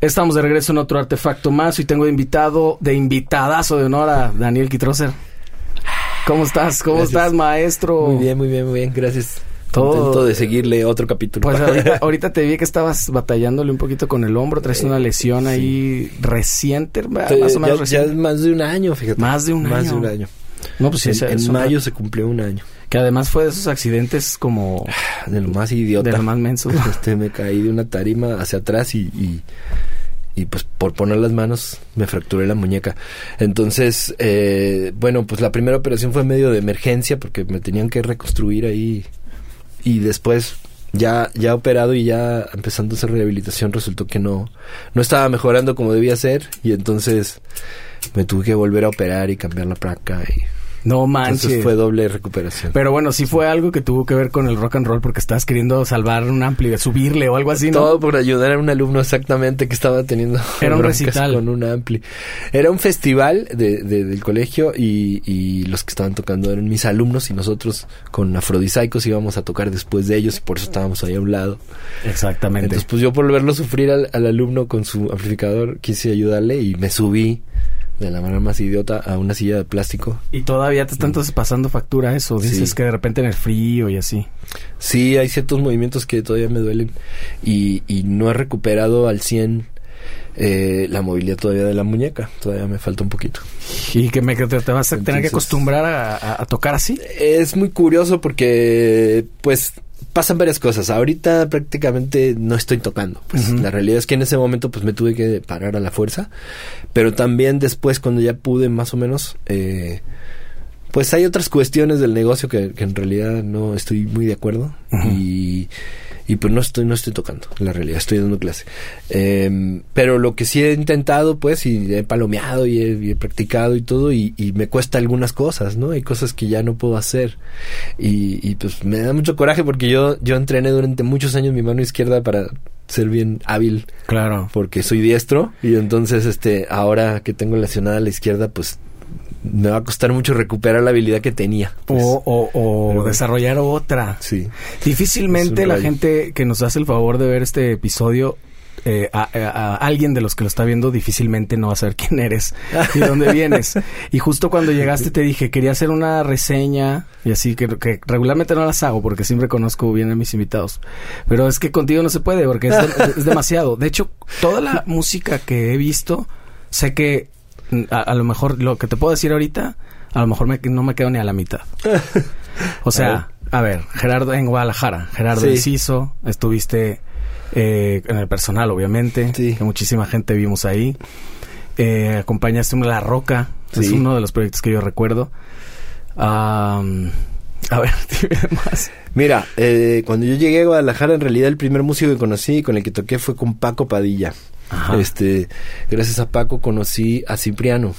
Estamos de regreso en otro artefacto más y tengo de invitado, de invitadazo de honor a Daniel Kitroser. ¿Cómo estás? ¿Cómo Gracias. estás, maestro? Muy bien, muy bien, muy bien. Gracias. Todo- Contento de seguirle otro capítulo. Pues ahorita, ahorita te vi que estabas batallándole un poquito con el hombro, traes una lesión ahí reciente. Eh, más o menos ya, ya reciente. es más de un año, fíjate. Más de un Más año. de un año. No, pues en mayo se cumplió un año. Que además fue de esos accidentes como De lo más idiota. de los más mensos. Este, me caí de una tarima hacia atrás y, y, y, pues por poner las manos me fracturé la muñeca. Entonces, eh, bueno, pues la primera operación fue medio de emergencia porque me tenían que reconstruir ahí y después ya ya operado y ya empezando a hacer rehabilitación resultó que no no estaba mejorando como debía ser y entonces me tuve que volver a operar y cambiar la placa y No manches. entonces fue doble recuperación. Pero bueno, sí fue algo que tuvo que ver con el rock and roll porque estabas queriendo salvar un ampli, subirle o algo así, ¿no? Todo por ayudar a un alumno exactamente que estaba teniendo Era un recital. con un ampli. Era un festival de, de- del colegio y, y los que estaban tocando eran mis alumnos y nosotros con afrodisaicos íbamos a tocar después de ellos y por eso estábamos ahí a un lado. Exactamente. Entonces pues yo por verlo sufrir al, al alumno con su amplificador quise ayudarle y me subí de la manera más idiota a una silla de plástico. y todavía te está entonces pasando factura eso. Dices Sí. que de repente en el frío y así. Sí, hay ciertos movimientos que todavía me duelen y, y no he recuperado al 100 eh, la movilidad todavía de la muñeca. Todavía me falta un poquito. Y que me, te, te vas a tener que acostumbrar a, a- a tocar así. Es muy curioso porque, pues, pasan varias cosas. Ahorita prácticamente no estoy tocando. Pues la realidad es que en ese momento, pues, me tuve que parar a la fuerza. Pero también después, cuando ya pude, más o menos, eh, pues hay otras cuestiones del negocio que, que en realidad no estoy muy de acuerdo. Y y pues no estoy no estoy tocando la realidad estoy dando clase. Em, pero lo que sí he intentado pues y he palomeado y he, y he practicado y todo y, y me cuesta algunas cosas no hay cosas que ya no puedo hacer. Y, y, pues me da mucho coraje porque yo yo entrené durante muchos años mi mano izquierda para ser bien hábil. Claro. porque soy diestro y entonces este ahora que tengo lesionada la izquierda pues me va a costar mucho recuperar la habilidad que tenía pues. O, o- o Pero- desarrollar otra. sí Difícilmente la gente que nos hace el favor de ver este episodio, eh, a, a- a alguien de los que lo está viendo, difícilmente no va a saber quién eres y dónde vienes. Y justo cuando llegaste te dije, quería hacer una reseña y así, que, que regularmente no las hago porque siempre conozco bien a mis invitados. Pero es que contigo no se puede porque es, de- es demasiado. De hecho, toda la música que he visto, sé que a, a lo mejor lo que te puedo decir ahorita, a lo mejor me- no me quedo ni a la mitad. O sea, a ver, Gerardo en Guadalajara, Gerardo Sí. Enciso, estuviste eh, en el personal, obviamente, Sí. que muchísima gente vimos ahí. Eh, acompañaste a La Roca, es uno de los proyectos que yo recuerdo. Am, a ver, más. Mira, eh, cuando yo llegué a Guadalajara, en realidad el primer músico que conocí y con el que toqué fue con Paco Padilla. Ajá. Este, gracias a Paco conocí a Cipriano.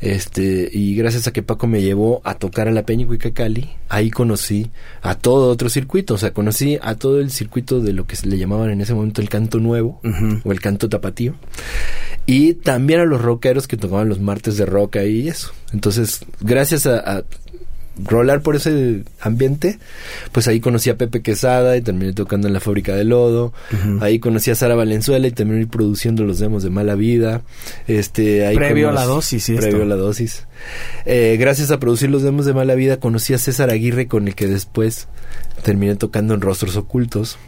Este, y gracias a que Paco me llevó a tocar a la Peña Cali, ahí conocí a todo otro circuito, o sea, conocí a todo el circuito de lo que se le llamaban en ese momento el canto nuevo o el canto tapatío. Y también a los rockeros que tocaban los martes de rock ahí y eso. Entonces, gracias a, a rolar por ese ambiente, pues ahí conocí a Pepe Quesada y terminé tocando en la fábrica de lodo. Ahí conocí a Sara Valenzuela y terminé produciendo los demos de Mala Vida. Este, ahí Previo a la dosis, sí, Previo esto. a la dosis. Eh, gracias a producir los demos de Mala Vida conocí a César Aguirre con el que después terminé tocando en Rostros Ocultos.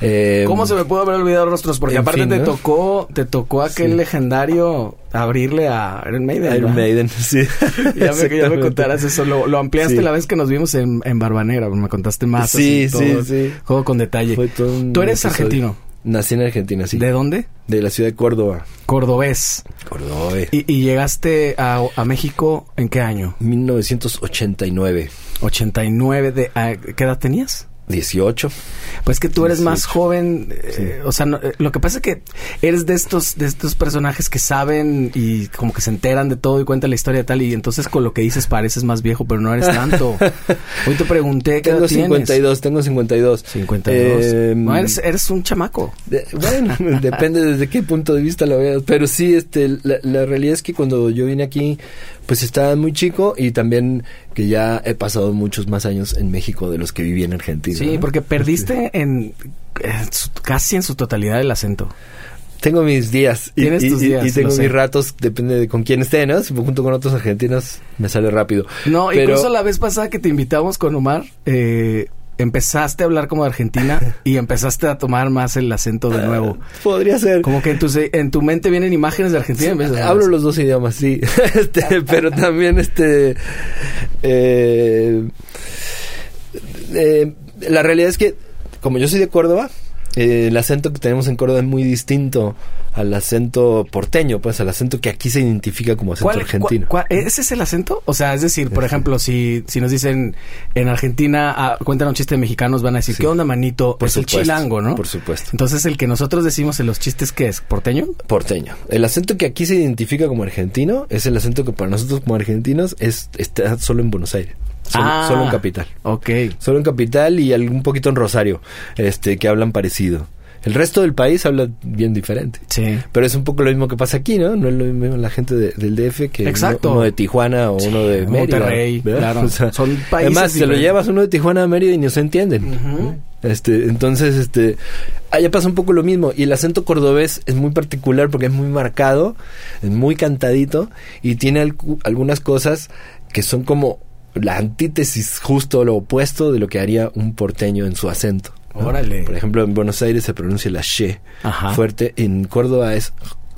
Eh, ¿Cómo se me pudo haber olvidado rostros? Porque aparte fin, te ¿no? tocó, te tocó aquel Sí. legendario abrirle a Iron Maiden. Iron. Maiden, sí. Ya me, ya me contarás eso. Lo, lo ampliaste Sí. la vez que nos vimos en, en Barbanera. Me contaste más. Sí, así, sí, todo, sí. Juego con detalle. Fue todo ¿Tú eres episodio. argentino? Nací en Argentina, sí. ¿De De, dónde? la ciudad de Córdoba. Cordobés. Córdoba. eh. ¿Y, y llegaste a, a México en qué año? 1989. 89. De, a- ¿Qué edad tenías? 18. Pues que tú eres más 18. joven, eh, o sea, no- eh, lo que pasa es que eres de estos de estos personajes que saben y como que se enteran de todo y cuentan la historia tal y entonces con lo que dices pareces más viejo, pero no eres tanto. Hoy te pregunté qué Tengo edad tienes. 52, tengo 52. 52. Eh, no, eres, eres un chamaco. de- bueno, depende desde qué punto de vista lo veas. Pero sí, este, la, la realidad es que cuando yo vine aquí, pues estaba muy chico y también que ya he pasado muchos más años en México de los que viví en Argentina. Sí, ¿no? porque perdiste en, en su- casi en su totalidad el acento. tengo mis días. Y, tus días, y tengo mis ratos, depende de con quién esté, ¿no? Si junto con otros argentinos, me sale rápido. No, Pero- incluso la vez pasada que te invitamos con Omar, eh, empezaste a hablar como de Argentina y empezaste a tomar más el acento de nuevo. Podría ser. Como que en tu, en tu mente vienen imágenes de Argentina en vez de... Hablo los dos idiomas, sí. Este, pero también este eh, eh, la realidad es que como yo soy de Córdoba, eh, el acento que tenemos en Córdoba es muy distinto al acento porteño, pues al acento que aquí se identifica como acento ¿Cuál, argentino. cuál- cuál- ¿Ese es el acento? O sea, es decir, por ejemplo, si, si nos dicen en Argentina, ah, cuentan un chiste de mexicanos, van a decir, Sí. ¿qué onda, manito? Por es el supuesto, chilango, ¿no? Por supuesto. Entonces, el que nosotros decimos en los chistes, ¿qué es? ¿Porteño? Porteño. El acento que aquí se identifica como argentino es el acento que para nosotros como argentinos es está solo en Buenos Aires. Solo, Ah. solo en capital. Ok. Solo en Capital y algún poquito en Rosario, este, que hablan parecido. El resto del país habla bien diferente. Sí. Pero es un poco lo mismo que pasa aquí, ¿no? No es lo mismo la gente de- del DF que uno- Exacto. Uno, de Tijuana o uno de Mérida. Monterrey, claro. Son países Además, se lo llevas uno de Tijuana a Mérida y no se entienden. Este, entonces, este, allá pasa un poco lo mismo. Y el acento cordobés es muy particular porque es muy marcado, es muy cantadito y tiene algu- algunas cosas que son como la antítesis, justo lo opuesto de lo que haría un porteño en su acento. ¿no? Órale. Por ejemplo, en Buenos Aires se pronuncia la she Ajá. fuerte. En Córdoba es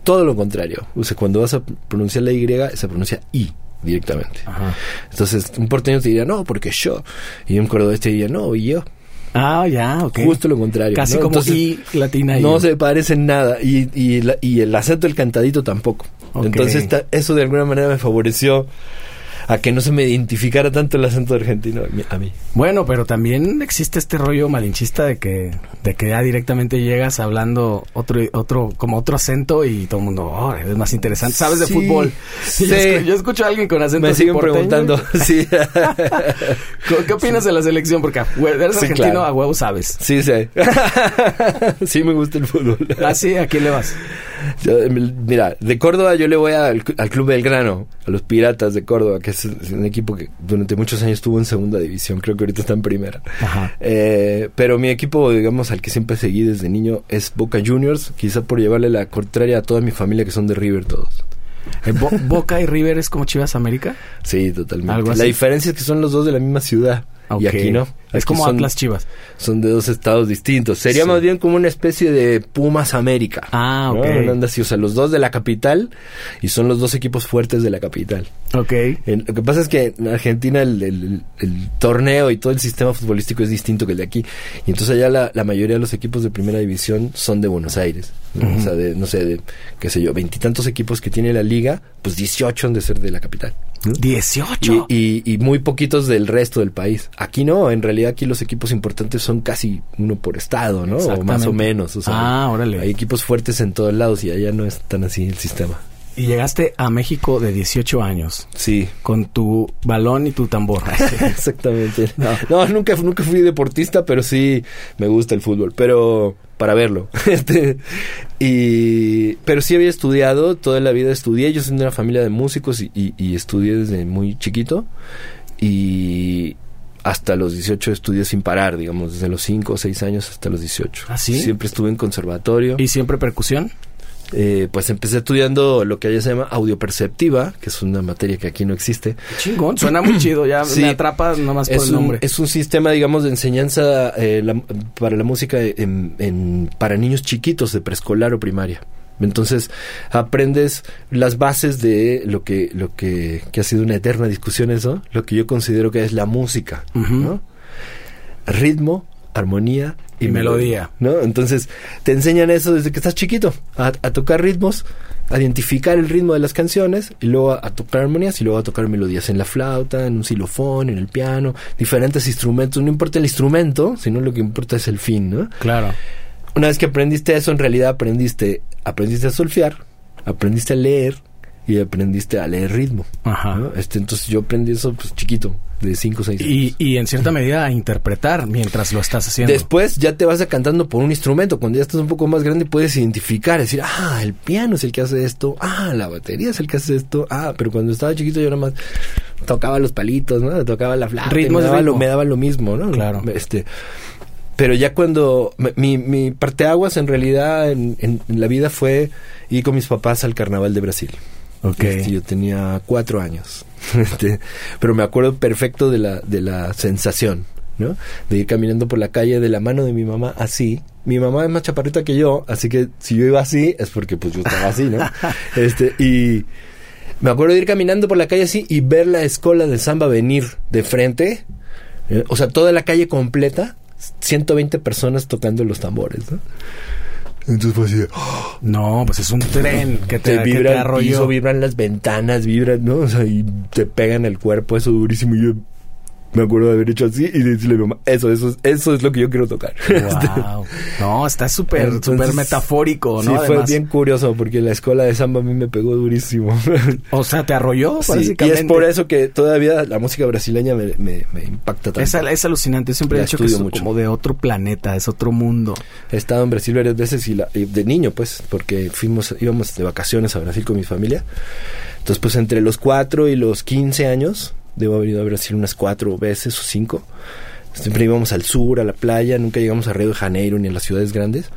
todo lo contrario. O sea, cuando vas a pronunciar la Y, se pronuncia I directamente. Ajá. Entonces, un porteño te diría, no, porque yo. Y un cordobés te diría, no, y yo. Ah, ya, ok. Justo lo contrario. Casi ¿no? como Entonces, I latina y No U. se parecen nada. Y, y, el acento del cantadito tampoco. Entonces, eso de alguna manera me favoreció a que no se me identificara tanto el acento argentino a mí. Bueno, pero también existe este rollo malinchista de que, de que ya directamente llegas hablando otro, otro, como otro acento y todo el mundo, oh, es más interesante. ¿Sabes de Sí, fútbol? sí. Yo, escu- yo escucho a alguien con acento Me siguen porteño. preguntando. sí. ¿Qué, opinas de la selección? Porque eres argentino, claro. a huevo sabes. Sí, sí. sí me gusta el fútbol. Ah, sí, ¿a quién le vas? Yo, mira, de Córdoba yo le voy al, al Club Belgrano, a los Piratas de Córdoba, que es un equipo que durante muchos años estuvo en segunda división, creo que ahorita está en primera. Ajá. Eh, pero mi equipo, digamos, al que siempre seguí desde niño es Boca Juniors, quizá por llevarle la contraria a toda mi familia que son de River todos. Eh, Bo- Boca y River es como Chivas América. Sí, totalmente. Algo así. La diferencia es que son los dos de la misma ciudad. Y aquí no. Es como son, Atlas Chivas. Son de dos estados distintos. Sería Sí. más bien como una especie de Pumas América. Ah, ¿no? ok. Onda así, o sea, los dos de la capital y son los dos equipos fuertes de la capital. Ok. Lo que pasa es que en Argentina el, el- el torneo y todo el sistema futbolístico es distinto que el de aquí. Y entonces allá la, la mayoría de los equipos de primera división son de Buenos Aires. ¿no? O sea, de, no sé, de, qué sé yo, veintitantos equipos que tiene la liga, pues 18 han de ser de la capital. ¿No? 18. Y, y- y muy poquitos del resto del país. Aquí no, en realidad aquí los equipos importantes son casi uno por estado, ¿no? O más o menos. O sea, Ah, órale. Hay equipos fuertes en todos lados y allá no es tan así el sistema. Y llegaste a México de 18 años Sí. con tu balón y tu tambor. Exactamente. No. No, nunca, nunca fui deportista, pero sí me gusta el fútbol, pero para verlo. Este, y, pero sí había estudiado, toda la vida estudié, yo soy de una familia de músicos y, y- y estudié desde muy chiquito y hasta los 18 estudié sin parar, digamos, desde los 5 o 6 años hasta los 18. ¿Ah, sí? Siempre estuve en conservatorio. ¿Y siempre percusión? Eh, pues empecé estudiando lo que allá se llama audioperceptiva, que es una materia que aquí no existe. Chingón, suena muy chido, ya Sí. me atrapa nomás por el un, nombre. es un sistema, digamos, de enseñanza eh, la- para la música en, en- para niños chiquitos de preescolar o primaria. Entonces aprendes las bases de lo que lo que, que ha sido una eterna discusión eso, lo que yo considero que es la música. ¿no? Ritmo, armonía y, Y melodía. ¿no? Entonces te enseñan eso desde que estás chiquito, a, a tocar ritmos, a identificar el ritmo de las canciones y luego a, a tocar armonías y luego a tocar melodías en la flauta, en un xilofón, en el piano, diferentes instrumentos. No importa el instrumento, sino lo que importa es el fin, ¿no? Claro. Una vez que aprendiste eso, en realidad aprendiste, aprendiste a solfear, aprendiste a leer y aprendiste a leer ritmo. Ajá. ¿no? Este, entonces yo aprendí eso pues chiquito, de 5 o 6 años. Y, y en cierta medida a interpretar mientras lo estás haciendo. Después ya te vas cantando por un instrumento. Cuando ya estás un poco más grande puedes identificar, decir, ah, el piano es el que hace esto, ah, la batería es el que hace esto, ah, pero cuando estaba chiquito yo nada más tocaba los palitos, ¿no? Tocaba la flauta, me es daba, lo, ritmo. me daba lo mismo, ¿no? Claro. Este, pero ya cuando mi, mi parteaguas en realidad en, en, la vida fue ir con mis papás al carnaval de Brasil. Okay. Este, yo tenía cuatro años, este, pero me acuerdo perfecto de la, de la sensación, ¿no? De ir caminando por la calle de la mano de mi mamá así. Mi mamá es más chaparrita que yo, así que si yo iba así es porque pues yo estaba así, ¿no? este, y me acuerdo de ir caminando por la calle así y ver la escuela de samba venir de frente, ¿eh? o sea, toda la calle completa, 120 personas tocando los tambores, ¿no? Entonces fue así de, ¡oh! No, pues es un tren que te, te que vibra te el arrolló. piso, vibran las ventanas, vibran, ¿no? O sea, y te pegan el cuerpo, eso durísimo. Y yo me acuerdo de haber hecho así y decirle a mi mamá, eso, eso, eso es lo que yo quiero tocar. Wow. No, está súper, súper metafórico, ¿no? Sí, fue bien curioso porque la escuela de samba a mí me pegó durísimo. O sea, te arrolló, Sí, y es por eso que todavía la música brasileña me, me, me impacta tanto. Es, al- es alucinante. Yo siempre he dicho que es mucho. como de otro planeta, es otro mundo. He estado en Brasil varias veces y, la- y de niño, pues, porque fuimos, íbamos de vacaciones a Brasil con mi familia. Entonces, pues, entre los 4 y los 15 años, debo haber ido a Brasil unas cuatro veces o cinco. Siempre íbamos al sur, a la playa, nunca llegamos a Río de Janeiro ni a las ciudades grandes.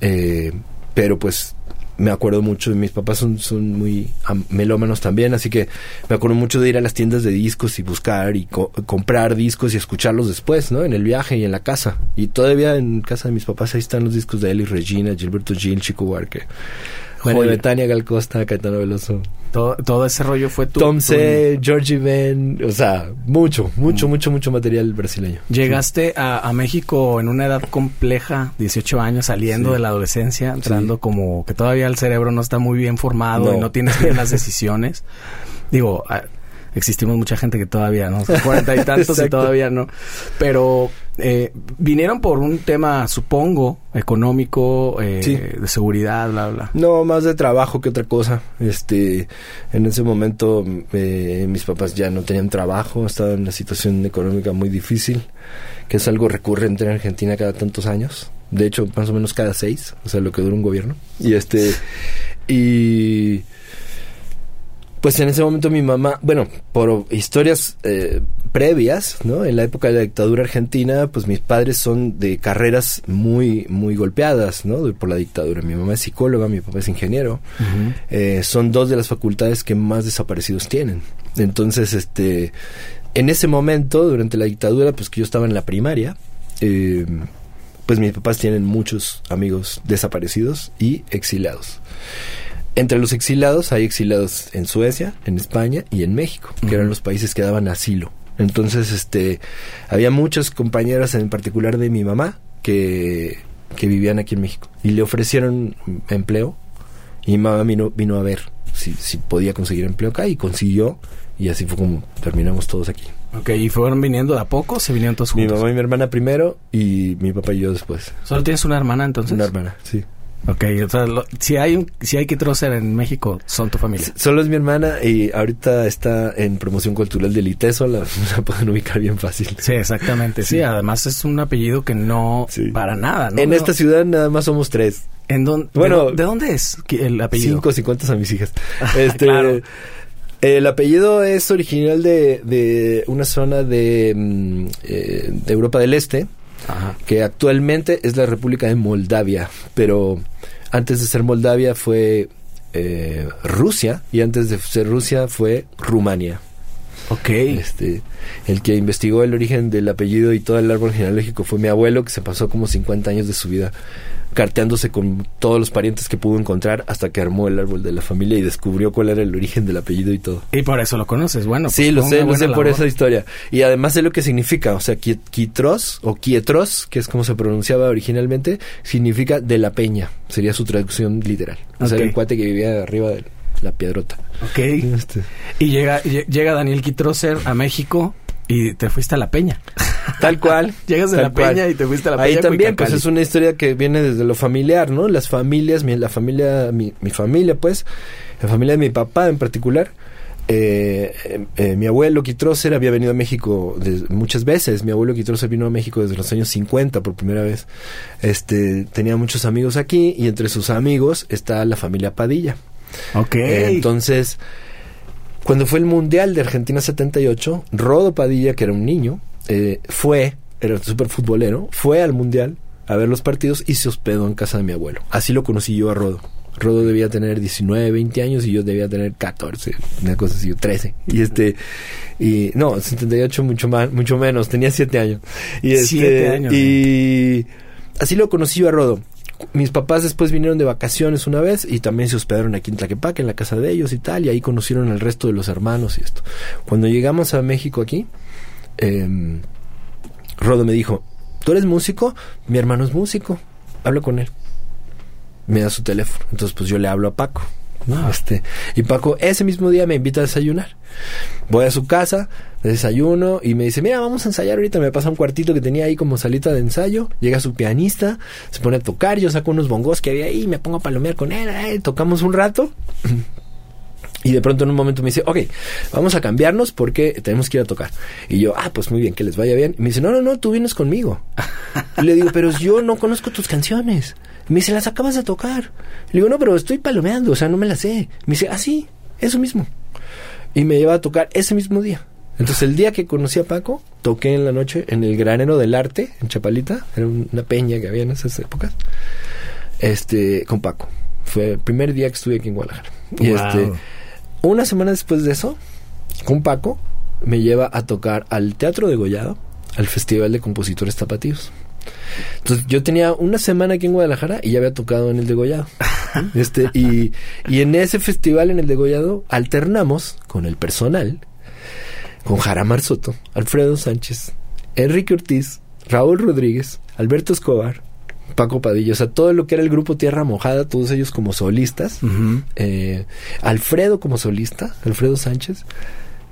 Eh, pero, pues, me acuerdo mucho, mis papás son, son muy melómanos también, así que me acuerdo mucho de ir a las tiendas de discos y buscar y co- comprar discos y escucharlos después, ¿no? En el viaje y en la casa. Y todavía en casa de mis papás ahí están los discos de Eli Regina, Gilberto Gil, Chico Buarque, Juan Joya. Betania, Gal Costa, Caetano Veloso, Todo, todo ese rollo fue tu... Tom tu- C, Georgie Ben, o sea, mucho, mucho, mucho, mucho material brasileño. Llegaste a, a México en una edad compleja, 18 años, saliendo Sí. de la adolescencia, entrando como que todavía el cerebro no está muy bien formado No. y no tienes bien las decisiones. Digo, existimos mucha gente que todavía no, cuarenta y tantos y todavía no. Pero eh, vinieron por un tema, supongo, económico, eh, Sí. de seguridad, bla, bla. No, más de trabajo que otra cosa. Este, en ese momento eh, mis papás ya no tenían trabajo, estaban en una situación económica muy difícil, que es algo recurrente en Argentina cada tantos años. De hecho, más o menos cada seis, o sea, lo que dura un gobierno. Y este, y pues en ese momento mi mamá, bueno, por historias eh, previas, ¿no? En la época de la dictadura argentina, pues mis padres son de carreras muy, muy golpeadas, ¿no? Por la dictadura. Mi mamá es psicóloga, mi papá es ingeniero. Eh, son dos de las facultades que más desaparecidos tienen. Entonces, este, en ese momento, durante la dictadura, pues que yo estaba en la primaria, eh, pues mis papás tienen muchos amigos desaparecidos y exiliados. Entre los exiliados hay exiliados en Suecia, en España y en México, que eran los países que daban asilo. Entonces, este, había muchas compañeras, en particular de mi mamá, que, que vivían aquí en México y le ofrecieron empleo y mi mamá vino, vino a ver si, si podía conseguir empleo acá y consiguió y así fue como terminamos todos aquí. Ok, ¿y fueron viniendo de a poco se vinieron todos Mi juntos? mamá y mi hermana primero y mi papá y yo después. ¿Solo tienes una hermana entonces? Una hermana, sí. Ok, o sea, lo- si hay un, si hay Kitroser en México, son tu familia. Solo es mi hermana y ahorita está en promoción cultural del ITESO, la, la pueden ubicar bien fácil. Sí, exactamente. Sí. Sí. además es un apellido que no Sí. para nada, ¿no? en No. esta ciudad nada más somos tres. ¿En dónde, Bueno, de, dó- ¿de dónde es el apellido? Cinco, si cuentas a mis hijas. Este, Claro. El apellido es original de, de una zona de, mm, eh, de Europa del Este, Ajá. que actualmente es la República de Moldavia, pero antes de ser Moldavia fue eh, Rusia y antes de ser Rusia fue Rumania. Ok. Este, el que investigó el origen del apellido y todo el árbol genealógico fue mi abuelo, que se pasó como 50 años de su vida carteándose con todos los parientes que pudo encontrar hasta que armó el árbol de la familia y descubrió cuál era el origen del apellido y todo. Y por eso lo conoces. Bueno, sí, pues lo fue sé, lo sé por esa historia. Y además sé lo que significa, o sea, qui- Quitros o Quietros, que es como se pronunciaba originalmente, significa de la peña, sería su traducción literal. O sea, el cuate que vivía arriba de la piedrota. Ok. Este, Y llega, lle- llega Daniel Kitroser a México y te fuiste a La Peña. Tal cual. Llegas de tal La Peña y te fuiste a La Peña. Ahí también, pues es una historia que viene desde lo familiar, ¿no? Las familias, mi, la familia, mi, mi familia, pues, la familia de mi papá en particular. eh, eh, eh, mi abuelo Quitroser había venido a México des- muchas veces. Mi abuelo Quitroser vino a México desde los años 50 por primera vez. Este, tenía muchos amigos aquí y entre sus amigos está la familia Padilla. Ok. Entonces, cuando fue el Mundial de Argentina 78, Rodo Padilla, que era un niño, eh, fue era súper futbolero, fue al mundial a ver los partidos y se hospedó en casa de mi abuelo. Así lo conocí yo a Rodo. Rodo debía tener 19, 20 años y yo debía tener 14, una cosa así, 13. Y este, y no, 78 mucho más, mucho menos, tenía 7 años. Y este, Siete años, Y así lo conocí yo a Rodo. Mis papás después vinieron de vacaciones una vez y también se hospedaron aquí en Tlaquepaque, en la casa de ellos y tal, y ahí conocieron al resto de los hermanos y esto. Cuando llegamos a México aquí, em, Rodo me dijo, ¿tú eres músico? Mi hermano es músico, hablo con él. Me da su teléfono, entonces pues yo le hablo a Paco. ¿no? Este, y Paco ese mismo día me invita a desayunar. Voy a su casa, desayuno y me dice, mira, vamos a ensayar ahorita. Me pasa un cuartito que tenía ahí como salita de ensayo. Llega su pianista, se pone a tocar, yo saco unos bongos que había ahí, me pongo a palomear con él, eh, tocamos un rato. Y de pronto en un momento me dice, ok, vamos a cambiarnos porque tenemos que ir a tocar. Y yo, ah, pues muy bien, que les vaya bien. Y me dice, no, no, no, tú vienes conmigo. Y le digo, pero yo no conozco tus canciones. Me dice, las acabas de tocar. Le digo, no, pero estoy palomeando, o sea, no me las sé. Me dice, ah, sí, eso mismo. Y me lleva a tocar ese mismo día. Entonces el día que conocí a Paco, toqué en la noche en el Granero del Arte, en Chapalita. Era una peña que había en esas épocas. Este, con Paco. Fue el primer día que estuve aquí en Guadalajara. Y Wow. este, una semana después de eso, con Paco, me lleva a tocar al Teatro de Gollado, al Festival de Compositores Tapatíos. Entonces yo tenía una semana aquí en Guadalajara y ya había tocado en el Degollado. este, y, y en ese festival, en el Degollado, alternamos con el personal, con Jaramar Soto, Alfredo Sánchez, Enrique Ortiz, Raúl Rodríguez, Alberto Escobar, Paco Padilla, o sea, todo lo que era el grupo Tierra Mojada, todos ellos como solistas, eh, Alfredo como solista, Alfredo Sánchez,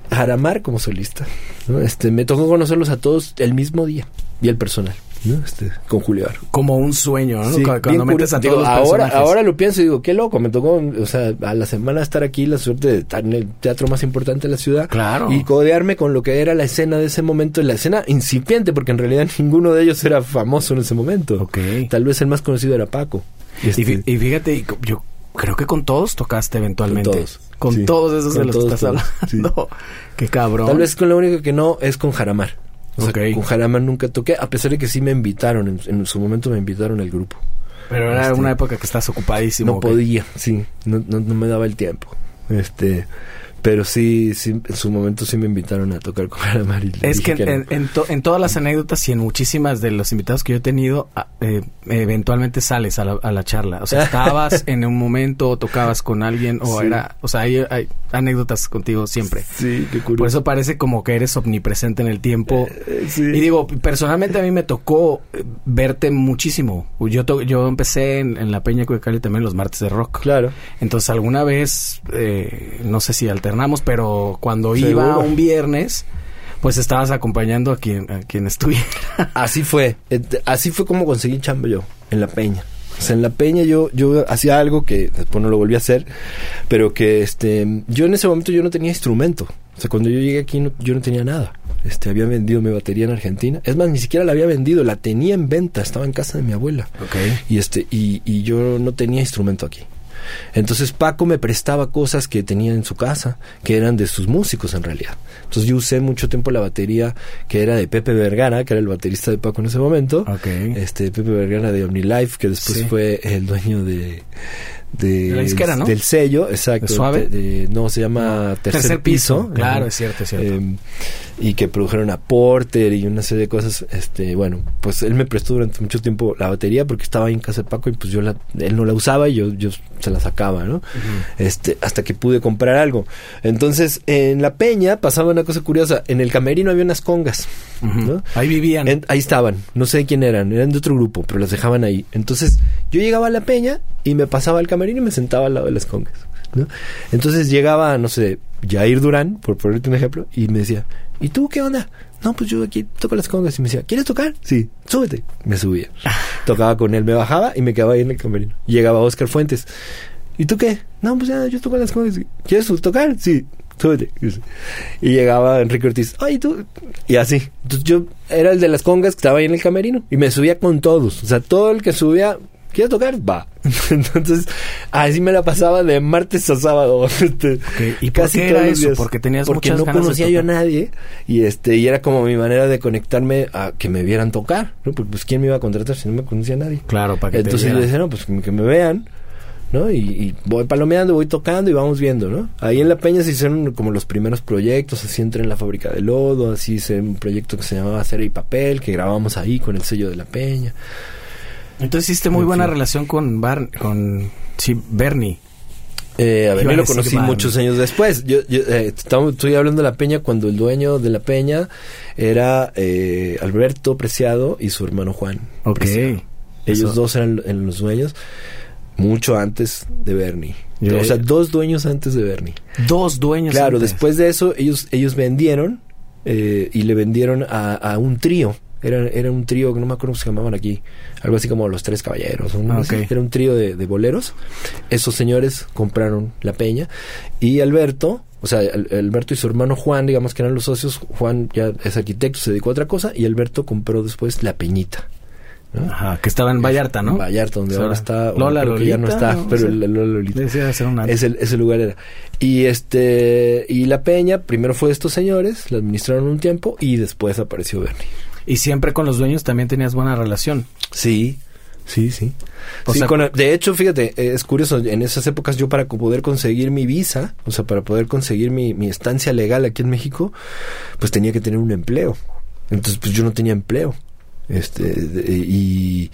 Jaramar como solista. ¿no? Este, me tocó conocerlos a todos el mismo día y el personal, ¿no? este, con Julio Aro. Como un sueño, ¿no? Sí, Cuando metes a curioso. todos Digo, los ahora, ahora lo pienso y digo, qué loco, me tocó, o sea, a la semana estar aquí, la suerte de estar en el teatro más importante de la ciudad. Claro. Y codearme con lo que era la escena de ese momento, la escena incipiente, porque en realidad ninguno de ellos era famoso en ese momento. Ok. Tal vez el más conocido era Paco. Y, Este, y fíjate, yo creo que con todos tocaste eventualmente. Con todos, Con sí. todos esos de los todos, que estás todos, sí. hablando. Qué cabrón. Tal vez con lo único que no es con Jaramar. O sea, Ok. con Jaramar nunca toqué, a pesar de que sí me invitaron, en, en su momento me invitaron al grupo. Pero era este, una época que estás ocupadísimo. no podía, sí, no, no, no me daba el tiempo. Este, pero sí, sí, en su momento sí me invitaron a tocar con Jaramar. y le Es que en, no. en to- en todas las anécdotas y en muchísimas de los invitados que yo he tenido, eh, eventualmente sales a la, a la charla. O sea, estabas en un momento, o tocabas con alguien, o Sí. era... O sea, hay, hay anécdotas contigo siempre. Sí, qué curioso. Por eso parece como que eres omnipresente en el tiempo. Eh, sí. Y digo, personalmente a mí me tocó eh, verte muchísimo. Yo to- yo empecé en, en la Peña Cuecali también los martes de rock. Claro. Entonces alguna vez, eh, no sé si alternamos, pero cuando Seguro. iba un viernes, pues estabas acompañando a quien, a quien estuviera. Así fue, así fue como conseguí chamba yo, en la peña. O sea, en la peña yo, yo hacía algo que después no lo volví a hacer, pero que este, yo en ese momento yo no tenía instrumento. O sea, cuando yo llegué aquí no- yo no tenía nada. Este, había vendido mi batería en Argentina. Es más, ni siquiera la había vendido, la tenía en venta, estaba en casa de mi abuela. Y este, y, y yo no tenía instrumento aquí. Entonces Paco me prestaba cosas que tenía en su casa, que eran de sus músicos en realidad. Entonces yo usé mucho tiempo la batería que era de Pepe Vergara, que era el baterista de Paco en ese momento. Este Pepe Vergara de OmniLife, que después Sí. fue el dueño de de, De la disquera, ¿no? del sello, exacto. ¿De Suave? de- no, se llama Tercer, Piso. Claro, es cierto, es cierto. Eh, y que produjeron a Porter y una serie de cosas. Este, bueno, pues él me prestó durante mucho tiempo la batería porque estaba ahí en casa de Paco y pues yo la, él no la usaba y yo, yo se la sacaba, ¿no? Este, hasta que pude comprar algo. Entonces, en la peña pasaba una cosa curiosa. En el camerino había unas congas. Ahí vivían. En- ahí estaban, no sé quién eran, eran de otro grupo, pero las dejaban ahí. Entonces yo llegaba a la peña y me pasaba al camerino y me sentaba al lado de las congas. ¿no? Entonces llegaba, no sé, Jair Durán, por ponerte un ejemplo, y me decía, ¿y tú qué onda? No, pues yo aquí toco las congas. Y me decía, ¿quieres tocar? Sí, súbete. Me subía. Tocaba con él, me bajaba y me quedaba ahí en el camerino. Llegaba Oscar Fuentes. ¿Y tú qué? No, pues ya, yo toco las congas. ¿Quieres tocar? Sí, súbete. Y llegaba Enrique Ortiz, ay, tú. Y así. Entonces yo era el de las congas que estaba ahí en el camerino. Y me subía con todos. O sea, todo el que subía ¿Quieres tocar? Va. Entonces, así me la pasaba de martes a sábado. Este, ¿Y por qué era eso? Porque tenías Porque muchas no ganas de conocía yo a nadie y este y era como mi manera de conectarme a que me vieran tocar, ¿no? Pues, pues, quién me iba a contratar si no me conocía a nadie. Claro, para que Entonces te yo decía, no, pues que me vean, ¿no? Y, y voy palomeando, voy tocando y vamos viendo, ¿no? Ahí en La Peña se hicieron como los primeros proyectos, así entré en la fábrica de lodo, así hice un proyecto que se llamaba Cera y Papel, que grabamos ahí con el sello de La Peña. Entonces hiciste muy En buena relación con Bar con sí, Bernie. Eh, a a lo conocí muchos años después. Yo, yo, eh, estamos- estoy hablando de La Peña cuando el dueño de La Peña era eh, Alberto Preciado y su hermano Juan. Ok. Preciado. Ellos Eso. dos eran, eran los dueños mucho antes de Bernie. Yo- o sea, dos dueños antes de Bernie. Dos dueños. Claro, antes. después de eso ellos ellos vendieron eh, y le vendieron a, a un trío. Era, era un trío que no me acuerdo cómo se llamaban aquí. Algo así como Los Tres Caballeros. o Ah. Era un trío de, de boleros. Esos señores compraron la peña. Y Alberto, o sea, Al- Alberto y su hermano Juan, digamos que eran los socios. Juan ya es arquitecto, se dedicó a otra cosa. Y Alberto compró después la peñita. ¿no? Ajá, que estaba en Vallarta, ¿no? En Vallarta, donde O sea, ahora está. o Lola creo que ya no Lolita, está, no pero el, el Lola Lolita. Decía hacer una Ese, ese lugar era. Y este y la peña primero fue de estos señores, la administraron un tiempo y después apareció Bernie. Y siempre con los dueños también tenías buena relación. Sí, sí, sí. O Sí, sea- con- de hecho, fíjate, eh, es curioso, en esas épocas yo para poder conseguir mi visa, o sea, para poder conseguir mi, mi estancia legal aquí en México, pues tenía que tener un empleo. Entonces, pues yo no tenía empleo. Este, de- y...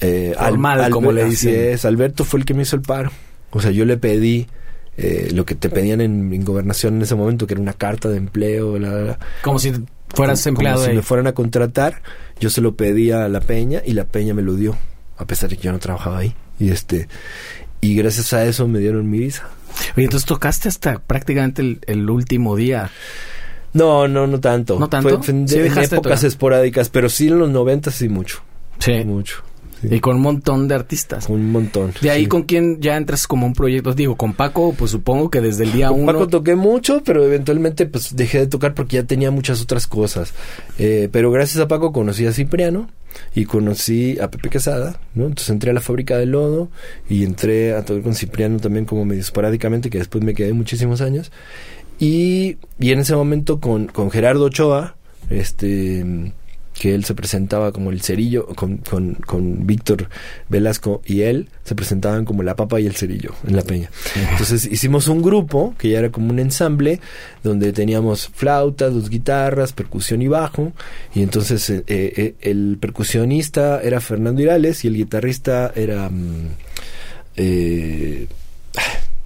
Eh, Formal, como le dicen. es, Alberto fue el que me hizo el paro. O sea, yo le pedí eh, lo que te pedían en, en gobernación en ese momento, que era una carta de empleo, la, la, la. Como si fueras empleado como si de me fueran a contratar, yo se lo pedí a la Peña y la Peña me lo dio, a pesar de que yo no trabajaba ahí. Y este y gracias a eso me dieron mi visa. Oye, entonces tocaste hasta prácticamente el, el último día. No, no, no tanto. ¿No tanto? Fue, fue en, de épocas esporádicas, pero sí en los 90 sí mucho. Sí. Mucho. Sí. Y con un montón de artistas. Un montón. De ahí sí. con quién ya entras como un proyecto. Digo, con Paco, pues supongo que desde el día Con uno. Paco toqué mucho, pero eventualmente pues dejé de tocar porque ya tenía muchas otras cosas. Eh, pero gracias a Paco conocí a Cipriano y conocí a Pepe Quesada, ¿no? Entonces entré a la fábrica de lodo y entré a tocar con Cipriano también como medio esporádicamente, que después me quedé muchísimos años. Y, y en ese momento con, con Gerardo Ochoa, este que él se presentaba como el cerillo, con, con, con Víctor Velasco y él se presentaban como la papa y el cerillo en la peña. Entonces hicimos un grupo que ya era como un ensamble donde teníamos flautas, dos guitarras, percusión y bajo. Y entonces eh, eh, el percusionista era Fernando Irales y el guitarrista era... mm, eh,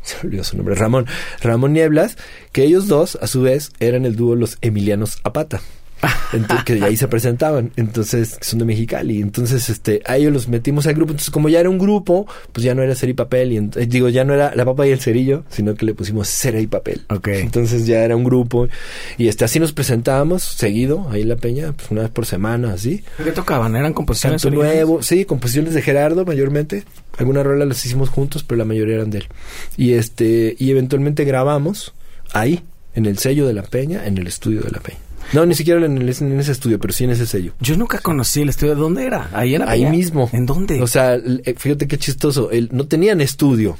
se olvidó su nombre, Ramón, Ramón Nieblas, que ellos dos, a su vez, eran el dúo Los Emilianos Apata. Entonces, que ahí se presentaban, entonces son de Mexicali, entonces este a ellos los metimos al grupo, entonces como ya era un grupo, pues ya no era cera y papel, y eh, digo, ya no era la papa y el cerillo, sino que le pusimos cera y papel. Ok. Entonces ya era un grupo, y este así nos presentábamos seguido, ahí en la peña, pues una vez por semana, así. ¿Qué tocaban? ¿Eran composiciones Canto nuevo, sí, composiciones de Gerardo mayormente. Algunas rolas las hicimos juntos, pero la mayoría eran de él. Y este, y eventualmente grabamos ahí, en el sello de la Peña, en el estudio de la Peña. No, ni siquiera en, el- en ese estudio, pero sí en ese sello. Yo nunca conocí el estudio. ¿De dónde era? Ahí en la Ahí mismo. ¿En dónde? O sea, eh, fíjate qué chistoso. El, no tenían estudio.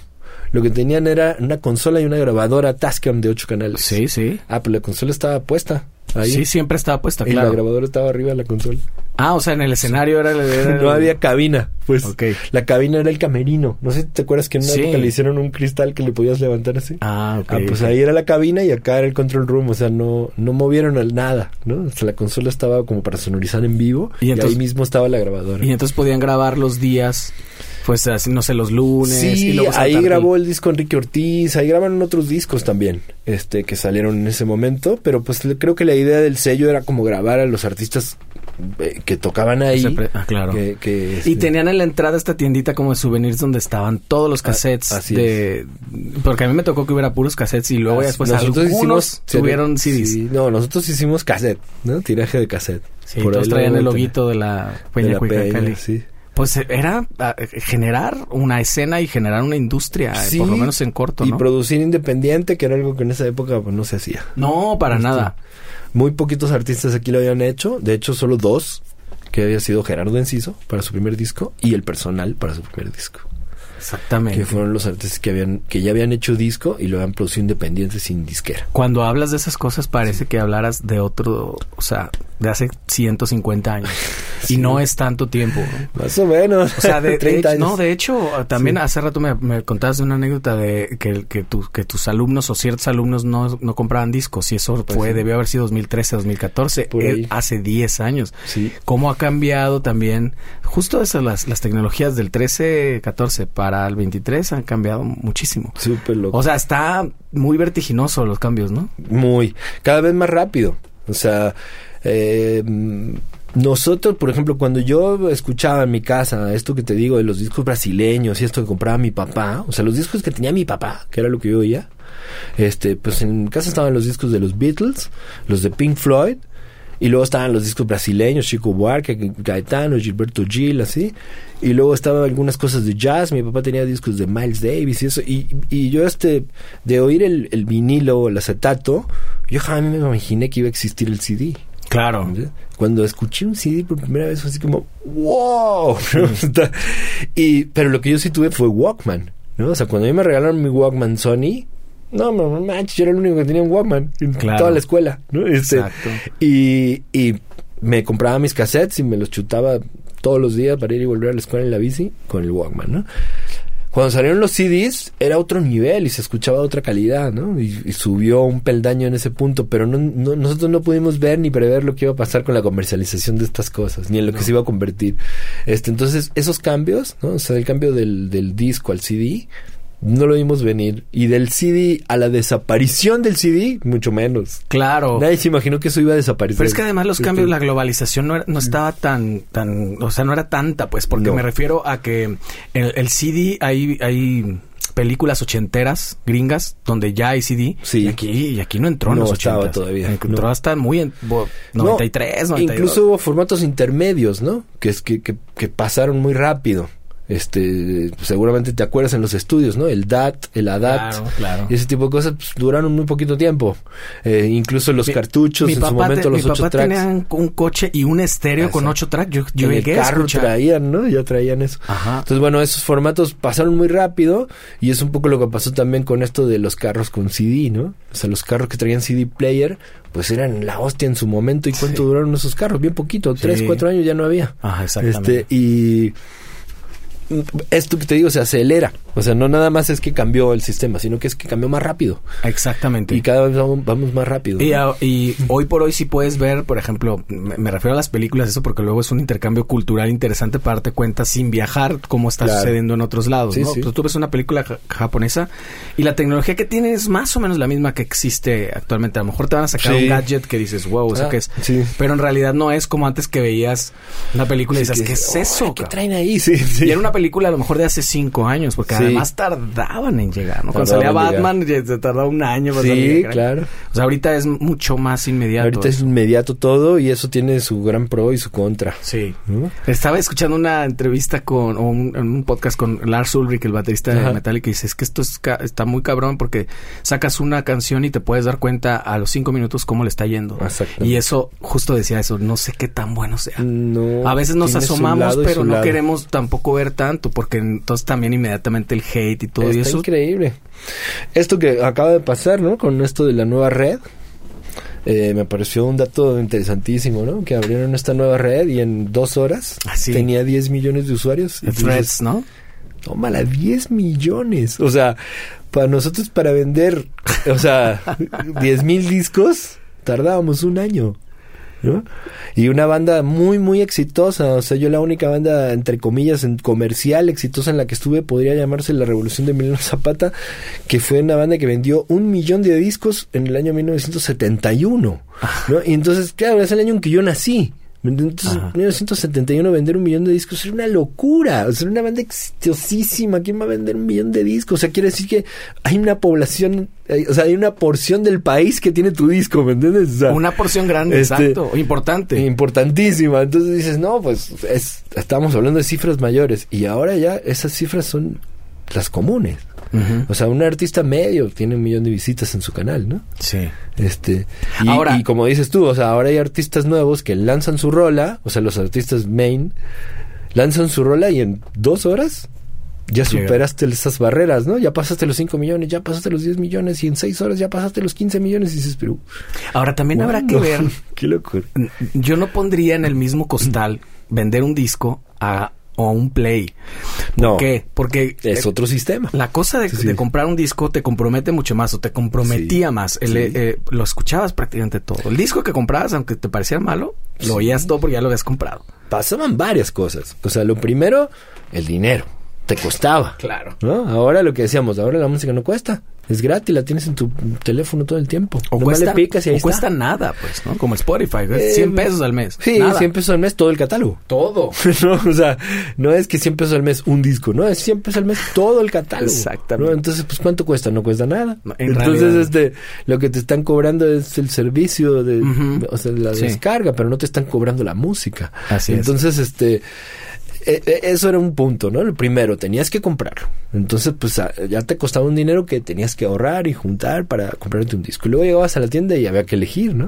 Lo que tenían era una consola y una grabadora Tascam de ocho canales. sí, sí. Ah, pero la consola estaba puesta ahí. Sí, siempre estaba puesta, y claro. la grabadora estaba arriba de la consola. Ah, o sea, en el escenario era... era- no había cabina, pues. Ok. La cabina era el camerino. No sé si te acuerdas que en una Sí. época le hicieron un cristal que le podías levantar así. Ah, ok. Ah, pues ahí era la cabina y acá era el control room, o sea, no, no movieron el nada, ¿no? O sea, la consola estaba como para sonorizar en vivo Y y, ahí mismo estaba la grabadora. Y entonces podían grabar los días, pues así, no sé, los lunes. y luego ahí grabó el disco Enrique Ortiz, ahí grabaron otros discos también, este, que salieron en ese momento, pero pues le- creo que la idea del sello era como grabar a los artistas eh, que tocaban ahí. Ah, claro. que- que, este, Y tenían en la entrada esta tiendita como de souvenirs donde estaban todos los Ah, cassettes así de... Porque a mí me tocó que hubiera puros cassettes y luego ya después algunos hicimos- tuvieron CDs. sí, no, nosotros hicimos cassette, ¿no? Tiraje de cassette. Sí, Por todos traían el loguito de la de. Peña, sí. Pues eh, era ah, eh, generar una escena y generar una industria, eh, por lo menos en corto, Y producir independiente, que era algo que en esa época pues, no se hacía. No, para Este, nada. Muy poquitos artistas aquí lo habían hecho, de hecho solo dos, que había sido Gerardo Enciso para su primer disco y el personal para su primer disco. Exactamente. Que fueron los artistas que habían que ya habían hecho disco y lo habían producido independiente sin disquera. Cuando hablas de esas cosas parece que hablaras de otro, o sea, de hace 150 años. Sí. Y no es tanto tiempo. ¿no? Más o menos. O sea, de, 30 de- años. no, de hecho, también Sí. hace rato me, me contabas de una anécdota de que, que, tu- que tus alumnos o ciertos alumnos no, no compraban discos y eso Pues fue, sí. debió haber sido 2013, 2014, Por eh, ahí. hace 10 años. Sí. ¿Cómo ha cambiado también? Justo esas, las, las tecnologías del 13, 14 para el 23 han cambiado muchísimo. Súper loco. O sea, está muy vertiginoso los cambios, ¿no? Muy. Cada vez más rápido. O sea, eh, nosotros, por ejemplo, cuando yo escuchaba en mi casa esto que te digo de los discos brasileños y esto que compraba mi papá, o sea, los discos que tenía mi papá, que era lo que yo oía, este, pues en casa estaban los discos de los Beatles, los de Pink Floyd, y luego estaban los discos brasileños, Chico Buarque, Gaetano, Gilberto Gil, así. Y luego estaban algunas cosas de jazz. Mi papá tenía discos de Miles Davis y eso. Y, y yo, este, de oír el, el vinilo, el acetato, yo jamás me imaginé que iba a existir el CD. Claro. Cuando escuché un CD por primera vez fue así como, wow. y, pero lo que yo sí tuve fue Walkman. ¿no? O sea, cuando a mí me regalaron mi Walkman Sony, no, no, no manches, yo era el único que tenía un Walkman en Claro. toda la escuela. ¿no? Este, Exacto. y, y me compraba mis cassettes y me los chutaba todos los días para ir y volver a la escuela en la bici con el Walkman, ¿no? Cuando salieron los CDs era otro nivel y se escuchaba otra calidad, ¿no? Y, y subió un peldaño en ese punto, pero no, no- nosotros no pudimos ver ni prever lo que iba a pasar con la comercialización de estas cosas, ni en lo que se iba a convertir. Este, entonces, esos cambios, ¿no? O sea, el cambio del, del disco al CD, no lo vimos venir. Y del CD a la desaparición del CD, mucho menos. Claro. Nadie se imaginó que eso iba a desaparecer. Pero es que además los cambios, la globalización no, era- no estaba tan, tan, o sea, no era tanta, pues, porque No. me refiero a que el, el CD, hay, hay películas ochenteras, gringas, donde ya hay CD, Sí. y aquí, y aquí no entró en No los estaba ochentas. todavía, Entró no. hasta muy en, bo- 93, 92. Incluso hubo formatos intermedios, ¿no? Que es que, que, que pasaron muy rápido. Este, seguramente te acuerdas en los estudios, ¿no? El DAT, el ADAT. Claro, claro. Y ese tipo de cosas pues, duraron muy poquito tiempo. Eh, incluso los Mi- cartuchos, mi en su momento te- los mi ocho papá tracks. tenía un, un coche y un estéreo con ocho tracks. Yo, yo en el llegué a carro escuchar. traían, ¿no? Ya traían eso. Ajá. Entonces, bueno, esos formatos pasaron muy rápido y es un poco lo que pasó también con esto de los carros con CD, ¿no? O sea, los carros que traían CD player, pues eran la hostia en su momento. ¿Y cuánto Sí. duraron esos carros? Bien poquito, tres, cuatro años ya no había. Ajá, exactamente. Este, y esto que te digo se acelera. O sea, no nada más es que cambió el sistema, sino que es que cambió más rápido. Exactamente. Y cada vez vamos, vamos más rápido. Y, ¿no? a- y hoy por hoy sí puedes ver, por ejemplo, me, me refiero a las películas, eso porque luego es un intercambio cultural interesante para darte cuenta sin viajar cómo está Claro. sucediendo en otros lados. Sí, ¿no? sí. Pues tú ves una película ja- japonesa y la tecnología que tiene es más o menos la misma que existe actualmente. A lo mejor te van a sacar Sí. un gadget que dices, wow, ¿eso Ah, qué es? sí. Pero en realidad no es como antes que veías una película y dices, que- ¿qué es ¡ay, eso? ¿Qué cabrón?" traen ahí? Sí, sí. Y era una película a lo mejor de hace cinco años, porque Sí. además tardaban en llegar, ¿no? Cuando salía. Batman, se tardaba un año. para Sí, salir, claro. O sea, ahorita es mucho más inmediato. Ahorita es inmediato todo y eso tiene su gran pro y su contra. Sí. ¿no? Estaba escuchando una entrevista con, o un, podcast con Lars Ulrich, el baterista de. Metallica, y dice, es que esto es ca- está muy cabrón porque sacas una canción y te puedes dar cuenta a los cinco minutos cómo le está yendo. Exacto. Y eso, justo decía eso, no sé qué tan bueno sea. No. A veces nos asomamos, pero no lado. queremos tampoco ver tanto, porque entonces también inmediatamente el hate y todo Está y eso. increíble. Esto que acaba de pasar, ¿no? Con esto de la nueva red. eh, me pareció un dato interesantísimo, ¿no? Que abrieron esta nueva red y en dos horas Ah, tenía 10 millones de usuarios. Y Threads, ¿no? Tómala, 10 millones. O sea, para nosotros para vender, o sea, 10 mil discos, tardábamos un año. ¿No? Y una banda muy, muy exitosa. O sea, yo la única banda, entre comillas, en comercial exitosa en la que estuve podría llamarse La Revolución de Emiliano Zapata, que fue una banda que vendió un millón de discos en el año 1971. ¿no? Y entonces, claro, es el año en que yo nací. Entonces, Ajá. en 1971 vender un millón de discos era una locura. O sea, era una banda exitosísima. ¿Quién va a vender un millón de discos? O sea, quiere decir que hay una población, eh, o sea, hay una porción del país que tiene tu disco, ¿me entiendes? O sea, Una porción grande, Este, exacto, importante. importantísima. Entonces dices, no, pues es, estamos hablando de cifras mayores. Y ahora ya esas cifras son las comunes. O sea, un artista medio tiene un millón de visitas en su canal, ¿no? Sí. Este, y, Ahora- y como dices tú, o sea, ahora hay artistas nuevos que lanzan su rola, o sea, los artistas main lanzan su rola y en dos horas ya superaste esas barreras, ¿no? Ya pasaste los 5 millones, ya pasaste los 10 millones y en 6 horas ya pasaste los 15 millones y dices, pero... Ahora también habrá que ver. Qué locura. Yo no pondría en el mismo costal vender un disco a, o a un play. ¿Por No, qué? Porque es eh, otro sistema. la cosa de, Sí, sí. de comprar un disco te compromete mucho más o te comprometía Sí, más. El, eh, lo escuchabas prácticamente todo. El disco que comprabas, aunque te pareciera malo, lo oías todo porque ya lo habías comprado. Pasaban varias cosas. O sea, lo primero, el dinero. Te costaba. Claro. ¿No? Ahora lo que decíamos, ahora la música no cuesta. Es gratis, la tienes en tu teléfono todo el tiempo. O Nomás cuesta, le picas y ahí o está. cuesta nada, pues, ¿no? Como Spotify, Eh, 100 pesos al mes. Sí, Nada. 100 pesos al mes todo el catálogo. Todo. no, o sea, no es que 100 pesos al mes un disco, no, es 100 pesos al mes todo el catálogo. Exactamente. ¿no? Entonces, pues, ¿cuánto cuesta? No cuesta nada. No, en Entonces, realidad. este, lo que te están cobrando es el servicio de, o sea, la Sí. descarga, pero no te están cobrando la música. Así es. Entonces, este, eh, eh, eso era un punto, ¿no? El primero, tenías que comprarlo. Entonces, pues ah, ya te costaba un dinero que tenías que ahorrar y juntar para comprarte un disco. Y luego llegabas a la tienda y había que elegir, ¿no?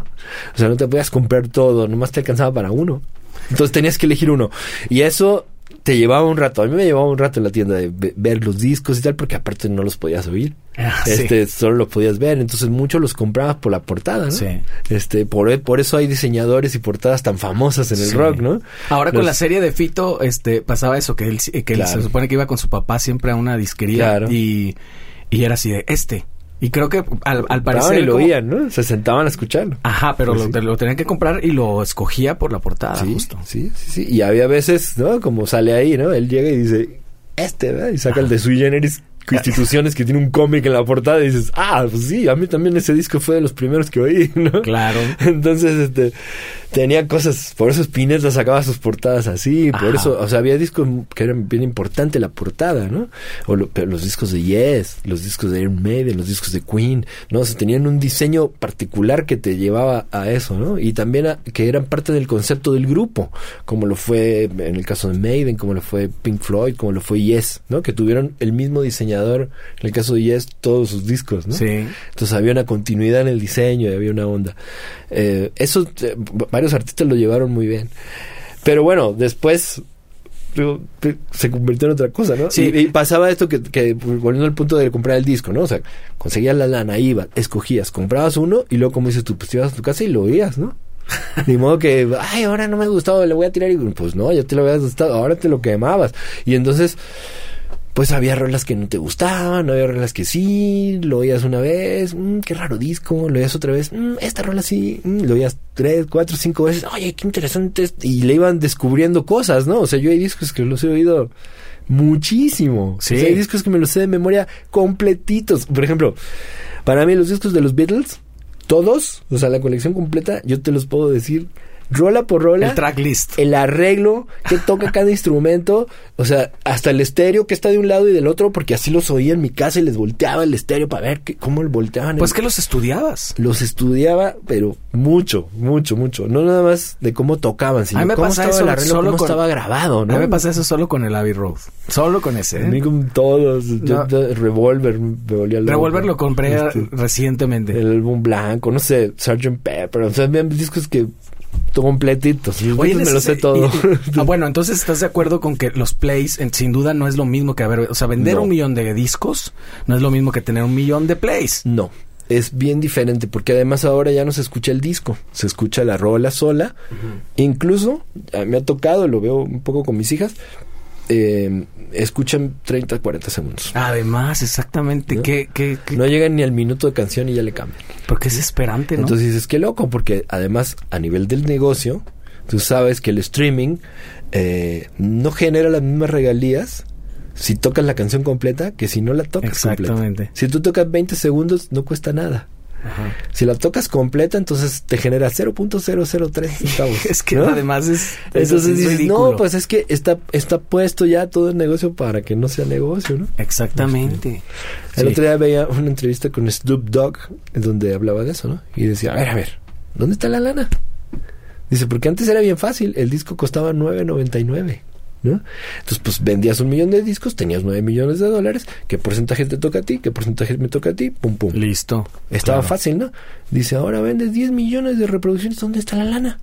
O sea, no te podías comprar todo, nomás te alcanzaba para uno. Entonces tenías que elegir uno. Y eso te llevaba un rato. A mí me llevaba un rato en la tienda de ve- ver los discos y tal, porque aparte no los podías oír. Ah, sí. Este, solo los podías ver. Entonces muchos los comprabas por la portada, ¿no? Sí. Este, por, por eso hay diseñadores y portadas tan famosas en el Sí. rock, ¿no? Ahora con la serie de Fito, este, pasaba eso, que él, que él Claro. se supone que iba con su papá siempre a una disquería Claro. y, y era así de este. Y creo que al, al parecer... y lo como- oían, ¿no? Se sentaban a escucharlo. Ajá, pero Pues lo, sí. te lo tenían que comprar y lo escogía por la portada, sí, justo. sí, sí, sí. Y había veces, ¿no? Como sale ahí, ¿no? Él llega y dice, este, ¿verdad? Y saca el de sui generis instituciones que tiene un cómic en la portada y dices, ah, pues sí, a mí también ese disco fue de los primeros que oí, ¿no? Claro. Entonces, este, tenía cosas, por eso Spinetta sacaba sus portadas así, por Ajá. eso, o sea, había discos que eran bien importante la portada, ¿no? O lo- pero los discos de Yes, los discos de Iron Maiden, los discos de Queen, ¿no? O sea, tenían un diseño particular que te llevaba a eso, ¿no? Y también a- que eran parte del concepto del grupo, como lo fue en el caso de Maiden, como lo fue Pink Floyd, como lo fue Yes, ¿no? Que tuvieron el mismo diseñador, en el caso de Yes, todos sus discos, ¿no? Sí. Entonces había una continuidad en el diseño y había una onda. Eh, eso eh, varios artistas lo llevaron muy bien. Pero bueno, después se convirtió en otra cosa, ¿no? Sí. Y, y pasaba esto que, que, volviendo al punto de comprar el disco, ¿no? O sea, conseguías la lana, ibas, escogías, comprabas uno y luego, como dices tú, pues te ibas a tu casa y lo oías, ¿no? Ni modo que, ay, ahora no me ha gustado, le voy a tirar y pues no, ya te lo habías gustado, ahora te lo quemabas. Y entonces, pues había rolas que no te gustaban, había rolas que sí, lo oías una vez, mm, qué raro disco, lo oías otra vez, mm, esta rola sí, mm, lo oías tres, cuatro, cinco veces, oye, qué interesante, es", y le iban descubriendo cosas, ¿no? O sea, yo hay discos que los he oído muchísimo. Sí. O sea, hay discos que me los sé de memoria completitos. Por ejemplo, para mí los discos de los Beatles, todos, o sea, la colección completa, yo te los puedo decir rola por rola El tracklist. el arreglo que toca cada instrumento, o sea, hasta el estéreo que está de un lado y del otro, porque así los oía en mi casa y les volteaba el estéreo para ver que- cómo le volteaban. Pues el- que los estudiabas. los estudiaba, pero mucho, mucho, mucho. No nada más de cómo tocaban, sino A mí me cómo pasa estaba eso el arreglo, solo cómo con- estaba grabado, A ¿no? mí me pasa eso solo con el Abbey Road. Solo con ese. A mí ¿eh? con todos. Yo- No. Revolver me volía. Revolver lo compré Este, recientemente. el álbum blanco, no sé, Sgt. Pepper, o sea, habían discos que completitos. Los Oye, me lo sé todo. y- y- ah, bueno, entonces estás de acuerdo con que los plays, en- sin duda, no es lo mismo que haber. O sea, vender No. un millón de discos no es lo mismo que tener un millón de plays. No, es bien diferente porque además ahora ya no se escucha el disco, se escucha la rola sola. Incluso me ha tocado, lo veo un poco con mis hijas, eh, escuchan 30, 40 segundos. Además, exactamente. ¿No? ¿Qué, qué, qué- No llegan ni al minuto de canción y ya le cambian. Porque es esperante, ¿no? Entonces dices, qué loco, porque además a nivel del negocio, tú sabes que el streaming eh, no genera las mismas regalías si tocas la canción completa que si no la tocas completa. Exactamente. Si tú tocas 20 segundos, no cuesta nada. Ajá. Si la tocas completa, entonces te genera 0.003 centavos. Es que ¿no? además es. es- Entonces es dices, ridículo. no, pues es que está, está puesto ya todo el negocio para que no sea negocio, ¿no? Exactamente. El otro día veía una entrevista con Snoop Dogg en donde hablaba de eso, ¿no? Y decía, a ver, a ver, ¿dónde está la lana? Dice, porque antes era bien fácil, el disco costaba 9.99. ¿no? Entonces, pues vendías un millón de discos, tenías nueve millones de dólares, ¿qué porcentaje te toca a ti? ¿Qué porcentaje me toca a ti? Pum, pum. Listo. Estaba Claro. fácil, ¿no? Dice, ahora vendes 10 millones de reproducciones, ¿dónde está la lana?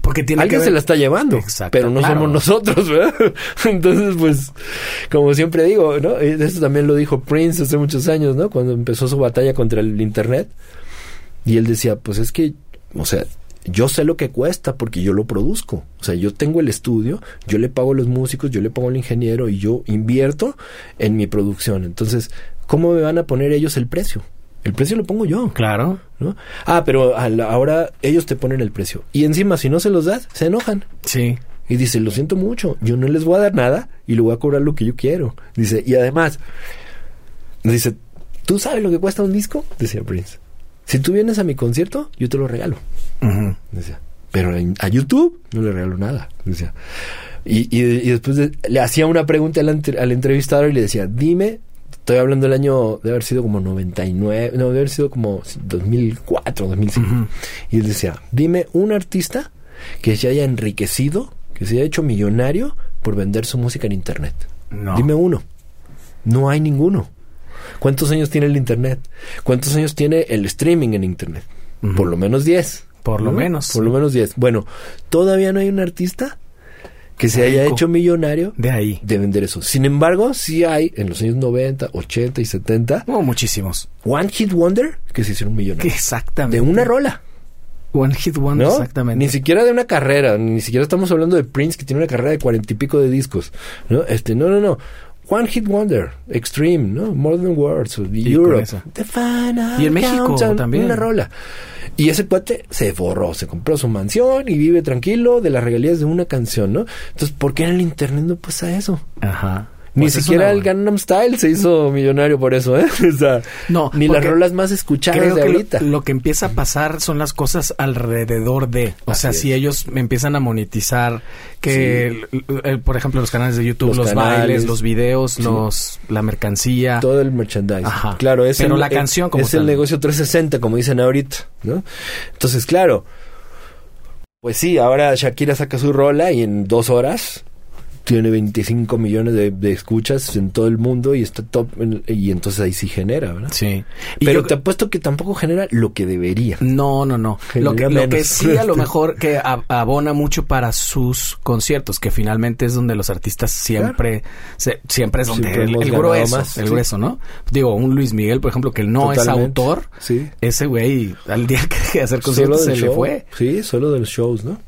Porque tiene Alguien que se la está llevando, Exacto, pero no claro. somos nosotros, ¿verdad? Entonces, pues, como siempre digo, ¿no? Eso también lo dijo Prince hace muchos años, ¿no? Cuando empezó su batalla contra el Internet. Y él decía, pues es que, o sea, yo sé lo que cuesta porque yo lo produzco. O sea, yo tengo el estudio, yo le pago a los músicos, yo le pago al ingeniero y yo invierto en mi producción. Entonces, ¿cómo me van a poner ellos el precio? El precio lo pongo yo. Claro. ¿no? Ah, pero la- ahora ellos te ponen el precio. Y encima, si no se los das, se enojan. Sí. Y dice, lo siento mucho, yo no les voy a dar nada y le voy a cobrar lo que yo quiero. Dice, y además, dice, ¿tú sabes lo que cuesta un disco? Decía Prince. Si tú vienes a mi concierto, yo te lo regalo. Decía, pero en- a YouTube no le regalo nada. Decía. Y, y, y después de- le hacía una pregunta al, al entrevistador y le decía, dime, estoy hablando del año, de haber sido como 99, no, de haber sido como 2004, 2005. Ujú. Y él decía, dime un artista que se haya enriquecido, que se haya hecho millonario por vender su música en Internet. No. Dime uno. No hay ninguno. ¿Cuántos años tiene el Internet? ¿Cuántos años tiene el streaming en Internet? Por lo menos 10. Por lo ¿no? menos. Por lo menos 10. Bueno, todavía no hay un artista que se haya hecho millonario De ahí. de vender eso. Sin embargo, sí hay en los años 90, 80 y 70 Oh, muchísimos. One Hit Wonder que se hicieron millonarios. exactamente. De una rola. One Hit Wonder, ¿no? exactamente. Ni siquiera de una carrera, ni siquiera estamos hablando de Prince que tiene una carrera de cuarenta y pico de discos, ¿no? Este, no, no, no. One Hit Wonder, Extreme, ¿no? More Than Words, Y Europe. The Final Y en México Countdown, también. Una rola. Y ese cuate se forró, se compró su mansión y vive tranquilo de las regalías de una canción, ¿no? Entonces, ¿por qué en el internet no pasa eso? Ajá. Ni Pues es siquiera una- el Gangnam Style se hizo millonario por eso, ¿eh? O sea, No, ni las rolas más escuchadas Creo de que lo, ahorita. lo que empieza a pasar son las cosas alrededor de. O Así sea, es. si ellos empiezan a monetizar que, el- el- por ejemplo, los canales de YouTube, Los los, canales. bailes, los videos, Sí. los la mercancía. todo el merchandising. Ajá. Claro, es Pero el, la canción como es tal. el negocio 360, como dicen ahorita, ¿no? Entonces, claro, pues sí, ahora Shakira saca su rola y en dos horas tiene 25 millones de, de escuchas en todo el mundo y está top en- y entonces ahí sí genera, ¿verdad? Sí. Y Pero yo- te apuesto que tampoco genera lo que debería. No, no, no. Lo que, lo que menos. sí a lo mejor que abona mucho para sus conciertos, que finalmente es donde los artistas siempre, se- siempre es donde Siempre el, grueso, más, el sí. grueso, ¿no? Digo, un Luis Miguel, por ejemplo, que no es autor, Sí. ese güey al día que hacer conciertos se le show. fue. Sí, solo de los shows, ¿no?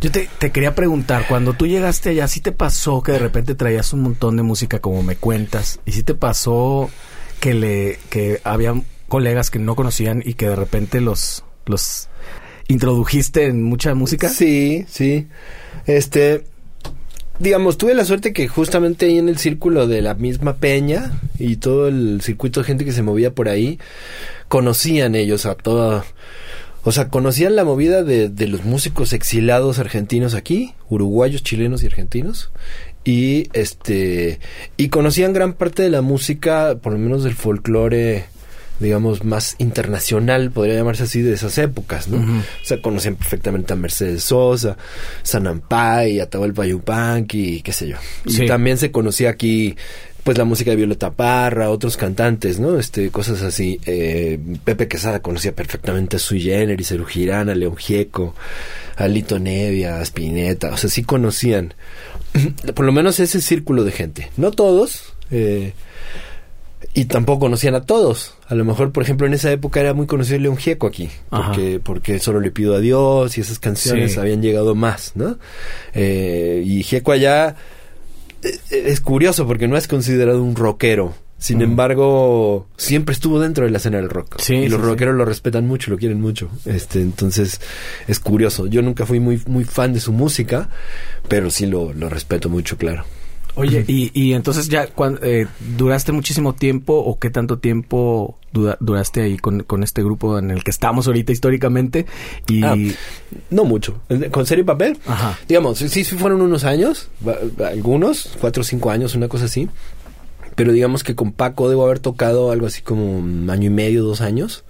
Yo te, te quería preguntar, cuando tú llegaste allá, ¿sí te pasó que de repente traías un montón de música como me cuentas? ¿Y sí te pasó que le que había colegas que no conocían y que de repente los los introdujiste en mucha música? Sí, sí. Este, digamos, tuve la suerte que justamente ahí en el círculo de la misma peña y todo el circuito de gente que se movía por ahí, conocían ellos a toda... O sea, conocían la movida de, de los músicos exilados argentinos aquí, uruguayos, chilenos y argentinos. Y este y conocían gran parte de la música, por lo menos del folclore, digamos, más internacional, podría llamarse así, de esas épocas, ¿no? O sea, conocían perfectamente a Mercedes Sosa, Sanampay, Atahualpa Yupanqui, qué sé yo. Sí. Y también se conocía aquí, pues, la música de Violeta Parra, otros cantantes, ¿no? Este, cosas así. Eh, Pepe Quesada conocía perfectamente a Sui Generis, Eru Girán, a León Gieco, a Lito Nevia, a Spinetta. O sea, sí conocían, por lo menos ese círculo de gente. No todos, eh, y tampoco conocían a todos. A lo mejor, por ejemplo, en esa época era muy conocido León Gieco aquí, Ajá. porque, porque solo le pido a Dios y esas canciones Sí. habían llegado más, ¿no? Eh, y Gieco allá es curioso porque no es considerado un rockero. Sin Ujú. embargo, siempre estuvo dentro de la escena del rock. Sí, y los sí, sí. rockeros lo respetan mucho, lo quieren mucho. Este, entonces, es curioso. Yo nunca fui muy, muy fan de su música, pero sí lo, lo respeto mucho, claro. Oye, y, y entonces ya cuan- eh, duraste muchísimo tiempo o qué tanto tiempo dura- duraste ahí con, con este grupo en el que estamos ahorita históricamente y Ah, No mucho. ¿Con serio y papel? Ajá. Digamos, sí, sí fueron unos años, algunos, cuatro o cinco años, una cosa así. Pero digamos que con Paco debo haber tocado algo así como un año y medio, dos años.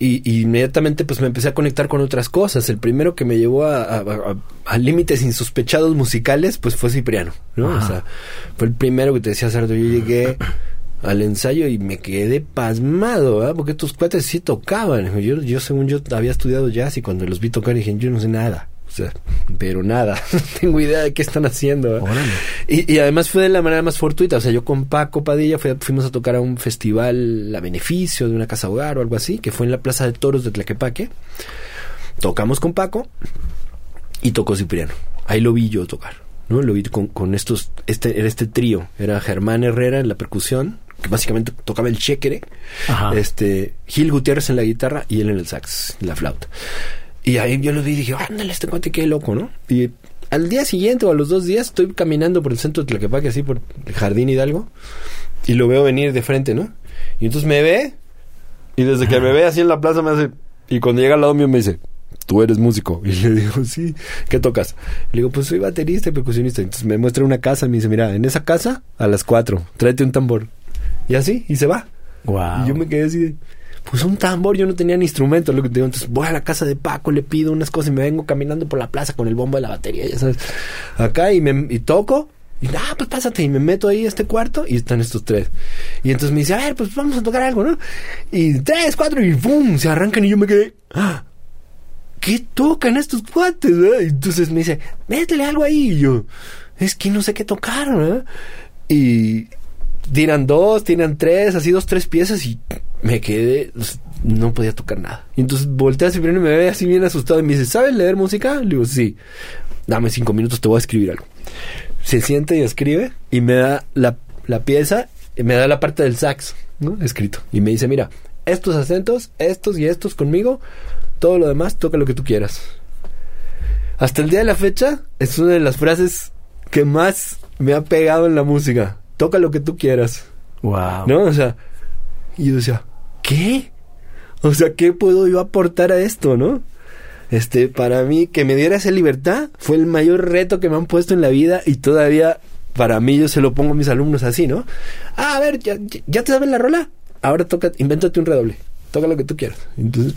Y, y inmediatamente pues me empecé a conectar con otras cosas. El primero que me llevó a, a- a- a límites insospechados musicales pues fue Cipriano, ¿no? O sea, fue el primero que te decía Sardo, yo llegué al ensayo y me quedé pasmado, ¿verdad? Porque estos cuates sí tocaban. Yo, yo según yo había estudiado jazz y cuando los vi tocar dije, yo no sé nada. O sea, pero nada, no tengo idea de qué están haciendo. Órale. Y, y además fue de la manera más fortuita. O sea, yo con Paco Padilla fui- fuimos a tocar a un festival a beneficio de una casa hogar o algo así, que fue en la Plaza de Toros de Tlaquepaque. Tocamos con Paco y tocó Cipriano. Ahí lo vi yo tocar, ¿no? Lo vi con, con estos, este, era este trío. Era Germán Herrera en la percusión, que básicamente tocaba el chéquere. Ajá. Este, Gil Gutiérrez en la guitarra y él en el sax, en la flauta. Y ahí yo lo vi y dije, ándale, este cuate qué loco, ¿no? Y al día siguiente o a los dos días estoy caminando por el centro de Tlaquepaque, así por el Jardín Hidalgo, y lo veo venir de frente, ¿no? Y entonces me ve, y desde que me ve así en la plaza me hace, y cuando llega al lado mío me dice, tú eres músico. Y le digo, sí, ¿qué tocas? Le digo, pues soy baterista y percusionista. Entonces me muestra una casa y me dice, mira, en esa casa a las cuatro, tráete un tambor. Y así, y se va. Wow. Y yo me quedé así de, pues un tambor, yo no tenía ni instrumento, lo que digo. Entonces voy a la casa de Paco, le pido unas cosas y me vengo caminando por la plaza con el bombo de la batería, ya sabes. Acá y me y toco. Y ah, pues pásate. Y me meto ahí a este cuarto y están estos tres. Y entonces me dice, a ver, pues vamos a tocar algo, ¿no? Y tres, cuatro y ¡pum! Se arrancan y yo me quedé, ¡ah! ¿Qué tocan estos cuates? eh?" Y entonces me dice, métele algo ahí. Y yo, es que no sé qué tocar, ¿verdad? Y tiran dos, tiran tres, así dos, tres piezas y me quedé, pues, no podía tocar nada. Y entonces voltea a Cipriano y me ve así bien asustado y me dice, ¿sabes leer música? Le digo, sí. Dame cinco minutos, te voy a escribir algo. Se sienta y escribe y me da la, la pieza, y me da la parte del sax, ¿no? Escrito. Y me dice, mira, estos acentos, estos y estos conmigo, todo lo demás, toca lo que tú quieras. Hasta el día de la fecha, es una de las frases que más me ha pegado en la música. Toca lo que tú quieras. Wow. ¿No? O sea, y yo decía, ¿qué? O sea, ¿qué puedo yo aportar a esto, no? Este, para mí, que me diera esa libertad fue el mayor reto que me han puesto en la vida y todavía, para mí, yo se lo pongo a mis alumnos así, ¿no? Ah, a ver, ¿ya, ya te sabes la rola? Ahora toca, invéntate un redoble. Toca lo que tú quieras. Entonces,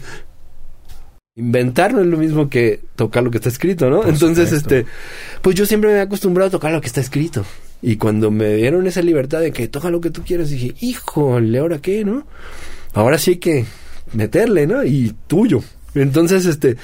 inventar no es lo mismo que tocar lo que está escrito, ¿no? Por Entonces, supuesto. este, pues yo siempre me he acostumbrado a tocar lo que está escrito. Y cuando me dieron esa libertad de que toca lo que tú quieras, dije, híjole, ¿ahora qué, no? Ahora sí que meterle, ¿no? Y tuyo. Entonces, este,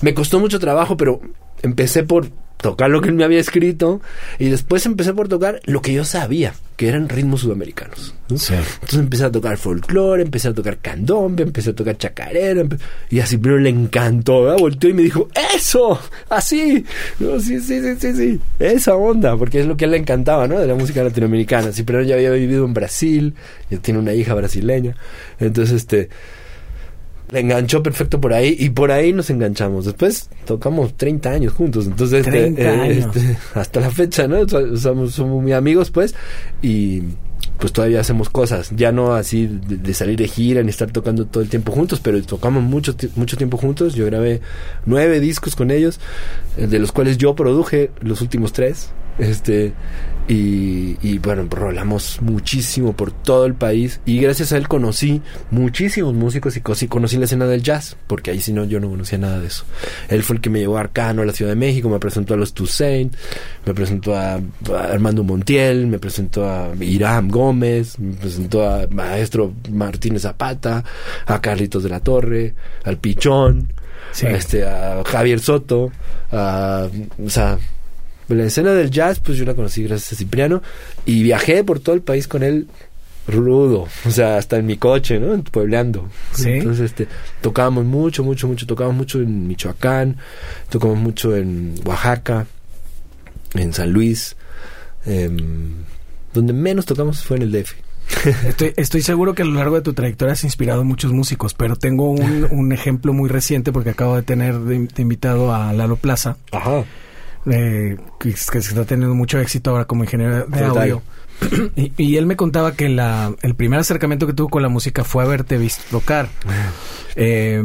me costó mucho trabajo, pero empecé por tocar lo que él me había escrito y después empecé por tocar lo que yo sabía, que eran ritmos sudamericanos. ¿no? Sí. Entonces empecé a tocar folclore, empecé a tocar candombe, empecé a tocar chacarera, empe- y a Cipriano le encantó, ¿verdad? volteó y me dijo, ¡eso! ¡Así! No, sí, sí, sí, sí, sí, esa onda, porque es lo que a él le encantaba, ¿no? De la música latinoamericana. Cipriano ya había vivido en Brasil, ya tiene una hija brasileña, entonces este... Le enganchó perfecto por ahí y por ahí nos enganchamos. Después tocamos 30 años juntos, entonces este, 30 eh, años. este, hasta la fecha, ¿no? So- Somos, somos muy amigos, pues, y pues todavía hacemos cosas, ya no así de, de salir de gira ni estar tocando todo el tiempo juntos, pero tocamos mucho, mucho tiempo juntos. Yo grabé nueve discos con ellos, eh, de los cuales yo produje los últimos tres. Este, y, y bueno, rolamos muchísimo por todo el país. Y gracias a él conocí muchísimos músicos y conocí, conocí la escena del jazz, porque ahí si no, yo no conocía nada de eso. Él fue el que me llevó a Arcano, a la Ciudad de México, me presentó a los Toussaint, me presentó a, a Armando Montiel, me presentó a Irán Gómez, me presentó a Maestro Martínez Zapata, a Carlitos de la Torre, al Pichón, Sí. a, este, a Javier Soto, a, o sea, la escena del jazz, pues yo la conocí gracias a Cipriano y viajé por todo el país con él rudo, o sea, hasta en mi coche, ¿no? Puebleando. Sí. Entonces, este, tocábamos mucho, mucho, mucho, tocábamos mucho en Michoacán, tocamos mucho en Oaxaca, en San Luis, em, donde menos tocamos fue en el DF. Estoy, estoy seguro que a lo largo de tu trayectoria has inspirado a muchos músicos, pero tengo un, un ejemplo muy reciente porque acabo de tener de, de invitado a Lalo Plaza, Ajá. Eh, que, está teniendo mucho éxito ahora como ingeniero de audio. Y, y él me contaba que la, el primer acercamiento que tuvo con la música fue haberte visto tocar. Eh,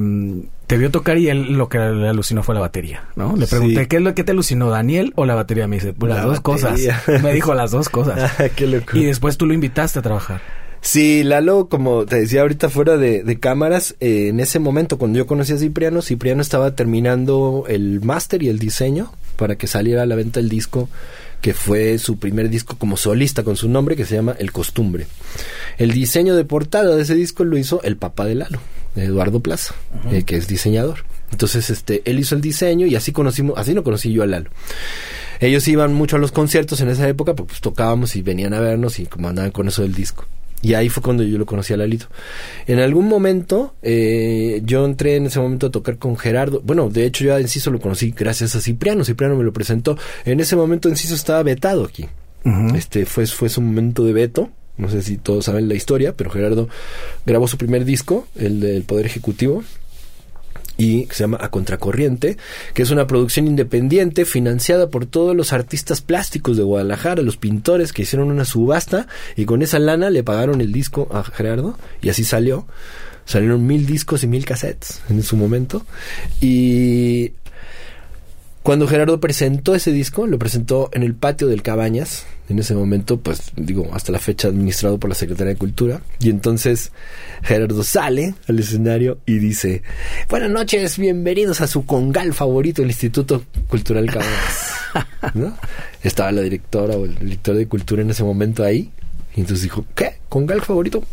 te vio tocar y él lo que le alucinó fue la batería, ¿no? Le pregunté, Sí. ¿qué es lo que te alucinó, Daniel o la batería? Me dice, pues las La dos batería. cosas. Me dijo las dos cosas. Qué loco. Y después tú lo invitaste a trabajar. Sí, Lalo, como te decía ahorita fuera de, de cámaras, eh, en ese momento cuando yo conocí a Cipriano, Cipriano estaba terminando el máster y el diseño para que saliera a la venta el disco que fue su primer disco como solista con su nombre que se llama El Costumbre. El diseño de portada de ese disco lo hizo el papá de Lalo, Eduardo Plaza, eh, que es diseñador. Entonces, este, él hizo el diseño y así conocimos, así no conocí yo a Lalo. Ellos iban mucho a los conciertos en esa época, pues, pues tocábamos y venían a vernos y como andaban con eso del disco. Y ahí fue cuando yo lo conocí a Lalito. En algún momento, eh, yo entré en ese momento a tocar con Gerardo. Bueno, de hecho, yo a Enciso lo conocí gracias a Cipriano. Cipriano me lo presentó. En ese momento, Enciso estaba vetado aquí. Este fue, fue su momento de veto. No sé si todos saben la historia, pero Gerardo grabó su primer disco, el del Poder Ejecutivo, y que se llama A Contracorriente, que es una producción independiente financiada por todos los artistas plásticos de Guadalajara, los pintores que hicieron una subasta y con esa lana le pagaron el disco a Gerardo y así salió. Salieron mil discos y mil cassettes en su momento. Y cuando Gerardo presentó ese disco, lo presentó en el patio del Cabañas, en ese momento, pues digo, hasta la fecha administrado por la Secretaría de Cultura. Y entonces Gerardo sale al escenario y dice, buenas noches, bienvenidos a su congal favorito, el Instituto Cultural Cabañas. ¿No? Estaba la directora o el director de cultura en ese momento ahí. Y entonces dijo, ¿qué? ¿Congal favorito?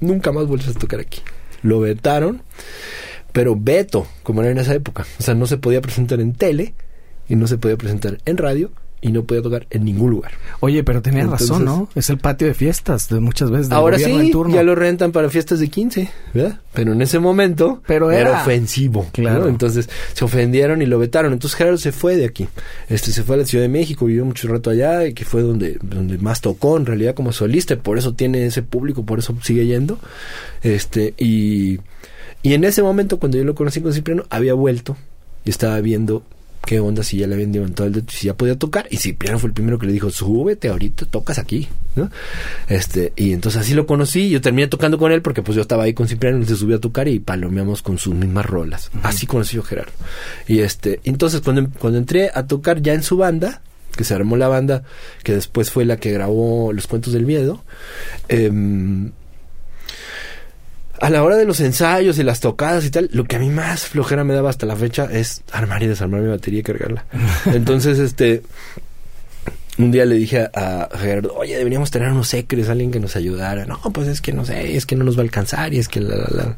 Nunca más vuelves a tocar aquí. Lo vetaron, pero veto, como era en esa época. O sea, no se podía presentar en tele y no se podía presentar en radio y no podía tocar en ningún lugar. Oye, pero tenías razón, ¿no? Es el patio de fiestas de muchas veces. Del ahora sí, en turno. ya lo rentan para fiestas de 15, ¿verdad? Pero en ese momento Pero era, era- ofensivo, Claro. ¿no? Entonces se ofendieron y lo vetaron. Entonces Gerardo se fue de aquí. Este se fue a la Ciudad de México, vivió mucho rato allá y que fue donde donde más tocó en realidad como solista, y por eso tiene ese público, por eso sigue yendo. Este y y en ese momento cuando yo lo conocí con Cipriano había vuelto y estaba viendo qué onda si ya le habían levantado el dedo y si ya podía tocar. Y Cipriano fue el primero que le dijo súbete ahorita tocas aquí ¿no? este y entonces así lo conocí. Yo terminé tocando con él porque pues yo estaba ahí con Cipriano él se subió a tocar y palomeamos con sus mismas rolas. Así conocí yo a Gerardo. Y este entonces cuando cuando entré a tocar ya en su banda que se armó la banda que después fue la que grabó los cuentos del miedo em, a la hora de los ensayos y las tocadas y tal, lo que a mí más flojera me daba hasta la fecha es armar y desarmar mi batería y cargarla. Entonces, este, un día le dije a, a Gerardo, oye, deberíamos tener unos secres, alguien que nos ayudara. No, pues es que no sé, es que no nos va a alcanzar y es que la, la, la.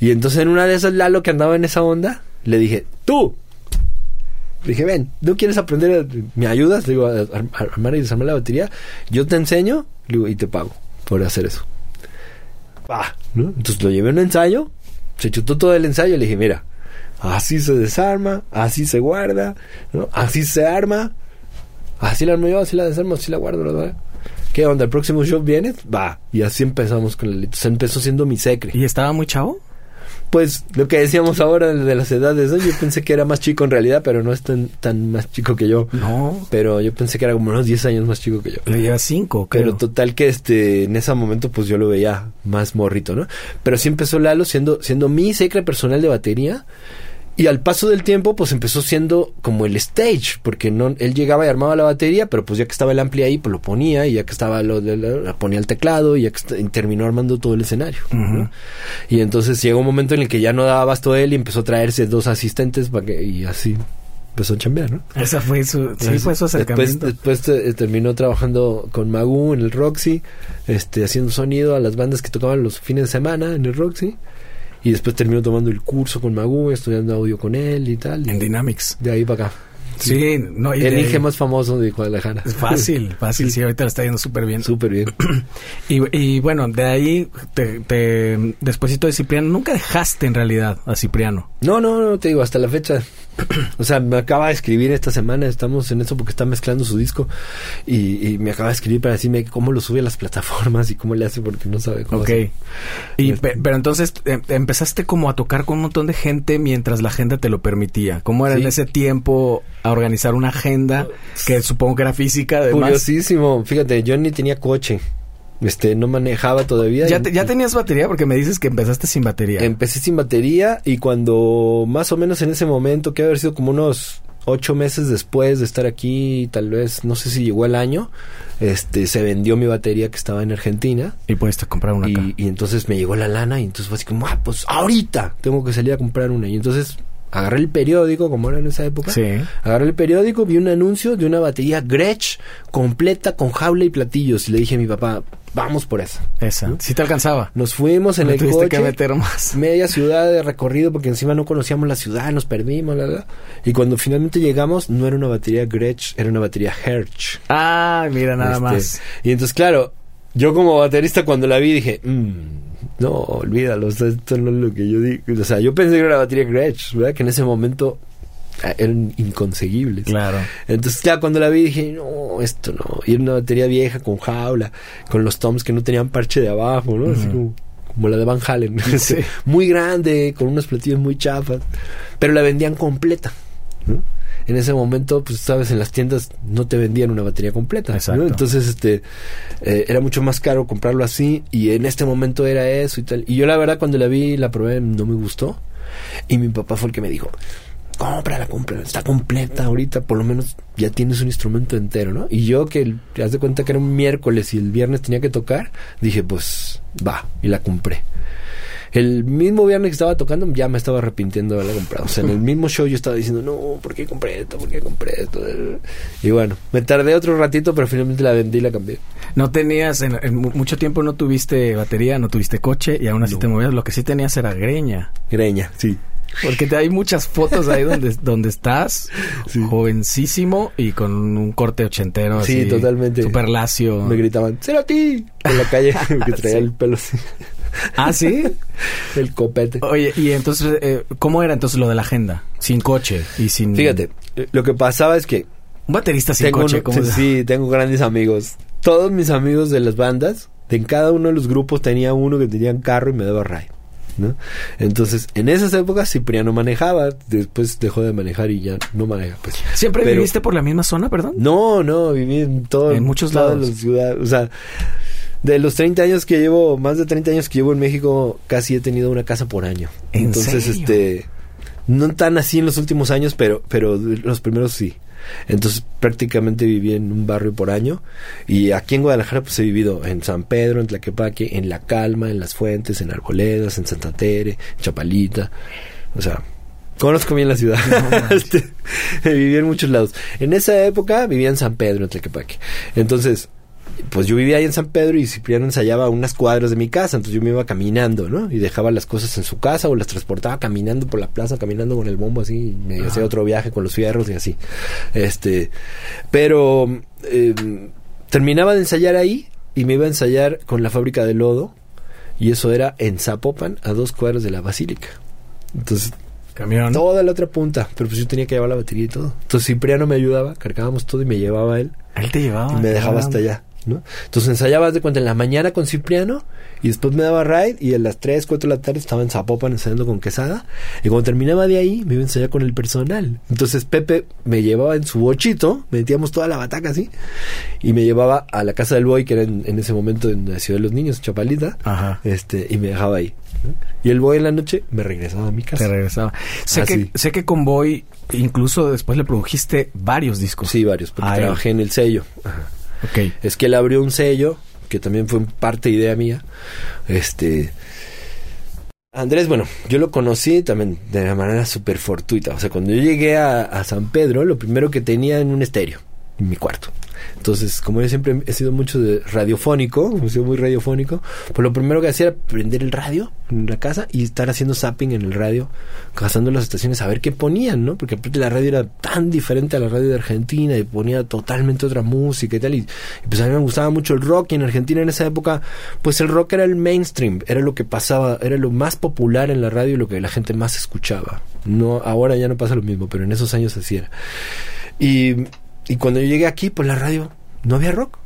Y entonces en una de esas, Lalo, que andaba en esa onda, le dije, tú. Le dije, ven, ¿tú quieres aprender? a- ¿Me ayudas? Le digo, a, a- a armar y desarmar la batería. Yo te enseño le digo, y te pago por hacer eso. Va, ¿no? Entonces lo llevé a un ensayo, se chutó todo el ensayo y le dije, mira, así se desarma, así se guarda. Así se arma, así la armo yo, así la desarmo, así la guardo, ¿verdad? ¿Qué onda? ¿El próximo show viene? Va. Y así empezamos con el... Se empezó siendo mi secre. ¿Y estaba muy chavo? Pues lo que decíamos ahora de las edades, ¿no? Yo pensé que era más chico en realidad, pero no es tan, tan más chico que yo. No. Pero yo pensé que era como unos 10 años más chico que yo. Le lleva cinco, Pero creo. total que este en ese momento pues yo lo veía más morrito, ¿no? Pero sí empezó Lalo siendo siendo mi secre personal de batería y al paso del tiempo pues empezó siendo como el stage, porque no él llegaba y armaba la batería, pero pues ya que estaba el ampli ahí pues lo ponía y ya que estaba lo de la- ponía el teclado y ya que y terminó armando todo el escenario. Y entonces llegó un momento en el que ya no daba abasto él y empezó a traerse dos asistentes para que y así empezó a chambear, ¿no? Esa fue su, sí, fue su acercamiento. Después, después eh, terminó trabajando con Magu en el Roxy, este, haciendo sonido a las bandas que tocaban los fines de semana en el Roxy. Y después terminó tomando el curso con Magu, estudiando audio con él y tal. y en Dynamics. de ahí para acá. Sí, no, y el de- Inge más famoso de Guadalajara. Es fácil, fácil, sí, ahorita le está yendo súper bien. Súper bien. Y, y bueno, de ahí, te, te, despuésito de Cipriano, nunca dejaste en realidad a Cipriano. No, no, no, te digo, hasta la fecha. O sea, me acaba de escribir esta semana, estamos en eso porque está mezclando su disco y, y me acaba de escribir para decirme cómo lo sube a las plataformas y cómo le hace porque no sabe cómo Ok. hacer. Y, Este- pe- pero entonces eh, empezaste como a tocar con un montón de gente mientras la agenda te lo permitía. ¿Cómo era Sí. en ese tiempo a organizar una agenda que supongo que era física además? Curiosísimo, fíjate, yo ni tenía coche. Este, no manejaba todavía. ¿Ya, te- ya tenías batería? Porque me dices que empezaste sin batería. Empecé sin batería y cuando más o menos en ese momento, que haber sido como unos ocho meses después de estar aquí, tal vez, no sé si llegó el año, este, se vendió mi batería que estaba en Argentina. Y pudiste comprar una acá. Y, y entonces me llegó la lana y entonces fue así como, ah, pues ahorita tengo que salir a comprar una. Y entonces agarré el periódico, como era en esa época. Sí. Agarré el periódico, vi un anuncio de una batería Gretsch completa con jaula y platillos. Y le dije a mi papá, vamos por esa. Esa. Sí te alcanzaba. Nos fuimos en No el tuviste coche. que meter más. Media ciudad de recorrido porque encima no conocíamos la ciudad, nos perdimos, la, la. Y cuando finalmente llegamos, no era una batería Gretsch, era una batería Hertz. Ah, mira, nada Este, más. Y entonces, claro, yo como baterista cuando la vi dije, "Mm, no, olvídalo, esto no es lo que yo digo. O sea, yo pensé que era una batería Gretsch, ¿verdad? Que en ese momento eh, eran inconseguibles. Claro. Entonces, ya cuando la vi dije, no, esto no. Y era una batería vieja con jaula, con los toms que no tenían parche de abajo, ¿no? Así como, como la de Van Halen. Sí. muy grande, con unos platillos muy chafas. Pero la vendían completa. ¿no? En ese momento, pues sabes, en las tiendas no te vendían una batería completa. Entonces, este, eh, era mucho más caro comprarlo así. Y en este momento era eso y tal. Y yo la verdad cuando la vi, la probé, no me gustó. Y mi papá fue el que me dijo, cómprala, cómprala, está completa ahorita, por lo menos ya tienes un instrumento entero, ¿no? Y yo que, te das de cuenta que era un miércoles y el viernes tenía que tocar, dije, pues va, y la compré. El mismo viernes que estaba tocando ya me estaba arrepintiendo de haberla comprado. O sea, en el mismo show yo estaba diciendo, no, ¿por qué compré esto? ¿Por qué compré esto? Y bueno, me tardé otro ratito, pero finalmente la vendí y la cambié. No tenías, en, en mu- mucho tiempo no tuviste batería, no tuviste coche y aún así No. te movías. Lo que sí tenías era greña. Greña, sí. Porque te, hay muchas fotos ahí donde, donde estás, Sí. jovencísimo y con un corte ochentero. Sí, así, totalmente. Super lacio. Me gritaban, ¡Será a ti! En la calle, que traía Sí. el pelo así, Ah, sí. el copete. Oye, y entonces, eh, ¿cómo era entonces lo de la agenda? Sin coche y sin... Fíjate, eh, lo que pasaba es que Un baterista sin tengo, coche, un- ¿cómo sí, tengo grandes amigos. Todos mis amigos de las bandas, de en cada uno de los grupos tenía uno que tenía un carro y me daba ride. ¿no? Entonces, en esas épocas Cipriano manejaba, después dejó de manejar y ya no maneja. Pues. ¿Siempre Pero- viviste por la misma zona, perdón? No, no, viví en todo, En muchos lados. las ciudades. O sea, de los 30 años que llevo, más de 30 años que llevo en México, casi he tenido una casa por año. ¿En Entonces, serio? este, no tan así en los últimos años, pero, pero los primeros sí. Entonces prácticamente viví en un barrio por año y aquí en Guadalajara pues he vivido en San Pedro, en Tlaquepaque, en La Calma, en Las Fuentes, en Arboledas, en Santa Tere, en Chapalita, o sea, conozco bien la ciudad. Este, viví en muchos lados. En esa época vivía en San Pedro, en Tlaquepaque. Entonces, pues yo vivía ahí en San Pedro y Cipriano ensayaba a unas cuadras de mi casa, entonces yo me iba caminando, ¿no? Y dejaba las cosas en su casa o las transportaba caminando por la plaza, caminando con el bombo así, y me hacía otro viaje con los fierros y así. Este, pero eh, terminaba de ensayar ahí y me iba a ensayar con la fábrica de lodo y eso era en Zapopan, a dos cuadras de la basílica. Entonces, Camión. toda la otra punta, pero pues yo tenía que llevar la batería y todo. Entonces Cipriano me ayudaba, cargábamos todo y me llevaba él Él te llevaba. y me dejaba caramba. hasta allá, ¿no? Entonces ensayaba de cuenta en la mañana con Cipriano y después me daba ride y a las 3, 4 de la tarde estaba en Zapopan ensayando con Quesada y cuando terminaba de ahí me iba a ensayar con el personal. Entonces Pepe me llevaba en su bochito, metíamos toda la bataca así y me llevaba a la casa del boy que era en, en ese momento en la ciudad de los niños, Chapalita, Ajá. este y me dejaba ahí. Y el boy en la noche me regresaba a mi casa. Te regresaba. Sé, Ah, que, sé que con Boy incluso después le produjiste varios discos. Sí, varios, porque trabajé en el sello. Ajá. Es que él abrió un sello que también fue parte idea mía. Este Andrés, bueno, yo lo conocí también de una manera súper fortuita. O sea, cuando yo llegué a, a San Pedro, lo primero que tenía en un estéreo, mi cuarto. Entonces, como yo siempre he sido mucho de radiofónico, he sido muy radiofónico, pues lo primero que hacía era prender el radio en la casa y estar haciendo zapping en el radio, cazando las estaciones a ver qué ponían, ¿no? Porque aparte la radio era tan diferente a la radio de Argentina y ponía totalmente otra música y tal. Y, y pues a mí me gustaba mucho el rock y en Argentina en esa época, pues el rock era el mainstream, era lo que pasaba, era lo más popular en la radio y lo que la gente más escuchaba. No, ahora ya no pasa lo mismo, pero en esos años así era. Y, y cuando yo llegué aquí, pues la radio no había rock.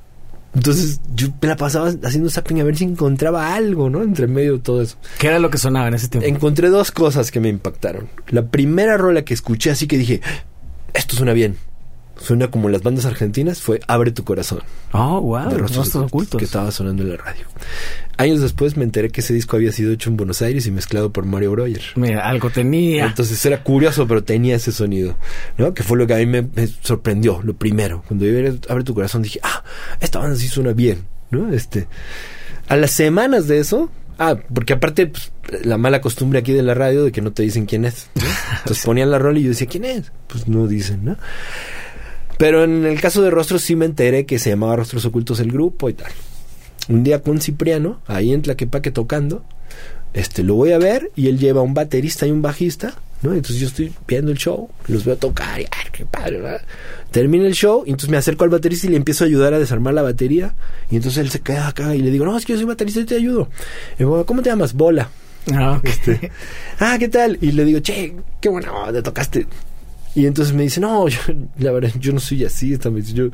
Entonces yo me la pasaba haciendo zapping a ver si encontraba algo, ¿no? Entre medio de todo eso. ¿Qué era lo que sonaba en ese tiempo? Encontré dos cosas que me impactaron. La primera rola que escuché así que dije, esto suena bien. Suena como las bandas argentinas, fue Abre tu corazón. Oh, wow. de Rostros, Rostros ocultos. Que estaba sonando en la radio. Años después me enteré que ese disco había sido hecho en Buenos Aires y mezclado por Mario Breuer. Mira, algo tenía. Entonces era curioso, pero tenía ese sonido, ¿no? Que fue lo que a mí me, me sorprendió, lo primero. Cuando yo vi Abre tu corazón dije, ah, esta banda sí suena bien, ¿no? Este, a las semanas de eso, ah, porque aparte pues, la mala costumbre aquí de la radio de que no te dicen quién es. ¿no? Entonces ponían la rola y yo decía, ¿quién es? Pues no dicen, ¿no? Pero en el caso de Rostros sí me enteré que se llamaba Rostros Ocultos el grupo y tal. Un día con Cipriano, ahí en Tlaquepaque tocando, este, lo voy a ver y él lleva un baterista y un bajista, ¿no? Entonces yo estoy viendo el show, los veo tocar y ¡ay, qué padre! ¿verdad? Termina el show y entonces me acerco al baterista y le empiezo a ayudar a desarmar la batería y entonces él se queda acá y le digo, no, es que yo soy baterista y te ayudo. Y digo, ¿cómo te llamas? Bola. Ah. Este, ah, ¿qué tal? Y le digo, che, qué bueno, te tocaste. Y entonces me dice, no, yo, la verdad, yo no soy así. Yo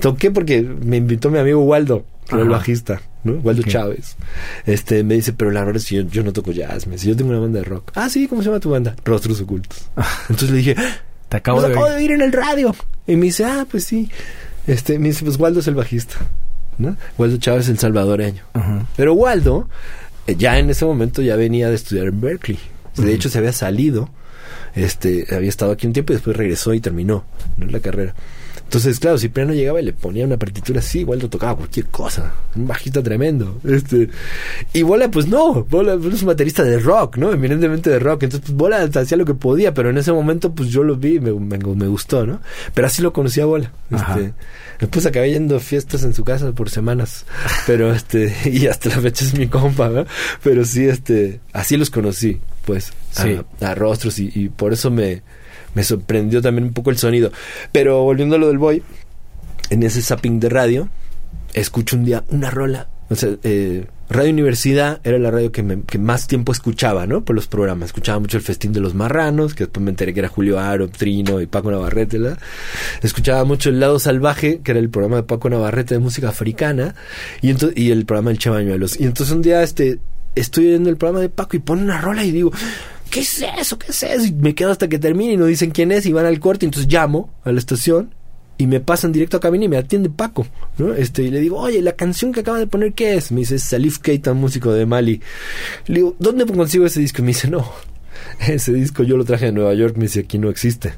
toqué porque me invitó mi amigo Waldo, que era el bajista, ¿no? Waldo. Chávez. Este, me dice, pero la verdad es que yo, yo no toco jazz. Me dice, yo tengo una banda de rock. Ah, sí, ¿cómo se llama tu banda? Rostros Ocultos. Entonces le dije, "Ah, Te acabo de acabo de oír en el radio. Y me dice, ah, pues sí. Este, me dice, pues Waldo es el bajista, ¿no? Waldo Chávez es el salvadoreño. Ajá. Pero Waldo, eh, ya en ese momento ya venía de estudiar en Berkeley. De hecho, se había salido, este, había estado aquí un tiempo y después regresó y terminó la carrera. Entonces, claro, Cipriano llegaba y le ponía una partitura así, Waldo tocaba cualquier cosa, un bajista tremendo. Este, y Bola, pues no, Bola es un baterista de rock, ¿no? Eminentemente de rock. Entonces, pues Bola hacía lo que podía, pero en ese momento, pues yo lo vi y me, me, me gustó, ¿no? Pero así lo conocí a Bola. Este, Después acabé yendo a fiestas en su casa por semanas. Pero este, y hasta la fecha es mi compa, ¿no? Pero sí, este, así los conocí, pues, Sí. a, a rostros y, y por eso me, me sorprendió también un poco el sonido. Pero volviendo a lo del boy, en ese zapping de radio, escucho un día una rola. O sea, eh, Radio Universidad era la radio que, más tiempo escuchaba, ¿no? Por los programas. Escuchaba mucho el Festín de los Marranos, que después me enteré que era Julio Aro, Trino y Paco Navarrete, ¿verdad? Escuchaba mucho El Lado Salvaje, que era el programa de Paco Navarrete de música africana, y, ento- y el programa El Chavañuelos. Y entonces un día, este, estoy oyendo el programa de Paco y pone una rola y digo, ¿qué es eso? ¿Qué es eso? Y me quedo hasta que termine y no dicen quién es y van al corte. Entonces llamo a la estación y me pasan directo a cabina y me atiende Paco, ¿no? Este, y le digo, oye, la canción que acaba de poner, ¿qué es? Me dice, Salif Keita, músico de Mali. Le digo, ¿dónde consigo ese disco? Y me dice, no, ese disco yo lo traje de Nueva York, me dice, aquí no existe.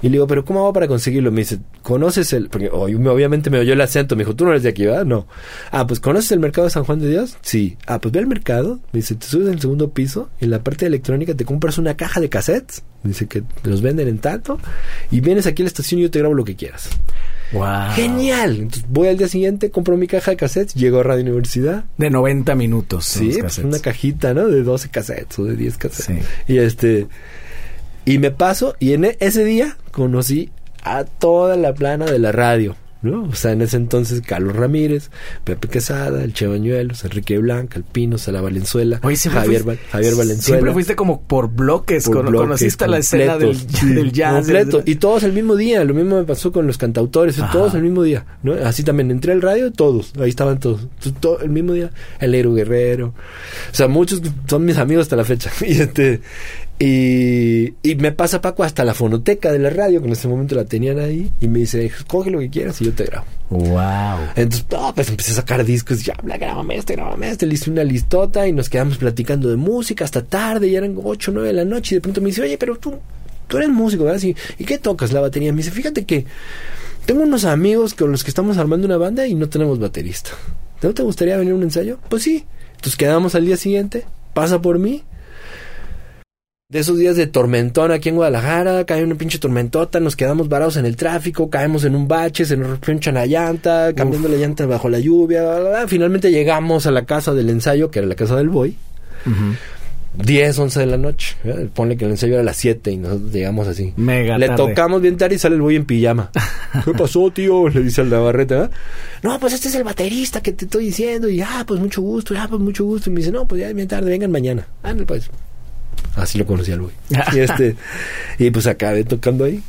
Y le digo, ¿pero cómo hago para conseguirlo? Me dice, ¿conoces el...? Porque obviamente me oyó el acento. Me dijo, ¿tú no eres de aquí, verdad? No. Ah, pues, ¿conoces el mercado de San Juan de Dios? Sí. Ah, pues ve al mercado. Me dice, te subes al segundo piso. En la parte de electrónica te compras una caja de cassettes. Me dice que te los venden en tanto. Y vienes aquí a la estación y yo te grabo lo que quieras. Wow. ¡Genial! Entonces voy al día siguiente, compro mi caja de cassettes, llego a Radio Universidad. De 90 minutos. Sí, pues una cajita, ¿no? De 12 cassettes o de 10 cassettes. Sí. Y este... Y me paso, y en e- ese día conocí a toda la plana de la radio, ¿no? O sea, en ese entonces Carlos Ramírez, Pepe Quesada, el Che Bañuelos, Enrique Blanca, el Pino, Sala Valenzuela, Oye, Javier, fuiste- Javier Valenzuela. Siempre fuiste como por bloques. por cono- bloques conociste la escena del, del jazz. completo. Y todos el mismo día. Lo mismo me pasó con los cantautores. Ajá. Todos el mismo día. ¿no? Así también entré al radio, todos. Ahí estaban todos. Todo el mismo día. El Negro Guerrero. O sea, muchos son mis amigos hasta la fecha. Y este. Y, y me pasa Paco hasta la fonoteca de la radio, que en ese momento la tenían ahí, y me dice, coge lo que quieras y yo te grabo. Wow. Entonces, no, pues empecé a sacar discos, ya, bla, grábame este, grábame este, le hice una listota y nos quedamos platicando de música hasta tarde, ya eran 8 o 9 de la noche, y de pronto me dice, oye, pero tú, tú eres músico, ¿verdad? ¿Y qué tocas la batería? Me dice, fíjate que tengo unos amigos con los que estamos armando una banda y no tenemos baterista. ¿No te gustaría venir a un ensayo? Pues sí. Entonces quedamos al día siguiente, pasa por mí. De esos días de tormentón aquí en Guadalajara, cae una pinche tormentota, nos quedamos varados en el tráfico, caemos en un bache, se nos rompió la llanta, cambiando la llanta bajo la lluvia, bla, bla, bla. finalmente llegamos a la casa del ensayo, que era la casa del boy, 10, 11 de la noche, ¿eh? ponle que el ensayo era a las 7 y nosotros llegamos así. Mega Le tarde. tocamos bien tarde y sale el boy en pijama. ¿Qué pasó, tío? Le dice al Navarrete, ¿verdad? No, pues este es el baterista que te estoy diciendo. Y ah, pues mucho gusto, ya, pues mucho gusto. Y me dice, no, pues ya es bien tarde, vengan mañana. Ándale, pues. Así lo conocí al boy. y este, y pues acabé tocando ahí.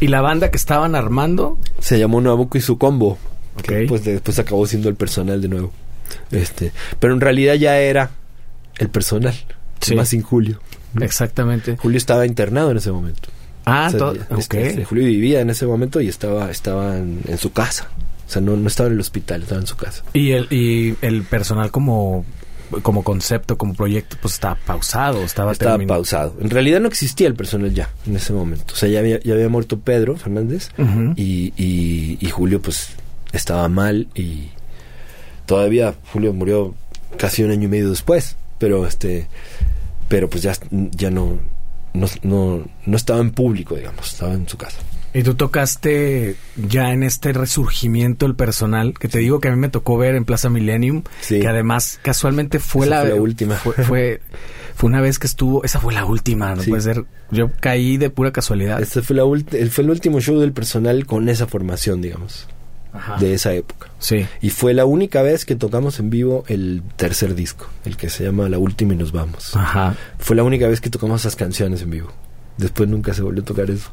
Y la banda que estaban armando. Se llamó Nabucco y su combo. Que Ok. pues después acabó siendo el personal de nuevo. Este, pero en realidad ya era el personal. Sí. Más sin Julio. Exactamente. Julio estaba internado en ese momento. Ah, O sea, to- este, este, Julio vivía en ese momento y estaba, estaba en, en su casa. O sea, no, no estaba en el hospital, estaba en su casa. Y el, y el personal como, como concepto, como proyecto, pues estaba pausado, estaba, Estaba pausado. En realidad no existía el personal ya en ese momento. O sea, ya había, ya había muerto Pedro Fernández y, y, y Julio pues estaba mal y todavía Julio murió casi un año y medio después. Pero este, pero pues ya, ya no, no, no, no estaba en público, digamos, estaba en su casa. Y tú tocaste ya en este resurgimiento del personal, que te digo que a mí me tocó ver en Plaza Millennium, Sí. que además casualmente fue la, fue la última. Fue, fue, fue una vez que estuvo, esa fue la última, no Sí. puede ser. Yo caí de pura casualidad. Este fue, la ulti- el- fue el último show del personal con esa formación, digamos, Ajá. de esa época. Sí. Y fue la única vez que tocamos en vivo el tercer disco, el que se llama La Última y Nos Vamos. Ajá. Fue la única vez que tocamos esas canciones en vivo. Después nunca se volvió a tocar eso.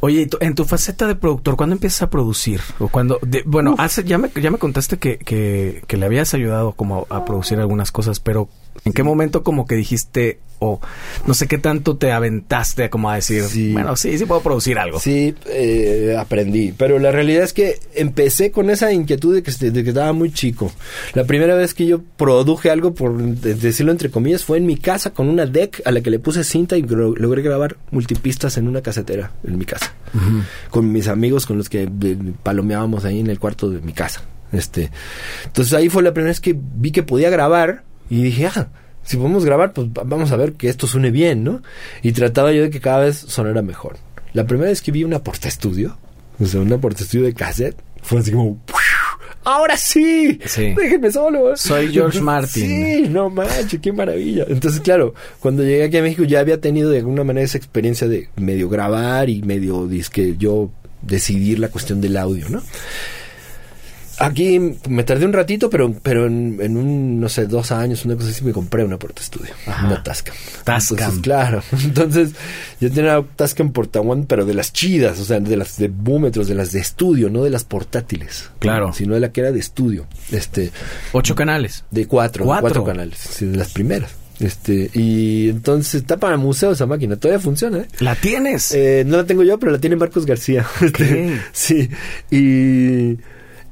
Oye, en tu faceta de productor, ¿cuándo empiezas a producir? O cuando, de- bueno, hace, ya me, ya me contaste que, que, que le habías ayudado como a, a producir algunas cosas, pero ¿en qué momento como que dijiste, o no sé qué tanto te aventaste como a decir, Sí. bueno, sí, sí puedo producir algo? Sí, eh, aprendí. Pero la realidad es que empecé con esa inquietud de que, de que estaba muy chico. La primera vez que yo produje algo, por de- decirlo entre comillas, fue en mi casa con una deck a la que le puse cinta y logré grabar multipistas en una casetera en mi casa. Con mis amigos con los que de- palomeábamos ahí en el cuarto de mi casa. Este, entonces ahí fue la primera vez que vi que podía grabar y dije, ah, si podemos grabar, pues va- vamos a ver que esto suene bien, ¿no? Y trataba yo de que cada vez sonara mejor. La primera vez que vi una porta estudio, o sea, una porta estudio de cassette, fue así como, ¡Ahora sí! Sí. Déjenme solo. Soy George Martin. Sí, no manches, qué maravilla. Entonces, claro, cuando llegué aquí a México ya había tenido de alguna manera esa experiencia de medio grabar y medio disque yo decidir la cuestión del audio, ¿no? Aquí me tardé un ratito, pero, pero en, en un, no sé, dos años, una cosa así, me compré una porta estudio. Ajá. Una Tascam. Tascam. Entonces, claro. Entonces, yo tenía una Tascam Portaone, pero de las chidas, o sea, de las de búmetros, de las de estudio, no de las portátiles. Claro. Sino de la que era de estudio. Este, Ocho canales. de cuatro, ¿Cuatro? cuatro canales, sí, de las primeras. Este, y entonces está para museo esa máquina, todavía funciona, ¿eh? ¿La tienes? Eh, no la tengo yo, pero la tiene Marcos García. Este, sí. Y,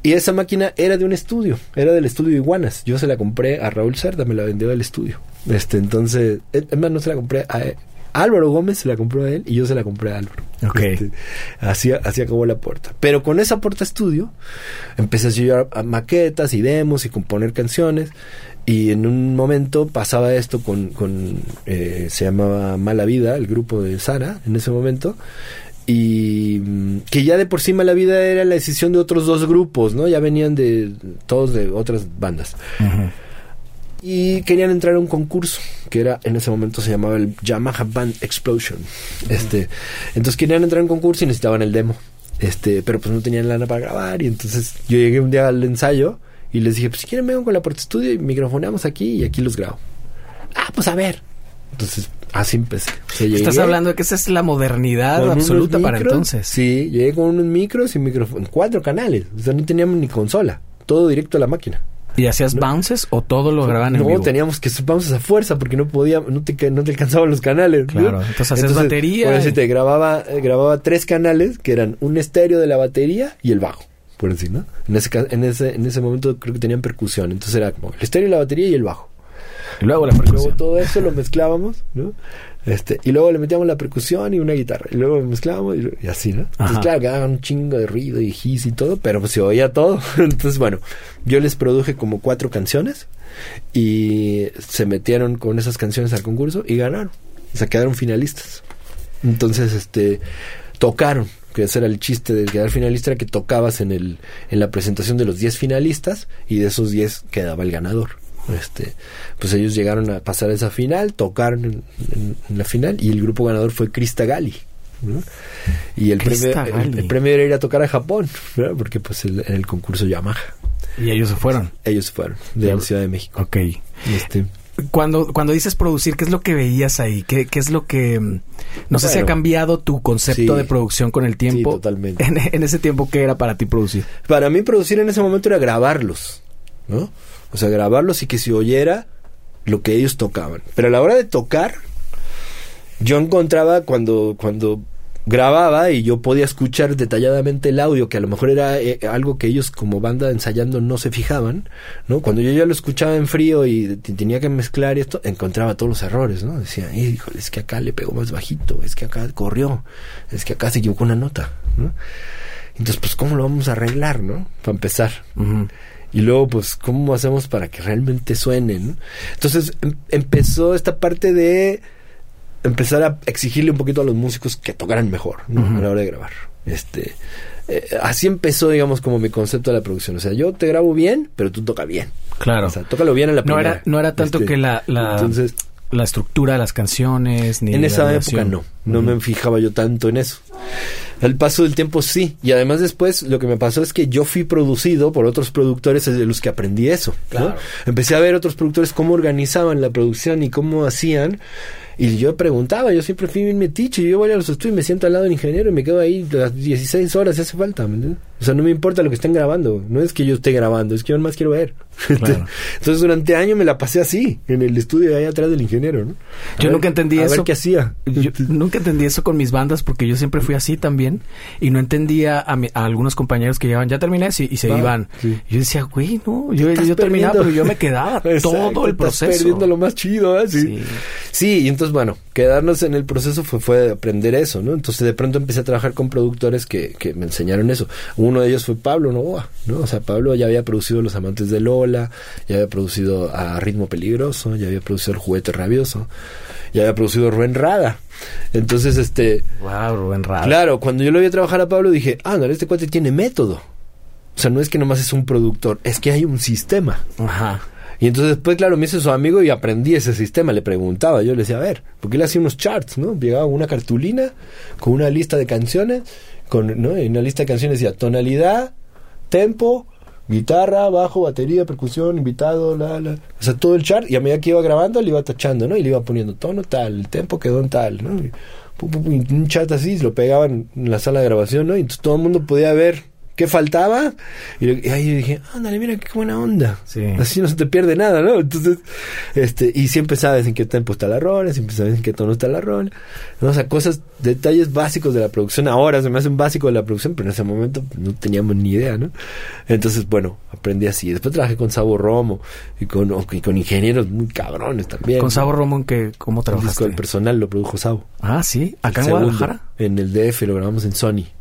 y esa máquina era de un estudio, era del estudio Iguanas. Yo se la compré a Raúl Cerda, me la vendió del estudio. Este, entonces, es más, no se la compré a a Álvaro Gómez, se la compró a él y yo se la compré a Álvaro. Ok. Este, así, así acabó la porta. Pero con esa porta estudio empecé a llevar a maquetas y demos y componer canciones. Y en un momento pasaba esto con, con eh, se llamaba Mala Vida, el grupo de Sara, en ese momento. Y que ya de por sí Mala Vida era la decisión de otros dos grupos, ¿no? Ya venían de todos de otras bandas. Y querían entrar a un concurso, que era, en ese momento se llamaba el Yamaha Band Explosion. Este, entonces querían entrar a un concurso y necesitaban el demo. Este, pero pues no tenían lana para grabar. Y entonces yo llegué un día al ensayo y les dije, pues si quieren vengan con la Porta Estudio y microfoneamos aquí y aquí los grabo. Ah, pues a ver. Entonces, así empecé. O sea, Estás hablando de que esa es la modernidad absoluta para micros. entonces. Sí, llegué con unos micros y micrófonos, cuatro canales. O sea, no teníamos ni consola. Todo directo a la máquina. ¿Y hacías bounces o todo lo grababan en no, vivo? teníamos que vamos a fuerza porque no podía, no te, no te alcanzaban los canales. ¿no? Claro, entonces hacías batería Por y- te grababa, eh, grababa tres canales que eran un estéreo de la batería y el bajo, por decir, ¿no? En ese, en ese, en ese momento creo que tenían percusión, entonces era como el estéreo, la batería y el bajo. Y luego la Luego percusión. todo eso lo mezclábamos, ¿no? Este, y luego le metíamos la percusión y una guitarra. Y luego mezclábamos y, y así, ¿no? Entonces, claro, quedaba un chingo de ruido y gis y todo, pero pues se oía todo. Entonces, bueno, yo les produje como cuatro canciones y se metieron con esas canciones al concurso y ganaron. O sea, quedaron finalistas. Entonces, este, tocaron, que ese era el chiste de quedar finalista, era que tocabas en el, en la presentación de los 10 finalistas y de esos 10 quedaba el ganador. Este, pues ellos llegaron a pasar esa final, tocaron en, en- en la final y el grupo ganador fue Krista Gali. ¿no? Y el premio, el, premio era ir a tocar a Japón, porque pues el, en el concurso Yamaha, Y ellos se fueron. ellos fueron de la Ciudad de México. Ok. Este, Cuando, cuando dices producir, ¿qué es lo que veías ahí? ¿Qué, qué es lo que... mm, No sé si ha cambiado tu concepto Sí. de producción con el tiempo. Sí, totalmente. En, en ese tiempo, ¿qué era para ti producir? Para mí producir en ese momento era grabarlos, ¿no? O sea, grabarlos y que se oyera lo que ellos tocaban. Pero a la hora de tocar, yo encontraba cuando, cuando grababa y yo podía escuchar detalladamente el audio, que a lo mejor era eh, algo que ellos como banda ensayando no se fijaban, ¿no? Cuando yo ya lo escuchaba en frío y tenía que mezclar esto, encontraba todos los errores, ¿no? Decía, híjole, es que acá le pegó más bajito, es que acá corrió, es que acá se equivocó una nota, ¿no? Entonces, pues, ¿cómo lo vamos a arreglar, no? Para empezar. Y luego, pues, ¿cómo hacemos para que realmente suene, ¿no? Entonces, em, empezó esta parte de empezar a exigirle un poquito a los músicos que tocaran mejor ¿no? a la hora de grabar. Este, eh, así empezó, digamos, como mi concepto de la producción. O sea, yo te grabo bien, pero tú toca bien. Claro. O sea, tócalo bien en la no primera. Era, no era tanto Este, que la, la, entonces, la estructura de las canciones, ni en esa época no. No me fijaba yo tanto en eso. Al paso del tiempo sí. Y además después lo que me pasó es que yo fui producido por otros productores de los que aprendí eso. ¿no? Claro. Empecé a ver otros productores cómo organizaban la producción y cómo hacían. Y yo preguntaba, yo siempre fui bien metiche, yo voy a los estudios y me siento al lado del ingeniero y me quedo ahí las 16 horas si hace falta, ¿me entiendes? O sea, no me importa lo que estén grabando, no es que yo esté grabando, es que yo más quiero ver. Claro. Entonces durante años me la pasé así, en el estudio ahí atrás del ingeniero, ¿no? A Yo ver- nunca entendí a eso. ver qué hacía. Yo nunca entendí eso con mis bandas porque yo siempre fui así también y no entendía a, mi- a algunos compañeros que llegaban, ya terminé sí, y se Va, iban. sí. Yo decía, güey, no, yo, Estás yo terminaba, pero yo me quedaba Exacto, todo el estás proceso. perdiendo lo más chido, ¿eh? Sí. Sí. Sí, y entonces, bueno, quedarnos en el proceso fue, fue aprender eso, ¿no? Entonces, de pronto empecé a trabajar con productores que, que me enseñaron eso. Uno de ellos fue Pablo Novoa, ¿no? O sea, Pablo ya había producido Los Amantes de Lola, ya había producido a Ritmo Peligroso, ya había producido El Juguete Rabioso, ya había producido Rubén Rada. Entonces, este, Wow, Rubén Rada. Claro, cuando yo lo vi a trabajar a Pablo dije, ah, no, este cuate tiene método. O sea, no es que nomás es un productor, es que hay un sistema. Ajá. Y entonces después, claro, me hice su amigo y aprendí ese sistema. Le preguntaba, yo le decía, a ver, porque él hacía unos charts, ¿no? Llegaba una cartulina con una lista de canciones, con, ¿no? En una lista de canciones decía tonalidad, tempo, guitarra, bajo, batería, percusión, invitado, la, la. O sea, todo el chart. Y a medida que iba grabando, le iba tachando, ¿no? Y le iba poniendo tono tal, el tempo quedó en tal, ¿no? Y, y un chart así, lo pegaban en la sala de grabación, ¿no? Y entonces todo el mundo podía ver qué faltaba. Y, ahí yo dije, ándale, mira qué buena onda. Sí. Así no se te pierde nada, ¿no? Entonces, este, y siempre sabes en qué tempo está la rola, siempre sabes en qué tono está la rola. ¿no? O sea, cosas, detalles básicos de la producción. Ahora se me hacen básicos de la producción, pero en ese momento no teníamos ni idea, ¿no? Entonces, bueno, aprendí así. Después trabajé con Sabo Romo y con, y con ingenieros muy cabrones también. Con. Sabo Romón, que, ¿cómo El disco trabajaste? del personal lo produjo Sabo. Ah, sí, acá en El segundo, Guadalajara. En el DF lo grabamos en Sony.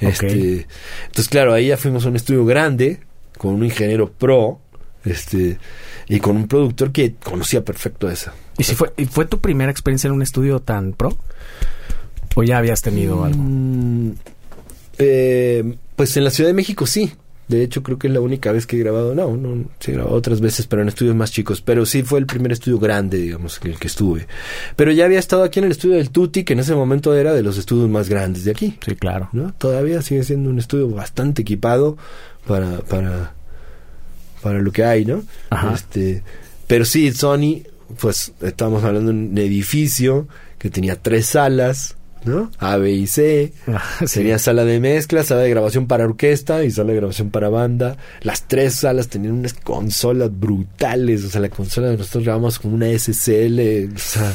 Este, entonces, claro, ahí ya fuimos a un estudio grande, con un ingeniero pro, este, y con un productor que conocía perfecto eso. ¿Y si fue, y fue tu primera experiencia en un estudio tan pro? ¿O ya habías tenido algo? Mm, eh, pues en la Ciudad de México sí. De hecho, creo que es la única vez que he grabado. No, no, sí he grabado otras veces, pero en estudios más chicos. Pero sí fue el primer estudio grande, digamos, en el que estuve. Pero ya había estado aquí en el estudio del Tuti, que en ese momento era de los estudios más grandes de aquí. Sí, claro. ¿no? Todavía sigue siendo un estudio bastante equipado para, para, para lo que hay, ¿no? Ajá. Este, pero sí, Sony, pues estábamos hablando de un edificio que tenía tres salas, ¿no? A, B y C. Ah, sí. Tenía sala de mezcla, sala de grabación para orquesta y sala de grabación para banda. Las tres salas tenían unas consolas brutales. O sea, la consola de nosotros grabamos con una SSL. O sea,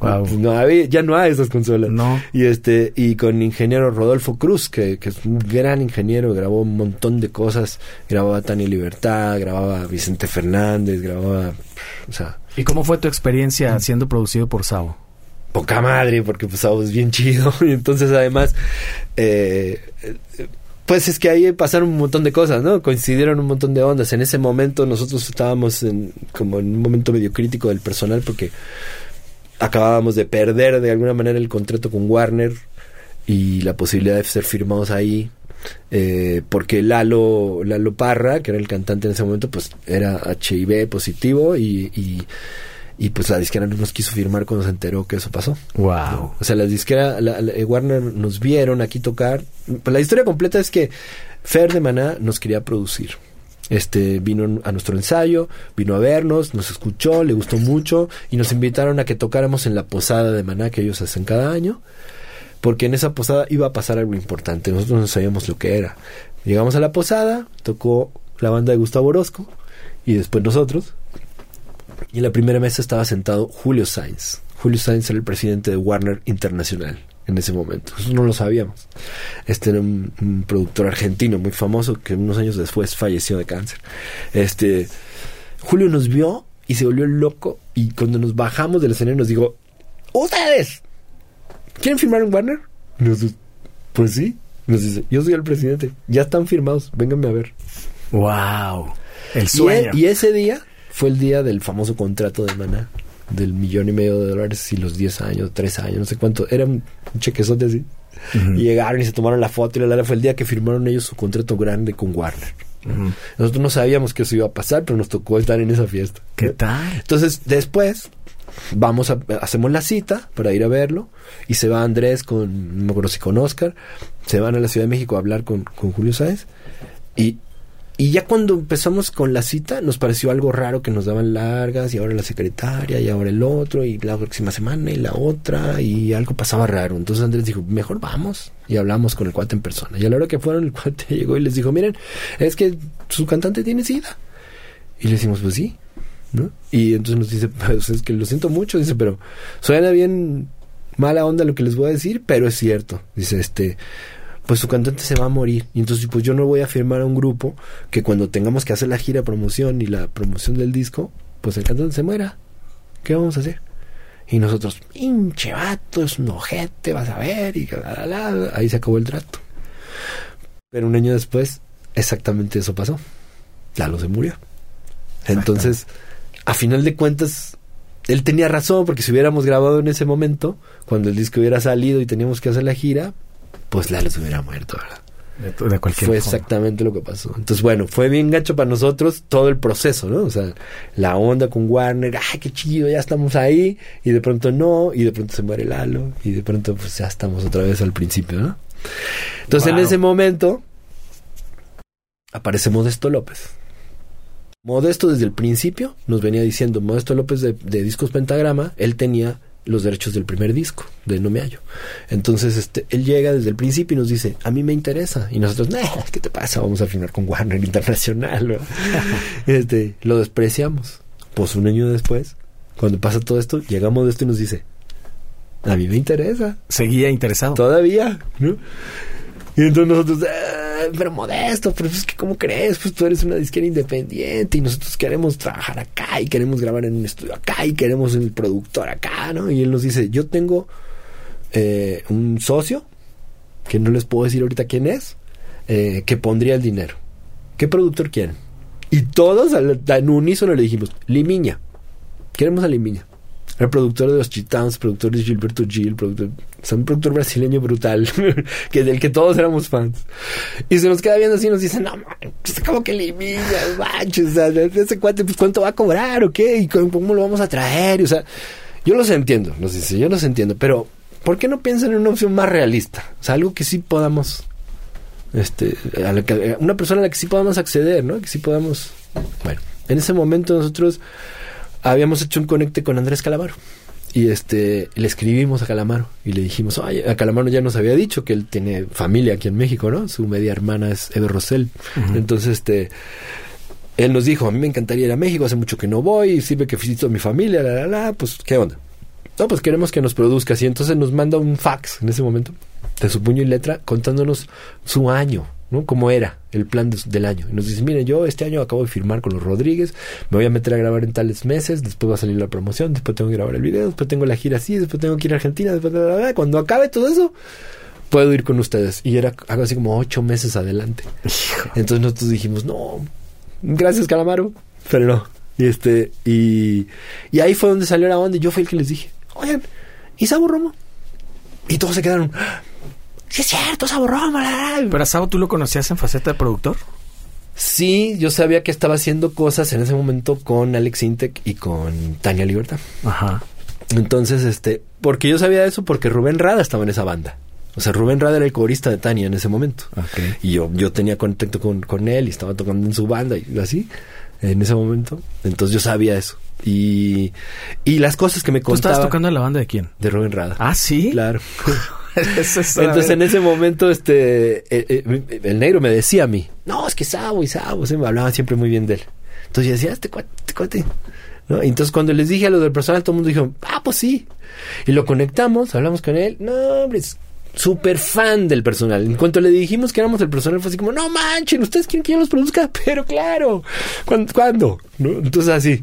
Wow. no había- ya no hay esas consolas. No. Y este, y con ingeniero Rodolfo Cruz, que, que es un gran ingeniero, grabó un montón de cosas. Grababa Tania Libertad, grababa Vicente Fernández, grababa. O sea, ¿Y cómo fue tu experiencia siendo producido por Sabo? Poca madre, porque pues es bien chido. Y entonces, además, eh, pues es que ahí pasaron un montón de cosas, ¿no? Coincidieron un montón de ondas. En ese momento nosotros estábamos en, como en un momento medio crítico del personal porque acabábamos de perder de alguna manera el contrato con Warner y la posibilidad de ser firmados ahí. eh, porque Lalo, Lalo Parra, que era el cantante en ese momento, pues era HIV positivo y, y, pues la disquera no nos quiso firmar cuando se enteró que eso pasó. Wow. O sea, la, la- eh, Warner nos vieron aquí tocar. Pues la historia completa es que Fer de Maná nos quería producir. Este vino a nuestro ensayo, vino a vernos, nos escuchó, le gustó mucho y nos invitaron a que tocáramos en la posada de Maná que ellos hacen cada año, porque en esa posada iba a pasar algo importante. Nosotros no sabíamos lo que era. Llegamos a la posada, tocó la banda de Gustavo Orozco y después nosotros. Y en la primera mesa estaba sentado Julio Sainz. Julio Sainz era el presidente de Warner Internacional en ese momento. Eso no lo sabíamos. Este era un, un, productor argentino muy famoso que unos años después falleció de cáncer. Este Julio nos vio y se volvió loco y cuando nos bajamos del escenario nos dijo, "¿Ustedes quieren firmar en Warner?" Y "Pues sí." Nos dice, "Yo soy el presidente. Ya están firmados. Vénganme a ver." Wow. El sueño. Y, y ese día fue el día del famoso contrato de Maná del millón y medio de dólares y los 10 años, 3 años, no sé cuánto. Era un chequezote así. Uh -huh. Y llegaron y se tomaron la foto y la, la fue el día que firmaron ellos su contrato grande con Warner. Uh -huh. Nosotros no sabíamos que eso iba a pasar, pero nos tocó estar en esa fiesta. ¿Qué tal? Entonces, después vamos a hacemos la cita para ir a verlo y se va Andrés con no me acuerdo si con Oscar, se van a la Ciudad de México a hablar con, con Julio Sáez y y ya cuando empezamos con la cita, nos pareció algo raro que nos daban largas y ahora la secretaria y ahora el otro y la próxima semana y la otra y algo pasaba raro. Entonces Andrés dijo, mejor vamos y hablamos con el cuate en persona. Y a la hora que fueron, el cuate llegó y les dijo, miren, es que su cantante tiene sida. Y le decimos, pues sí, ¿no? Y entonces nos dice, pues es que lo siento mucho, dice, pero suena bien mala onda lo que les voy a decir, pero es cierto. Dice, este pues su cantante se va a morir. Y entonces, pues yo no voy a firmar a un grupo que cuando tengamos que hacer la gira promoción y la promoción del disco, pues el cantante se muera. ¿Qué vamos a hacer? Y nosotros, pinche vato, es un ojete, vas a ver, y la, la, la. ahí se acabó el trato. Pero un año después, exactamente eso pasó. Lalo se murió. Entonces, a final de cuentas, él tenía razón, porque si hubiéramos grabado en ese momento, cuando el disco hubiera salido y teníamos que hacer la gira, pues Lalo se hubiera muerto, ¿verdad? De, de cualquier fue forma. exactamente lo que pasó. Entonces, bueno, fue bien gacho para nosotros todo el proceso, ¿no? O sea, la onda con Warner, ay, qué chido, ya estamos ahí, y de pronto no, y de pronto se muere Lalo, y de pronto pues ya estamos otra vez al principio, ¿no? Entonces, wow. en ese momento, aparece Modesto López. Modesto desde el principio nos venía diciendo, Modesto López de, de Discos Pentagrama, él tenía los derechos del primer disco de No Me Hallo. Entonces, este, él llega desde el principio y nos dice, a mí me interesa. Y nosotros, nah, ¿qué te pasa? Vamos a firmar con Warner Internacional. este, lo despreciamos. Pues un año después, cuando pasa todo esto, llegamos de esto y nos dice, a mí me interesa. Seguía interesado. Todavía, ¿no? Y entonces nosotros, ah, pero modesto, pero es que, ¿cómo crees? Pues tú eres una disquera independiente y nosotros queremos trabajar acá y queremos grabar en un estudio acá y queremos el productor acá, ¿no? Y él nos dice, yo tengo eh, un socio, que no les puedo decir ahorita quién es, eh, que pondría el dinero. ¿Qué productor quieren? Y todos en unísono le dijimos, Limiña, queremos a Limiña. El productor de los Chitans, productor de Gilberto Gil, productor, o sea, un productor brasileño brutal, que del que todos éramos fans. Y se nos queda viendo así y nos dice, no, man, pues, como que manches, o sea, ese cuate, pues, ¿cuánto va a cobrar o qué? ¿Y cómo lo vamos a traer? Y, o sea, yo los entiendo, nos dice, yo los entiendo, pero ¿por qué no piensan en una opción más realista? Algo que sí podamos, este, una persona a la que sí podamos acceder, ¿no? Que sí podamos, bueno, en ese momento nosotros habíamos hecho un conecte con Andrés Calamaro. Y este, le escribimos a Calamaro y le dijimos, oye, a Calamaro ya nos había dicho que él tiene familia aquí en México, ¿no? Su media hermana es Eve Rosell. Uh -huh. Entonces, este, él nos dijo, a mí me encantaría ir a México, hace mucho que no voy, sirve que visito a mi familia, la, la, la, pues, ¿qué onda? No, pues queremos que nos produzcas. Y entonces nos manda un fax en ese momento, de su puño y letra, contándonos su año, ¿no? Cómo era el plan de, del año. Y nos dice, miren, yo este año acabo de firmar con los Rodríguez, me voy a meter a grabar en tales meses, después va a salir la promoción, después tengo que grabar el video, después tengo la gira así, después tengo que ir a Argentina, después, bla, bla, bla. cuando acabe todo eso, puedo ir con ustedes. Y era algo así como ocho meses adelante. Entonces nosotros dijimos, no, gracias Calamaro, pero no. Y este, y, y ahí fue donde salió la onda y yo fui el que les dije, oigan, ¿y Sabo Romo? Y todos se quedaron, sí es cierto, Sabo Romo. Pero a Sabo tú lo conocías en faceta de productor. Sí, yo sabía que estaba haciendo cosas en ese momento con Alex Intec y con Tania Libertad. Ajá. Entonces, este, porque yo sabía eso porque Rubén Rada estaba en esa banda. O sea, Rubén Rada era el corista de Tania en ese momento. Okay. Y yo, yo tenía contacto con, con él y estaba tocando en su banda y así, en ese momento. Entonces yo sabía eso. Y, y las cosas que me contaba... ¿Tú estabas tocando en la banda de quién? De Rubén Rada. Ah, ¿sí? Claro. es Entonces en ese momento este el, el, el, negro me decía a mí, no, es que Sabo y Sabo, se me hablaba siempre muy bien de él. Entonces yo decía, este cuate, este cuate ¿no? Entonces cuando les dije a lo del personal, todo el mundo dijo, ah, pues sí. Y lo conectamos, hablamos con él. No, hombre, es súper fan del personal. En cuanto le dijimos que éramos el personal, fue así como, no manchen, ¿ustedes quieren que yo los produzca? Pero claro, ¿cuándo? cuándo? ¿No? Entonces así,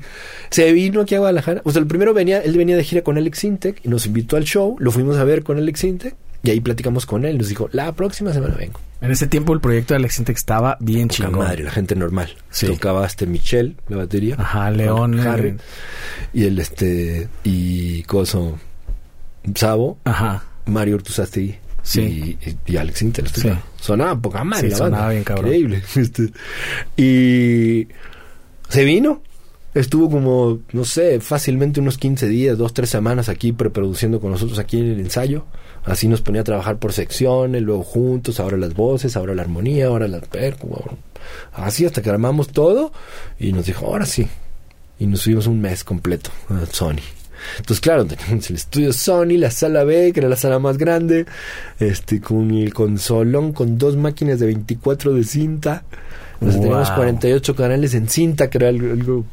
se vino aquí a Guadalajara. O sea, el primero venía, él venía de gira con Alex Intec y nos invitó al show, lo fuimos a ver con Alex Intec y ahí platicamos con él. Nos dijo, la próxima semana vengo. En ese tiempo el proyecto de Alex Intec estaba bien Poca chingón. madre, la gente normal. Sí. Tocaba este Michelle, la batería. Ajá, León. Harry. eh, Y el este, y Coso, Sabo, Ajá. Mario Ortuzasti Sí. y, y Alex Inter. Sí. Sonaba poca madre. Sí, la sonaba banda. bien cabrón. Increíble. Este, y se vino. Estuvo como, no sé, fácilmente unos 15 días, dos, tres semanas aquí preproduciendo con nosotros aquí en el ensayo. Así nos ponía a trabajar por secciones, luego juntos, ahora las voces, ahora la armonía, ahora las percu. Así hasta que armamos todo y nos dijo, ahora sí. Y nos subimos un mes completo a Sony. Entonces, claro, teníamos el estudio Sony, la sala B, que era la sala más grande, este, con el consolón, con dos máquinas de 24 de cinta. Nos Wow. teníamos 48 canales en cinta, que era algo, algo-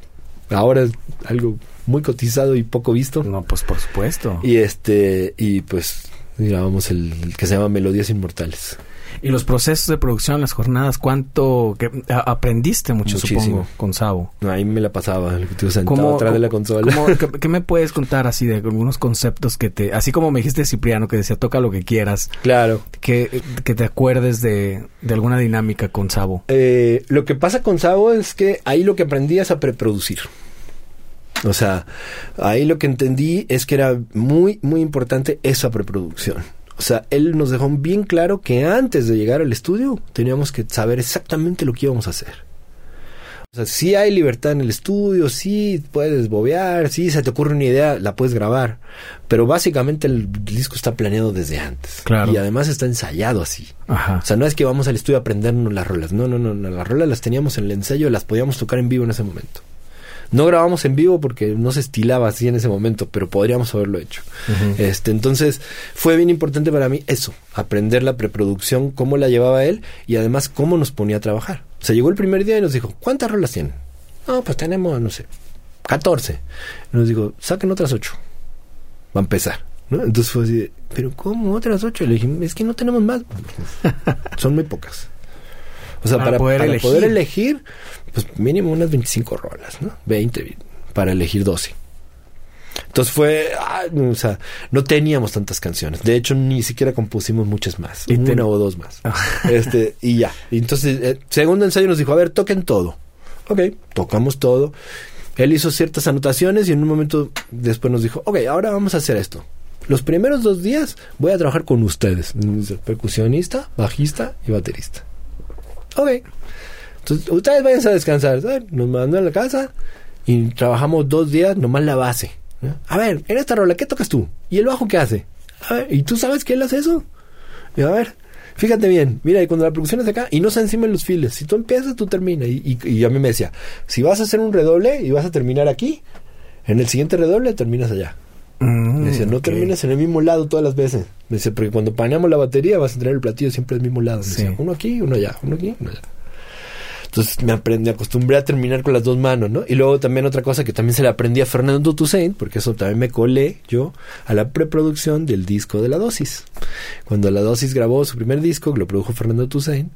ahora es algo muy cotizado y poco visto. No, pues por supuesto. Y este, y pues grabamos el, el que se llama Melodías Inmortales. Y los procesos de producción, las jornadas, ¿cuánto que, a- aprendiste mucho, Muchísimo. supongo, con Sabo? Ahí me la pasaba, sentado atrás de la consola. cómo- qué, qué me puedes contar así de algunos conceptos que te... Así como me dijiste Cipriano, que decía, toca lo que quieras, Claro. que, que te acuerdes de, de alguna dinámica con Sabo. Eh, lo que pasa con Sabo es que ahí lo que aprendí es a preproducir. O sea, ahí lo que entendí es que era muy, muy importante esa preproducción. O sea, él nos dejó bien claro que antes de llegar al estudio teníamos que saber exactamente lo que íbamos a hacer. O sea, sí hay libertad en el estudio, sí puedes bobear, sí se te ocurre una idea, la puedes grabar. Pero básicamente el disco está planeado desde antes. Claro. Y además está ensayado así. Ajá. O sea, no es que vamos al estudio a aprendernos las rolas. No, no, no, no. Las rolas las teníamos en el ensayo, las podíamos tocar en vivo en ese momento. No grabamos en vivo porque no se estilaba así en ese momento, pero podríamos haberlo hecho. Este, entonces, fue bien importante para mí eso, aprender la preproducción, cómo la llevaba él y además cómo nos ponía a trabajar. O sea, llegó el primer día y nos dijo, ¿cuántas rolas tienen? No, pues tenemos, no sé, 14. Y nos dijo, saquen otras 8. Va a empezar. ¿no? Entonces fue así, de, ¿pero cómo otras 8? Le dije, es que no tenemos más. Son muy pocas. O sea, Para para, poder para elegir. poder elegir, pues mínimo unas 25 rolas, ¿no? 20 para elegir 12. Entonces fue, ah, o sea, no teníamos tantas canciones. De hecho, ni siquiera compusimos muchas más. Y una o dos más. este, y ya. Y entonces, eh, segundo ensayo nos dijo, a ver, toquen todo. Ok, tocamos todo. Él hizo ciertas anotaciones y en un momento después nos dijo, ok, ahora vamos a hacer esto. Los primeros dos días voy a trabajar con ustedes. Percusionista, bajista y baterista. Ok. Entonces, ustedes vayan a descansar. ¿saben? Nos mandó a la casa y trabajamos dos días nomás la base. ¿no? A ver, en esta rola, ¿qué tocas tú? ¿Y el bajo qué hace? A ver, ¿y tú sabes que él hace eso? Y a ver, fíjate bien, mira, y cuando la producción es acá, y no se encimen los files. Si tú empiezas, tú terminas. Y, y, y a mí me decía, si vas a hacer un redoble y vas a terminar aquí, en el siguiente redoble terminas allá. Mm, Me decía, no ok. termines en el mismo lado todas las veces. Me decía, porque cuando paneamos la batería vas a tener el platillo siempre al mismo lado. Me Sí. decía, uno aquí, uno allá, uno aquí, uno allá. Entonces me aprendí, acostumbré a terminar con las dos manos, ¿no? Y luego también otra cosa que también se le aprendí a Fernando Toussaint, porque eso también me colé yo a la preproducción del disco de La Dosis. Cuando La Dosis grabó su primer disco, que lo produjo Fernando Toussaint,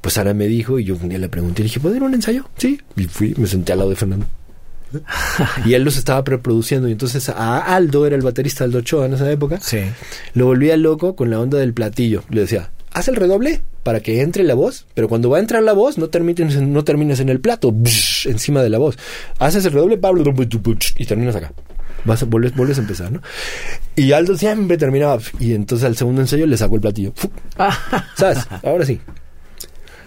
pues Sara me dijo, y yo un día le pregunté, le dije, ¿puedo ir a un ensayo? Sí. Y fui, me senté al lado de Fernando. y él los estaba preproduciendo. Y entonces a Aldo, era el baterista Aldo Ochoa en esa época, Sí. lo volvía loco con la onda del platillo. Le decía, haz el redoble para que entre la voz, pero cuando va a entrar la voz, no termines en, no termines en el plato, encima de la voz. Haces el redoble y terminas acá. Vas a, vuelves, vuelves a empezar, ¿no? Y Aldo siempre terminaba. Y entonces al segundo ensayo le sacó el platillo. ¿Sabes? Ahora sí.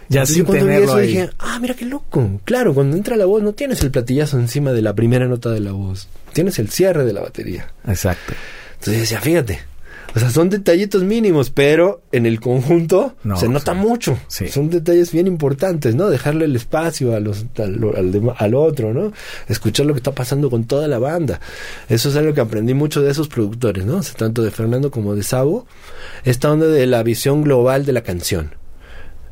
Ya Entonces sin yo cuando vi eso ahí. dije, ah, mira qué loco. Claro, cuando entra la voz no tienes el platillazo encima de la primera nota de la voz. Tienes el cierre de la batería. Exacto. Entonces decía, fíjate. O sea, son detallitos mínimos, pero en el conjunto No, se nota sí. mucho. Sí. Son detalles bien importantes, ¿no? Dejarle el espacio a los, al, al otro, ¿no? Escuchar lo que está pasando con toda la banda. Eso es algo que aprendí mucho de esos productores, ¿no? O sea, tanto de Fernando como de Sabo. Esta onda de la visión global de la canción.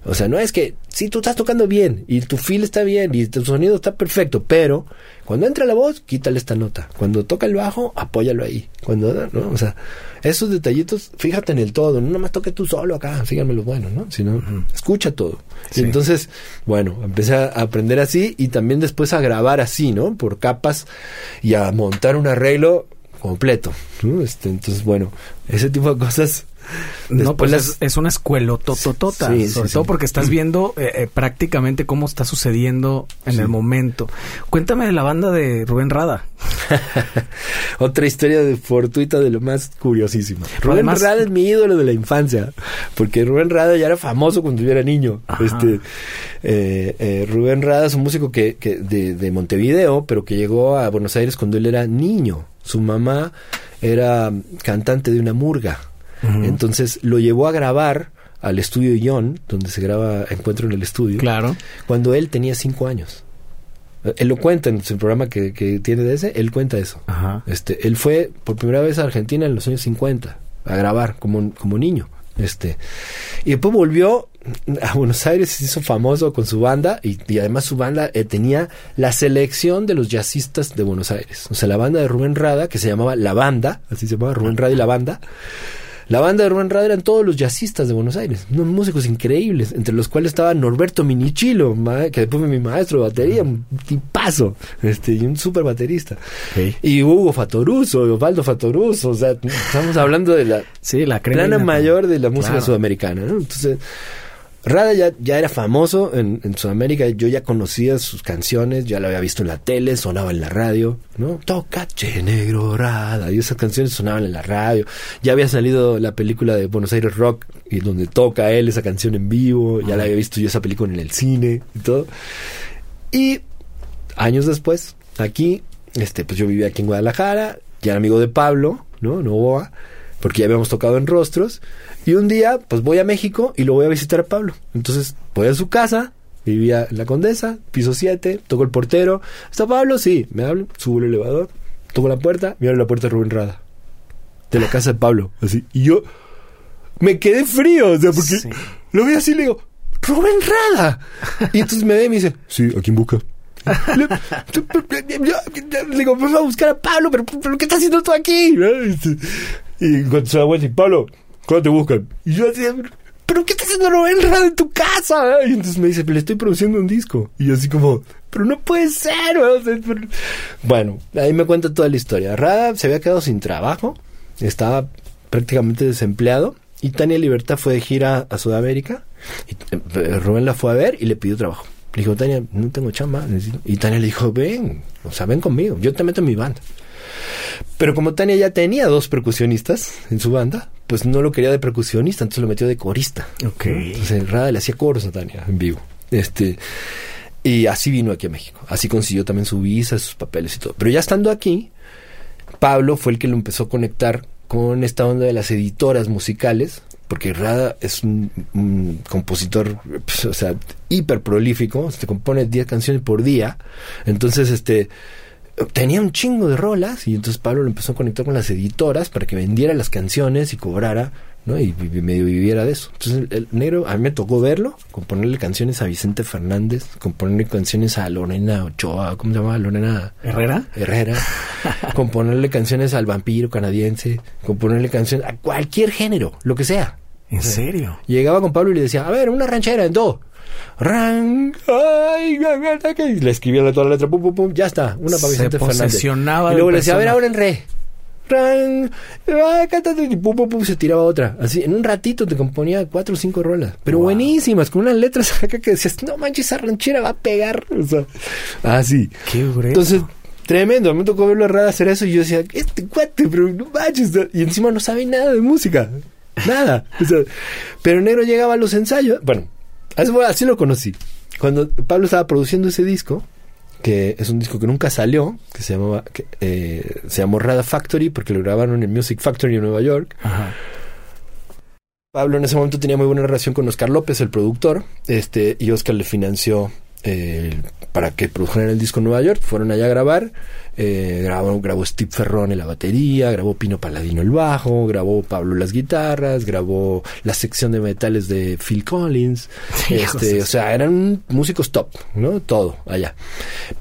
O sea, no es que si tú estás tocando bien y tu feel está bien y tu sonido está perfecto, pero cuando entra la voz, quítale esta nota. Cuando toca el bajo, apóyalo ahí. Cuando, ¿no? O sea, esos detallitos, fíjate en el todo. No nomás toque tú solo acá, síganme lo bueno, ¿no? Sino, escucha todo. Sí. Entonces, bueno, empecé a aprender así y también después a grabar así, ¿no? Por capas y a montar un arreglo completo. ¿no? Este, entonces, bueno, ese tipo de cosas no, pues Después es, es una escuela tototota, Sí, sí, sobre sí. todo porque estás viendo eh, eh, prácticamente cómo está sucediendo en el momento. Cuéntame de la banda de Rubén Rada. Otra historia de fortuita de lo más curiosísima. Rubén Además- Rada es mi ídolo de la infancia, porque Rubén Rada ya era famoso cuando yo era niño. Ajá. Este, eh, eh, Rubén Rada es un músico que, que de, de Montevideo, pero que llegó a Buenos Aires cuando él era niño. Su mamá era cantante de una murga. Entonces lo llevó a grabar al estudio Ion, donde se graba Encuentro en el estudio, Claro. cuando él tenía cinco años. Eh, Él lo cuenta en su programa que, que tiene de ese, él cuenta eso. Ajá. Este, él fue por primera vez a Argentina en los años 50 a grabar como, como niño. Este, y después volvió a Buenos Aires, se hizo famoso con su banda y, y además su banda eh, tenía la selección de los jazzistas de Buenos Aires. O sea, la banda de Rubén Rada, que se llamaba La Banda, así se llamaba Rubén Rada y La Banda. La banda de Rubén Rada eran todos los jazzistas de Buenos Aires, unos músicos increíbles, entre los cuales estaba Norberto Minichilo, que después fue mi maestro de batería, un tipazo, este, y un súper baterista. Y Hugo Fatoruso, Osvaldo Fatoruso, o sea, estamos hablando de la Sí, la plana mayor de la música Claro. sudamericana, ¿no? Entonces, Rada ya, ya era famoso en, en Sudamérica, yo ya conocía sus canciones, ya lo había visto en la tele, sonaba en la radio, ¿no? Toca che negro Rada, y esas canciones sonaban en la radio. Ya había salido la película de Buenos Aires Rock, y donde toca él esa canción en vivo, ya la había visto yo esa película en el cine y todo. Y años después, aquí, este, pues yo vivía aquí en Guadalajara, ya era amigo de Pablo, ¿no? Novoa, porque ya habíamos tocado en rostros. Y un día, pues voy a México y lo voy a visitar a Pablo. Entonces, voy a su casa, vivía en la Condesa, piso 7, toco el portero. ¿Está Pablo? Sí, me hablo, subo el elevador, toco la puerta, me abre la puerta de Rubén Rada. De la casa de Pablo, así. Y yo me quedé frío, o sea, porque Sí. lo vi así y le digo, Rubén Rada. Y entonces me ve y me dice, sí, ¿a quién busca? Le, le digo, pues voy a buscar a Pablo, pero, pero ¿qué estás haciendo tú aquí? Este, Y cuando se da vuelta y Pablo, ¿cuándo te buscan? Y yo así, ¿pero qué estás haciendo Rada en tu casa? Y entonces me dice, le estoy produciendo un disco. Y así como, pero no puede ser. Bueno, ahí me cuenta toda la historia. Rada se había quedado sin trabajo, estaba prácticamente desempleado. Y Tania Libertad fue de gira a Sudamérica. Y eh, Rubén la fue a ver y le pidió trabajo. Le dijo, Tania, no tengo chamba. necesito-". Y Tania le dijo, ven, o sea, ven conmigo, yo te meto en mi banda. Pero como Tania ya tenía dos percusionistas en su banda, pues no lo quería de percusionista, entonces lo metió de corista. Ok. Entonces Rada le hacía coros a Tania en vivo. Este, y así vino aquí a México. Así consiguió también su visa, sus papeles y todo. Pero ya estando aquí, Pablo fue el que lo empezó a conectar con esta onda de las editoras musicales, porque Rada es un, un compositor, pues, o sea, hiper prolífico, se compone 10 canciones por día, entonces este tenía un chingo de rolas y entonces Pablo lo empezó a conectar con las editoras para que vendiera las canciones y cobrara, ¿no? Y, medio viviera de eso. Entonces el, el negro, a mí me tocó verlo, componerle canciones a Vicente Fernández, componerle canciones a Lorena Ochoa, ¿cómo se llama? Lorena ¿Herrera? Herrera, componerle canciones al vampiro canadiense, componerle canciones a cualquier género, lo que sea. ¿En serio? Llegaba con Pablo y le decía, a ver, una ranchera en do. Ran, ay, y le escribía toda la letra, pum, pum, pum, ya está, una para Se Vicente Fernández. Y luego le decía, a ver, ahora en re. Ran, ay, cántate, y pum, pum, pum, se tiraba otra. Así, en un ratito te componía cuatro o cinco rolas, pero Wow. buenísimas, con unas letras acá que decías, no manches, esa ranchera va a pegar. O sea, así. Qué grueso. Entonces, tremendo, me tocó verlo a hacer eso y yo decía, este cuate, pero no manches. Y encima no sabe nada de música. Nada. O sea, pero negro llegaba a los ensayos. Bueno, así, así lo conocí. Cuando Pablo estaba produciendo ese disco, que es un disco que nunca salió, que se llamaba, que, eh, se llamó Rada Factory, porque lo grabaron en Music Factory en Nueva York. Ajá. Pablo en ese momento tenía muy buena relación con Oscar López, el productor, este, y Oscar le financió eh, para que produjeran el disco en Nueva York. Fueron allá a grabar. Eh, grabó, grabó Steve Ferrone la batería, grabó Pino Paladino el bajo, grabó Pablo las guitarras, grabó la sección de metales de Phil Collins. este, o sea, eran músicos top, ¿no? Todo allá.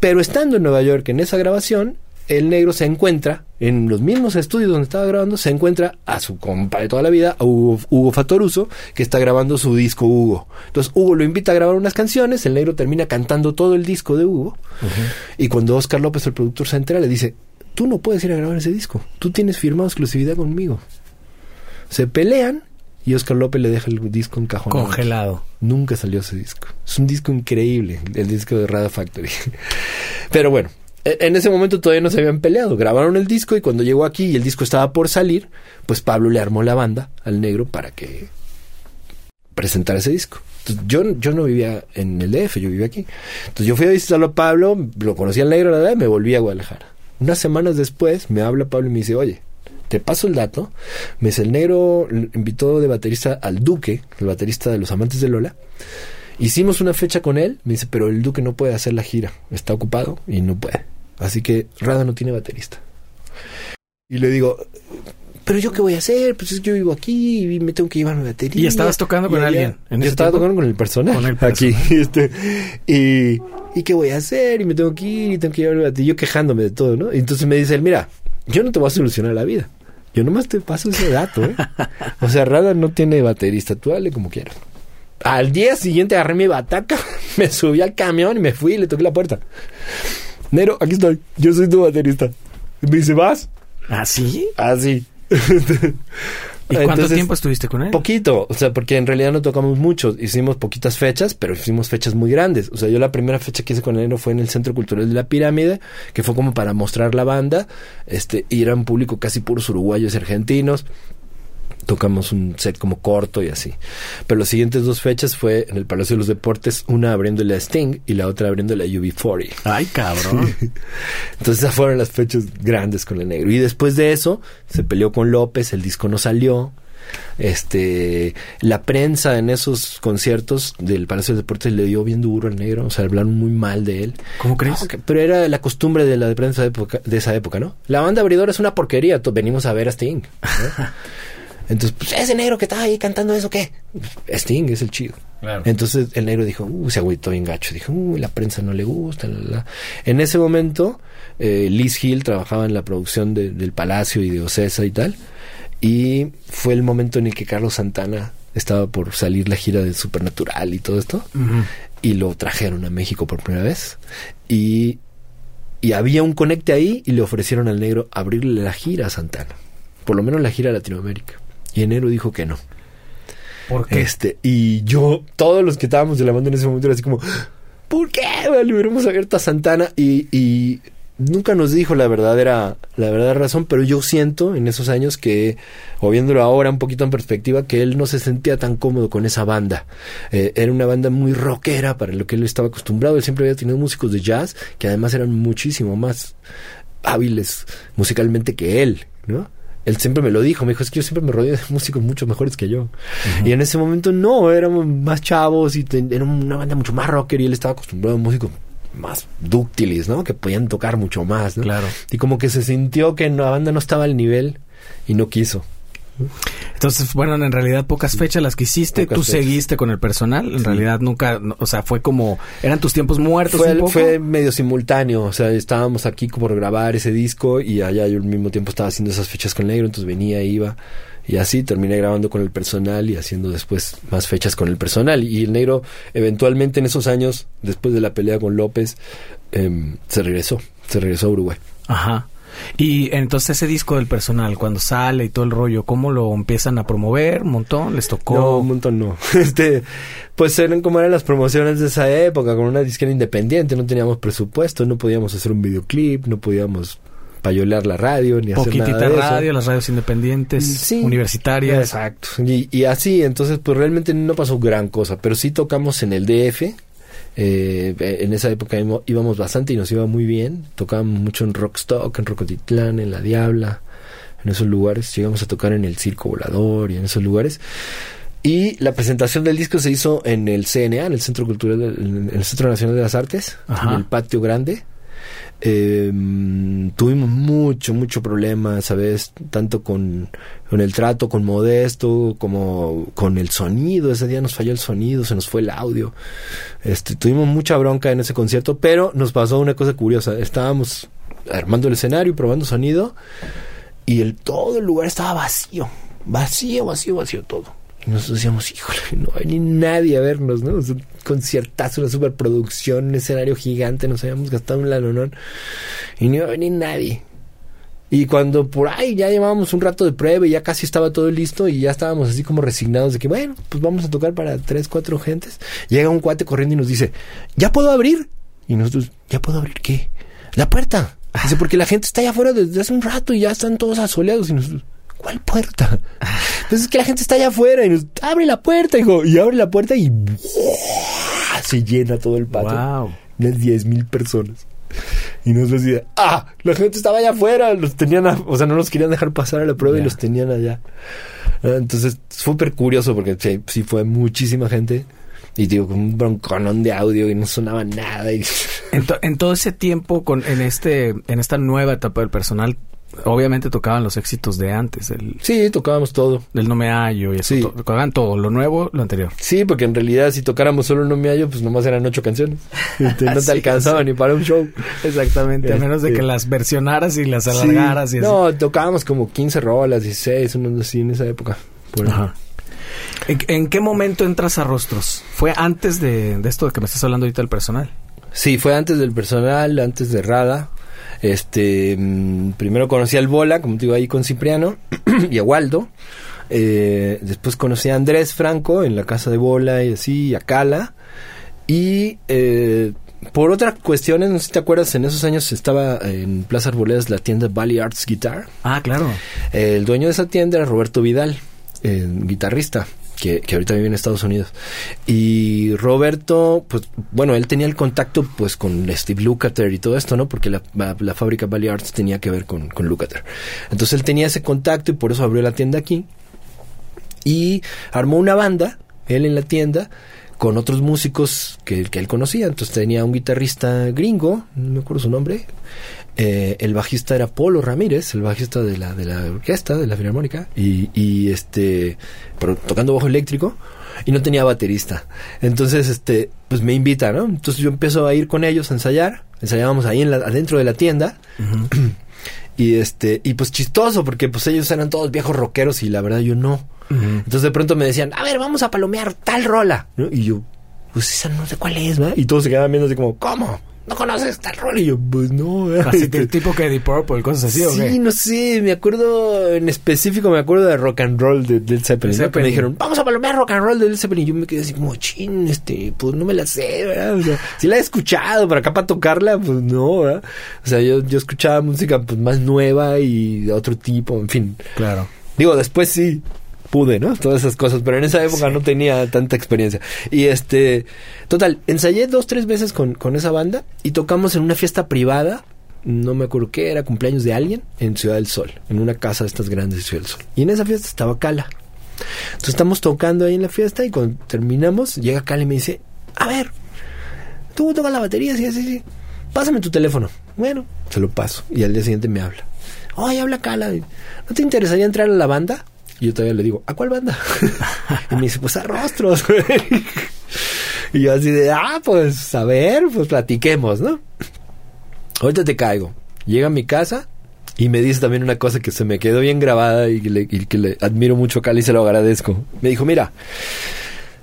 Pero estando en Nueva York en esa grabación, el negro se encuentra en los mismos estudios donde estaba grabando, se encuentra a su compa de toda la vida, a Hugo, Fatoruso, que está grabando su disco Hugo. Entonces Hugo lo invita a grabar unas canciones, el negro termina cantando todo el disco de Hugo, y cuando Oscar López, el productor, se entera, le dice, tú no puedes ir a grabar ese disco, tú tienes firmado exclusividad conmigo. Se pelean y Oscar López le deja el disco en cajón. Congelado. Nunca salió ese disco. Es un disco increíble, el disco de Rada Factory. Pero bueno, en ese momento todavía no se habían peleado. Grabaron el disco y cuando llegó aquí y el disco estaba por salir, pues Pablo le armó la banda al negro para que presentara ese disco. Entonces, yo, yo no vivía en el DF, yo vivía aquí. Entonces yo fui a visitarlo a Pablo, lo conocí al negro, la verdad, y me volví a Guadalajara. Unas semanas después me habla Pablo y me dice, oye, te paso el dato. Me dice, el negro invitó de baterista al Duque, el baterista de los amantes de Lola. Hicimos una fecha con él, me dice, pero el Duque no puede hacer la gira, está ocupado y no puede. Así que Rada no tiene baterista. Y le digo, pero yo qué voy a hacer, pues yo vivo aquí y me tengo que llevar mi batería. ¿Y estabas tocando con alguien? yo estaba tocando con el personal. Con el Aquí. Este, y, y qué voy a hacer y me tengo que ir y tengo que llevar mi batería. Yo quejándome de todo, ¿no? Y entonces me dice él, mira, yo no te voy a solucionar la vida. Yo nomás te paso ese dato, ¿eh? o sea, Rada no tiene baterista, tú dale como quieras. Al día siguiente agarré mi bataca, me subí al camión y me fui y le toqué la puerta. Nero, aquí estoy. Yo soy tu baterista. me dice, ¿vas? ¿Ah, sí? Ah. ¿Y cuánto tiempo estuviste con él? Poquito, o sea, porque en realidad no tocamos mucho. Hicimos poquitas fechas, pero hicimos fechas muy grandes. O sea, yo la primera fecha que hice con él fue en el Centro Cultural de la Pirámide, que fue como para mostrar la banda. Este, y era un público casi puros uruguayos y argentinos tocamos un set como corto y así. Pero las siguientes dos fechas fue en el Palacio de los Deportes, una abriéndole a Sting y la otra abriéndole a UB40. Ay, cabrón. Entonces esas fueron las fechas grandes con el negro. Y después de eso, se peleó con López, el disco no salió. Este, la prensa en esos conciertos del Palacio de los Deportes le dio bien duro al negro, o sea, hablaron muy mal de él. ¿Cómo crees? pero era la costumbre de la prensa de, época, de esa época, ¿no? La banda abridora es una porquería, venimos a ver a Sting. Entonces, pues ese negro que estaba ahí cantando eso, ¿qué? Sting es el chido. Entonces el negro dijo, uh, se agüitó bien gacho. Dijo, uh, la prensa no le gusta. En ese momento, eh, Liz Hill trabajaba en la producción del Palacio y de Ocesa y tal. Y fue el momento en el que Carlos Santana estaba por salir la gira de Supernatural y todo esto. Y lo trajeron a México por primera vez. Y, y había un conecte ahí y le ofrecieron al negro abrirle la gira a Santana. Por lo menos la gira a Latinoamérica. Y enero dijo que no. ¿Por qué? Este, y yo, todos los que estábamos de la banda en ese momento era así como, ¿por qué? Le hubiéramos abierto a Santana y, y nunca nos dijo la verdadera, la verdadera razón, pero yo siento en esos años que, o viéndolo ahora un poquito en perspectiva, que él no se sentía tan cómodo con esa banda. Eh, era una banda muy rockera para lo que él estaba acostumbrado. Él siempre había tenido músicos de jazz que además eran muchísimo más hábiles musicalmente que él, ¿no? Él siempre me lo dijo, me dijo, es que yo siempre me rodeo de músicos mucho mejores que yo. Y en ese momento no, éramos más chavos y era una banda mucho más rocker y él estaba acostumbrado a músicos más dúctiles, ¿no? Que podían tocar mucho más, ¿no? Claro. Y como que se sintió que la banda no estaba al nivel y no quiso. Entonces, bueno, en realidad pocas fechas las que hiciste, tú seguiste con el personal, en realidad nunca, o sea, fue como, eran tus tiempos muertos. Fue, un poco? fue medio simultáneo, o sea, estábamos aquí por grabar ese disco y allá yo al mismo tiempo estaba haciendo esas fechas con negro, entonces venía, iba y así terminé grabando con el personal y haciendo después más fechas con el personal. Y el negro eventualmente en esos años, después de la pelea con López, em, se regresó, se regresó a Uruguay. Ajá. Y entonces ese disco del personal, cuando sale y todo el rollo, ¿cómo lo empiezan a promover? ¿Un montón? ¿Les tocó? No, un montón no. Este, pues eran como eran las promociones de esa época, con una disquera independiente, no teníamos presupuesto, no podíamos hacer un videoclip, no podíamos payolear la radio ni hacer nada de radio, las radios independientes, universitarias. Exacto. Y, y así, entonces pues realmente no pasó gran cosa, pero sí tocamos en el DF, eh, en esa época íbamos bastante y nos iba muy bien. Tocábamos mucho en Rockstock, en Rocotitlán, en La Diabla, en esos lugares. Llegamos a tocar en el Circo Volador y en esos lugares. Y la presentación del disco se hizo en el CNA, en el Centro Cultural, en el Centro Nacional de las Artes, Ajá. en el patio grande. Eh, tuvimos mucho, mucho problema, ¿sabes? Tanto con, con el trato con Modesto, como con el sonido. Ese día nos falló el sonido, se nos fue el audio. Este, tuvimos mucha bronca en ese concierto, pero nos pasó una cosa curiosa. Estábamos armando el escenario, probando sonido, y el, todo el lugar estaba vacío. Vacío, vacío, vacío todo. Y nosotros decíamos, híjole, no hay ni nadie a vernos, ¿no? Es un conciertazo, una superproducción, un escenario gigante, nos habíamos gastado un lanonón y no iba a venir nadie. Y cuando por ahí ya llevábamos un rato de prueba y ya casi estaba todo listo y ya estábamos así como resignados de que, bueno, pues vamos a tocar para tres, cuatro gentes, llega un cuate corriendo y nos dice, ¿ya puedo abrir? Y nosotros, ¿ya puedo abrir qué? La puerta. Dice, porque la gente está allá afuera desde hace un rato y ya están todos asoleados y nosotros, ¿cuál puerta? Entonces es que la gente está allá afuera y nos abre la puerta, hijo. Y abre la puerta y ¡buah! se llena todo el patio. Wow. Unas 10 mil personas. Y nos decía, ah, la gente estaba allá afuera, los tenían, a- o sea, no los querían dejar pasar a la prueba y los tenían allá. Ah, Entonces, súper curioso porque sí, sí fue muchísima gente. Y digo, con un bronconón de audio y no sonaba nada. Y... En, to- en todo ese tiempo, con, en este, en esta nueva etapa del personal, obviamente tocaban los éxitos de antes, el, Sí, tocábamos todo. del No Me Hallo y eso. Sí. to- tocaban todo, lo nuevo, lo anterior. Sí, porque en realidad si tocáramos solo No Me Hallo, pues nomás eran ocho canciones. Este, no te alcanzaba sí. ni para un show. Exactamente, a menos de Este- que las versionaras y las Sí. alargaras y así. No, tocábamos como 15 rolas, 16, unos así en esa época. Por ahí. Ajá. ¿En, en qué momento entras a Rostros? ¿Fue antes de, de esto de que me estás hablando ahorita del personal? Sí, fue antes del personal, antes de Rada. Este, mm, primero conocí al Bola, como te digo, ahí con Cipriano y a Waldo. Eh, después conocí a Andrés Franco en la casa de Bola y así, y a Cala. Y eh, por otras cuestiones, no sé si te acuerdas, en esos años estaba en Plaza Arboledas la tienda Valley Arts Guitar. Ah, claro. El dueño de esa tienda era Roberto Vidal, eh, guitarrista, que, que ahorita vive en Estados Unidos. Y Roberto, pues, bueno, él tenía el contacto, pues, con Steve Lukather y todo esto, ¿no? Porque la, fábrica Valley Arts tenía que ver con, con Lukather. Entonces él tenía ese contacto y por eso abrió la tienda aquí. Y armó una banda, él en la tienda, con otros músicos que, que él conocía. Entonces tenía un guitarrista gringo, no me acuerdo su nombre. Eh, el bajista era Polo Ramírez, el bajista de la, de la orquesta, de la filarmónica, y, y este, pero tocando bajo eléctrico, y no tenía baterista. Entonces, este, pues me invita, ¿no? Entonces yo empiezo a ir con ellos a ensayar, ensayábamos ahí en la, adentro de la tienda, y este, y pues chistoso, porque pues ellos eran todos viejos rockeros y la verdad yo no. Entonces de pronto me decían, a ver, vamos a palomear tal rola. ¿no? Y yo, pues esa no sé cuál es, ¿verdad? Y todos se quedaban viendo así como, ¿cómo? ¿No conoces tal rola? Y yo, pues no. Así Este, que tipo que Deep Purple, cosas así, ¿o sí, no sé, me acuerdo en específico, me acuerdo de rock and roll de Led Zeppelin, ¿no? que Zeppelin. me dijeron, vamos a palomear rock and roll de Led Zeppelin. Y yo me quedé así como, chin, este, pues no me la sé, ¿verdad? O sea, sí la he escuchado, pero acá para tocarla, pues no, ¿verdad? O sea, yo, yo escuchaba música pues más nueva y de otro tipo, en fin. Claro. Digo, después sí pude, ¿no? Todas esas cosas, pero en esa época no tenía tanta experiencia. Y este, total, ensayé dos, tres veces con, con esa banda y tocamos en una fiesta privada, no me acuerdo qué, era cumpleaños de alguien, en Ciudad del Sol, en una casa de estas grandes de Ciudad del Sol. Y en esa fiesta estaba Cala. Entonces estamos tocando ahí en la fiesta y cuando terminamos, llega Cala y me dice, a ver, tú tocas la batería, sí, sí, sí, pásame tu teléfono. Bueno, se lo paso y al día siguiente me habla. Oye, habla Cala, ¿no te interesaría entrar a la banda? Y yo todavía le digo, ¿a cuál banda? y me dice, pues a Rostros. y yo así de, ah, pues a ver, pues platiquemos, ¿no? Ahorita te caigo. Llega a mi casa y me dice también una cosa que se me quedó bien grabada y que le, y que le admiro mucho a Cali y se lo agradezco. Me dijo, mira,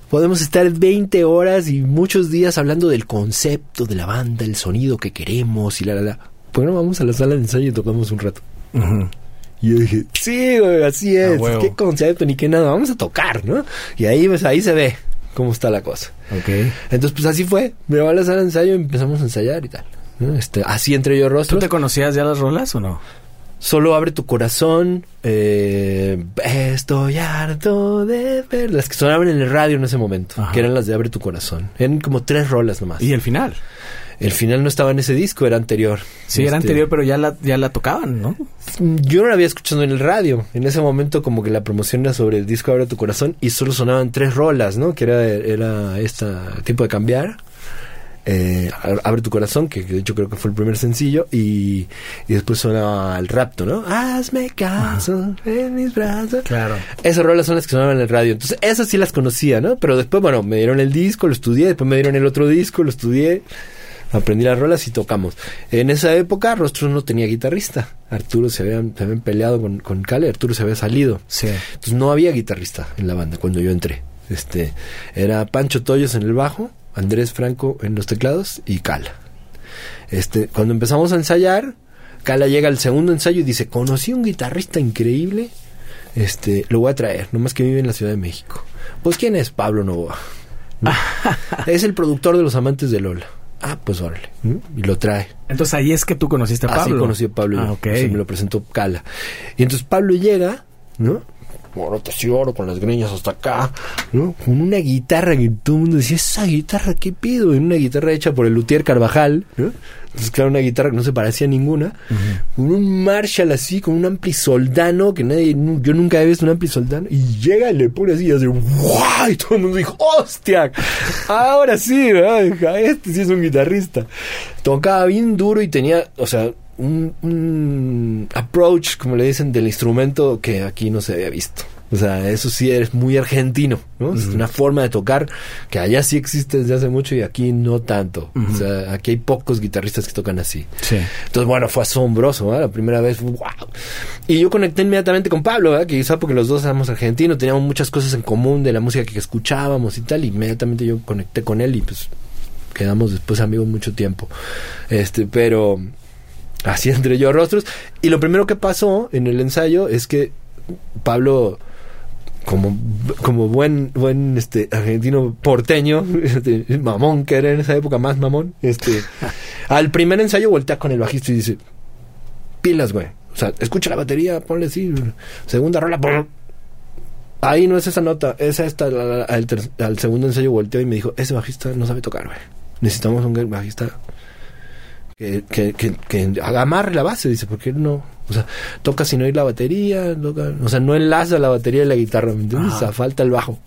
podemos estar 20 horas y muchos días hablando del concepto de la banda, el sonido que queremos y la, la, la. Bueno, vamos a la sala de ensayo y tocamos un rato. Y yo dije, sí, güey, así es. qué concepto ni qué nada. Vamos a tocar, ¿no? Y ahí, pues, ahí se ve cómo está la cosa. Ok. Entonces, pues así fue. Me va a la sala de ensayo y empezamos a ensayar y tal. ¿no? Este, así entre yo ¿Tú rostros. te conocías ya las rolas o no? Solo abre tu corazón. Eh, estoy harto de ver. Las que sonaban en el radio en ese momento. Ajá. Que eran las de Abre tu corazón. Eran como tres rolas nomás. Y el final. El final no estaba en ese disco, era anterior. Sí, era Este, anterior, pero ya la, ya la tocaban, ¿no? Yo no la había escuchado en el radio. En ese momento como que la promoción era sobre el disco Abre tu corazón y solo sonaban tres rolas, ¿no? Que era, era esta Tiempo de cambiar. eh, Abre tu corazón, que de hecho creo que fue el primer sencillo, y, y después sonaba el rapto, ¿no? Hazme caso en mis brazos. Claro. Esas rolas son las que sonaban en el radio. Entonces, esas sí las conocía, ¿no? Pero después, bueno, me dieron el disco, lo estudié, después me dieron el otro disco, lo estudié, aprendí las rolas y tocamos. En esa época, Rostros no tenía guitarrista. Arturo se habían, se habían peleado con, con Cale, Arturo se había salido. Sí. Entonces no había guitarrista en la banda cuando yo entré. Este, era Pancho Toyos en el bajo, Andrés Franco en los teclados y Cala. Este, cuando empezamos a ensayar, Cala llega al segundo ensayo y dice, conocí un guitarrista increíble, este, lo voy a traer, nomás que vive en la Ciudad de México. Pues ¿quién es? Pablo Novoa. ¿no? es el productor de Los Amantes de Lola. Ah, pues órale. Y lo trae. Entonces ahí es que tú conociste a Así Pablo. conocí a Pablo. Ah, ok. Sí, me lo presentó Cala. Y entonces Pablo llega, ¿no? Morote oro con las greñas hasta acá, ¿no? Con una guitarra que todo el mundo decía, esa guitarra, ¿qué pido? En una guitarra hecha por el Luthier Carvajal, ¿no? Entonces, claro, una guitarra que no se parecía a ninguna. Con un Marshall así, con un ampli soldano, que nadie, yo nunca había visto un ampli soldano. Y llega y le pone así y hace, ¡guau! Y todo el mundo dijo, ¡hostia! Ahora sí, ¿verdad? Este sí es un guitarrista. Tocaba bien duro y tenía, o sea, un, un approach, como le dicen, del instrumento que aquí no se había visto. O sea, eso sí es muy argentino, ¿no? Es una forma de tocar que allá sí existe desde hace mucho y aquí no tanto. O sea, aquí hay pocos guitarristas que tocan así. Sí. Entonces, bueno, fue asombroso, ¿verdad? La primera vez, wow. Y yo conecté inmediatamente con Pablo, ¿verdad? Que quizá porque los dos éramos argentinos, teníamos muchas cosas en común de la música que escuchábamos y tal. Y inmediatamente yo conecté con él y pues quedamos después amigos mucho tiempo. Este, pero así entre yo rostros. Y lo primero que pasó en el ensayo es que Pablo como, como buen buen este argentino porteño, este, mamón que era en esa época más mamón, este al primer ensayo voltea con el bajista y dice, "Pilas, güey. O sea, escucha la batería, ponle así, segunda rola, ¡pum! Ahí no es esa nota, es esta. la- la- al, ter- al segundo ensayo volteó y me dijo, ese bajista no sabe tocar, güey. Necesitamos un bajista que, que, que, que amarre la base, dice, porque él no, o sea, toca sin oír la batería, toca- o sea, no enlaza la batería y la guitarra, ¿me entiendes? O sea, falta el bajo.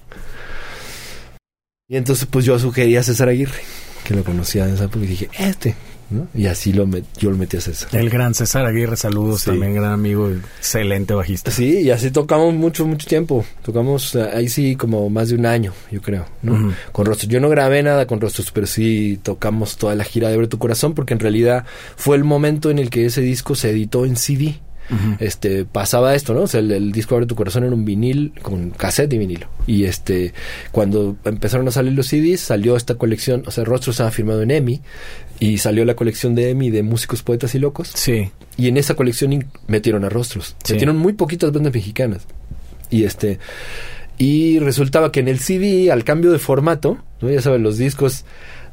Y entonces pues yo sugerí a César Aguirre, que lo conocía en esa época, y dije, este, ¿no? Y así lo met- yo lo metí a César. El gran César Aguirre, saludos Sí. también, gran amigo, excelente bajista. Sí, y así tocamos mucho, mucho tiempo. Tocamos eh, ahí sí como más de un año, yo creo, ¿no? Con Rostros. Yo no grabé nada con Rostros, pero sí tocamos toda la gira de Abre tu Corazón, porque en realidad fue el momento en el que ese disco se editó en CD. Ujú. Este, pasaba esto, ¿no? O sea, el, el disco Abre tu Corazón era un vinil con cassette y vinilo. Y este, cuando empezaron a salir los CDs, salió esta colección, o sea, Rostros estaba firmado en EMI, y salió la colección de EMI de músicos, poetas y locos. Sí. Y en esa colección metieron a rostros. Sí. Metieron muy poquitas bandas mexicanas. Y este. Y resultaba que en el CD, al cambio de formato, ¿no? ya saben, los discos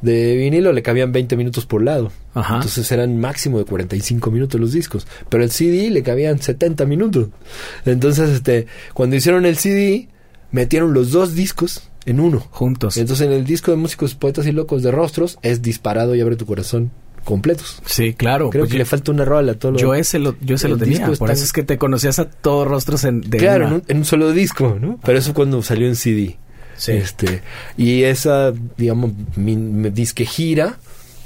de vinilo le cabían 20 minutos por lado. Ajá. Entonces eran máximo de 45 minutos los discos. Pero el CD le cabían 70 minutos. Entonces, este, cuando hicieron el CD, metieron los dos discos en uno. Juntos. Entonces en el disco de músicos, poetas y locos de rostros es disparado y abre tu corazón completos. Sí, claro. Creo Pues que le falta una rola a todo yo ese lo, yo ese lo tenía. Por tan- eso es que te conocías a todos rostros en, de claro, una. en un, en un solo disco, ¿no? Pero eso cuando salió en CD. Sí. Este, y esa, digamos, mi, mi disque gira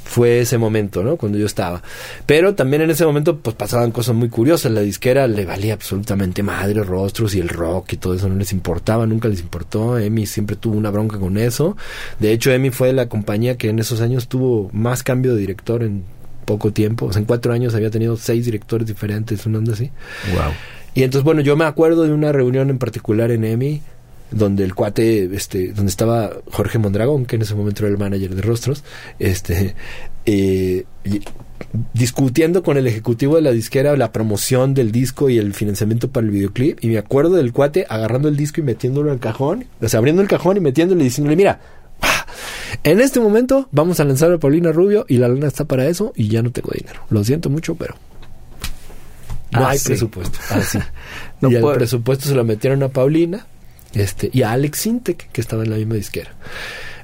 fue ese momento, ¿no? Cuando yo estaba. Pero también en ese momento, pues pasaban cosas muy curiosas. La disquera le valía absolutamente madre rostros y el rock y todo eso no les importaba, nunca les importó. Emi siempre tuvo una bronca con eso. De hecho, Emi fue la compañía que en esos años tuvo más cambio de director en poco tiempo. O sea, en cuatro años había tenido seis directores diferentes, una onda así. Wow. Y entonces, bueno, yo me acuerdo de una reunión en particular en EMI, donde el cuate, este, donde estaba Jorge Mondragón, que en ese momento era el manager de Rostros, este, eh, y- discutiendo con el ejecutivo de la disquera la promoción del disco y el financiamiento para el videoclip. Y me acuerdo del cuate agarrando el disco y metiéndolo en el cajón, o sea, abriendo el cajón y metiéndole y diciéndole, mira, en este momento vamos a lanzar a Paulina Rubio y la lana está para eso y ya no tengo dinero. Lo siento mucho, pero no Ah, hay sí. presupuesto. No y el presupuesto se lo metieron a Paulina este, y a Alex Sintek, que estaba en la misma disquera.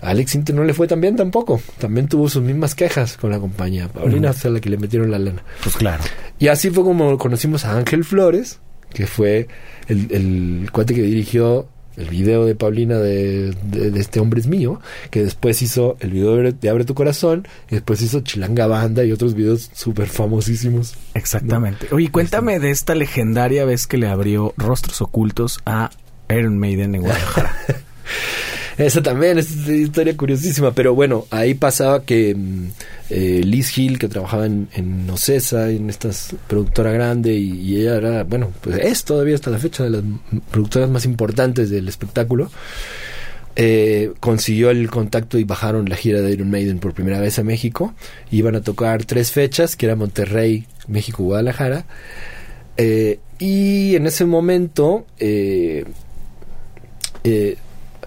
A Alex Intec no le fue tan bien tampoco. También tuvo sus mismas quejas con la compañía. Paulina fue la que le metieron la lana. Pues claro. Y así fue como conocimos a Ángel Flores, que fue el, el cuate que dirigió el video de Paulina de, de, Este Hombre es Mío, que después hizo el video de Abre tu Corazón, y después hizo Chilanga Banda y otros videos súper famosísimos. Exactamente. Oye, cuéntame de esta legendaria vez que le abrió Rostros Ocultos a Iron Maiden en Guadalajara. Esa también es una historia curiosísima, pero bueno, ahí pasaba que mm, eh, Liz Hill, que trabajaba en, en Ocesa, en esta productora grande, y, ella era, bueno, pues es todavía hasta la fecha de las productoras más importantes del espectáculo. Eh, consiguió el contacto y bajaron la gira de Iron Maiden por primera vez a México. Iban a tocar tres fechas, que era Monterrey, México, Guadalajara. Eh, y en ese momento eh,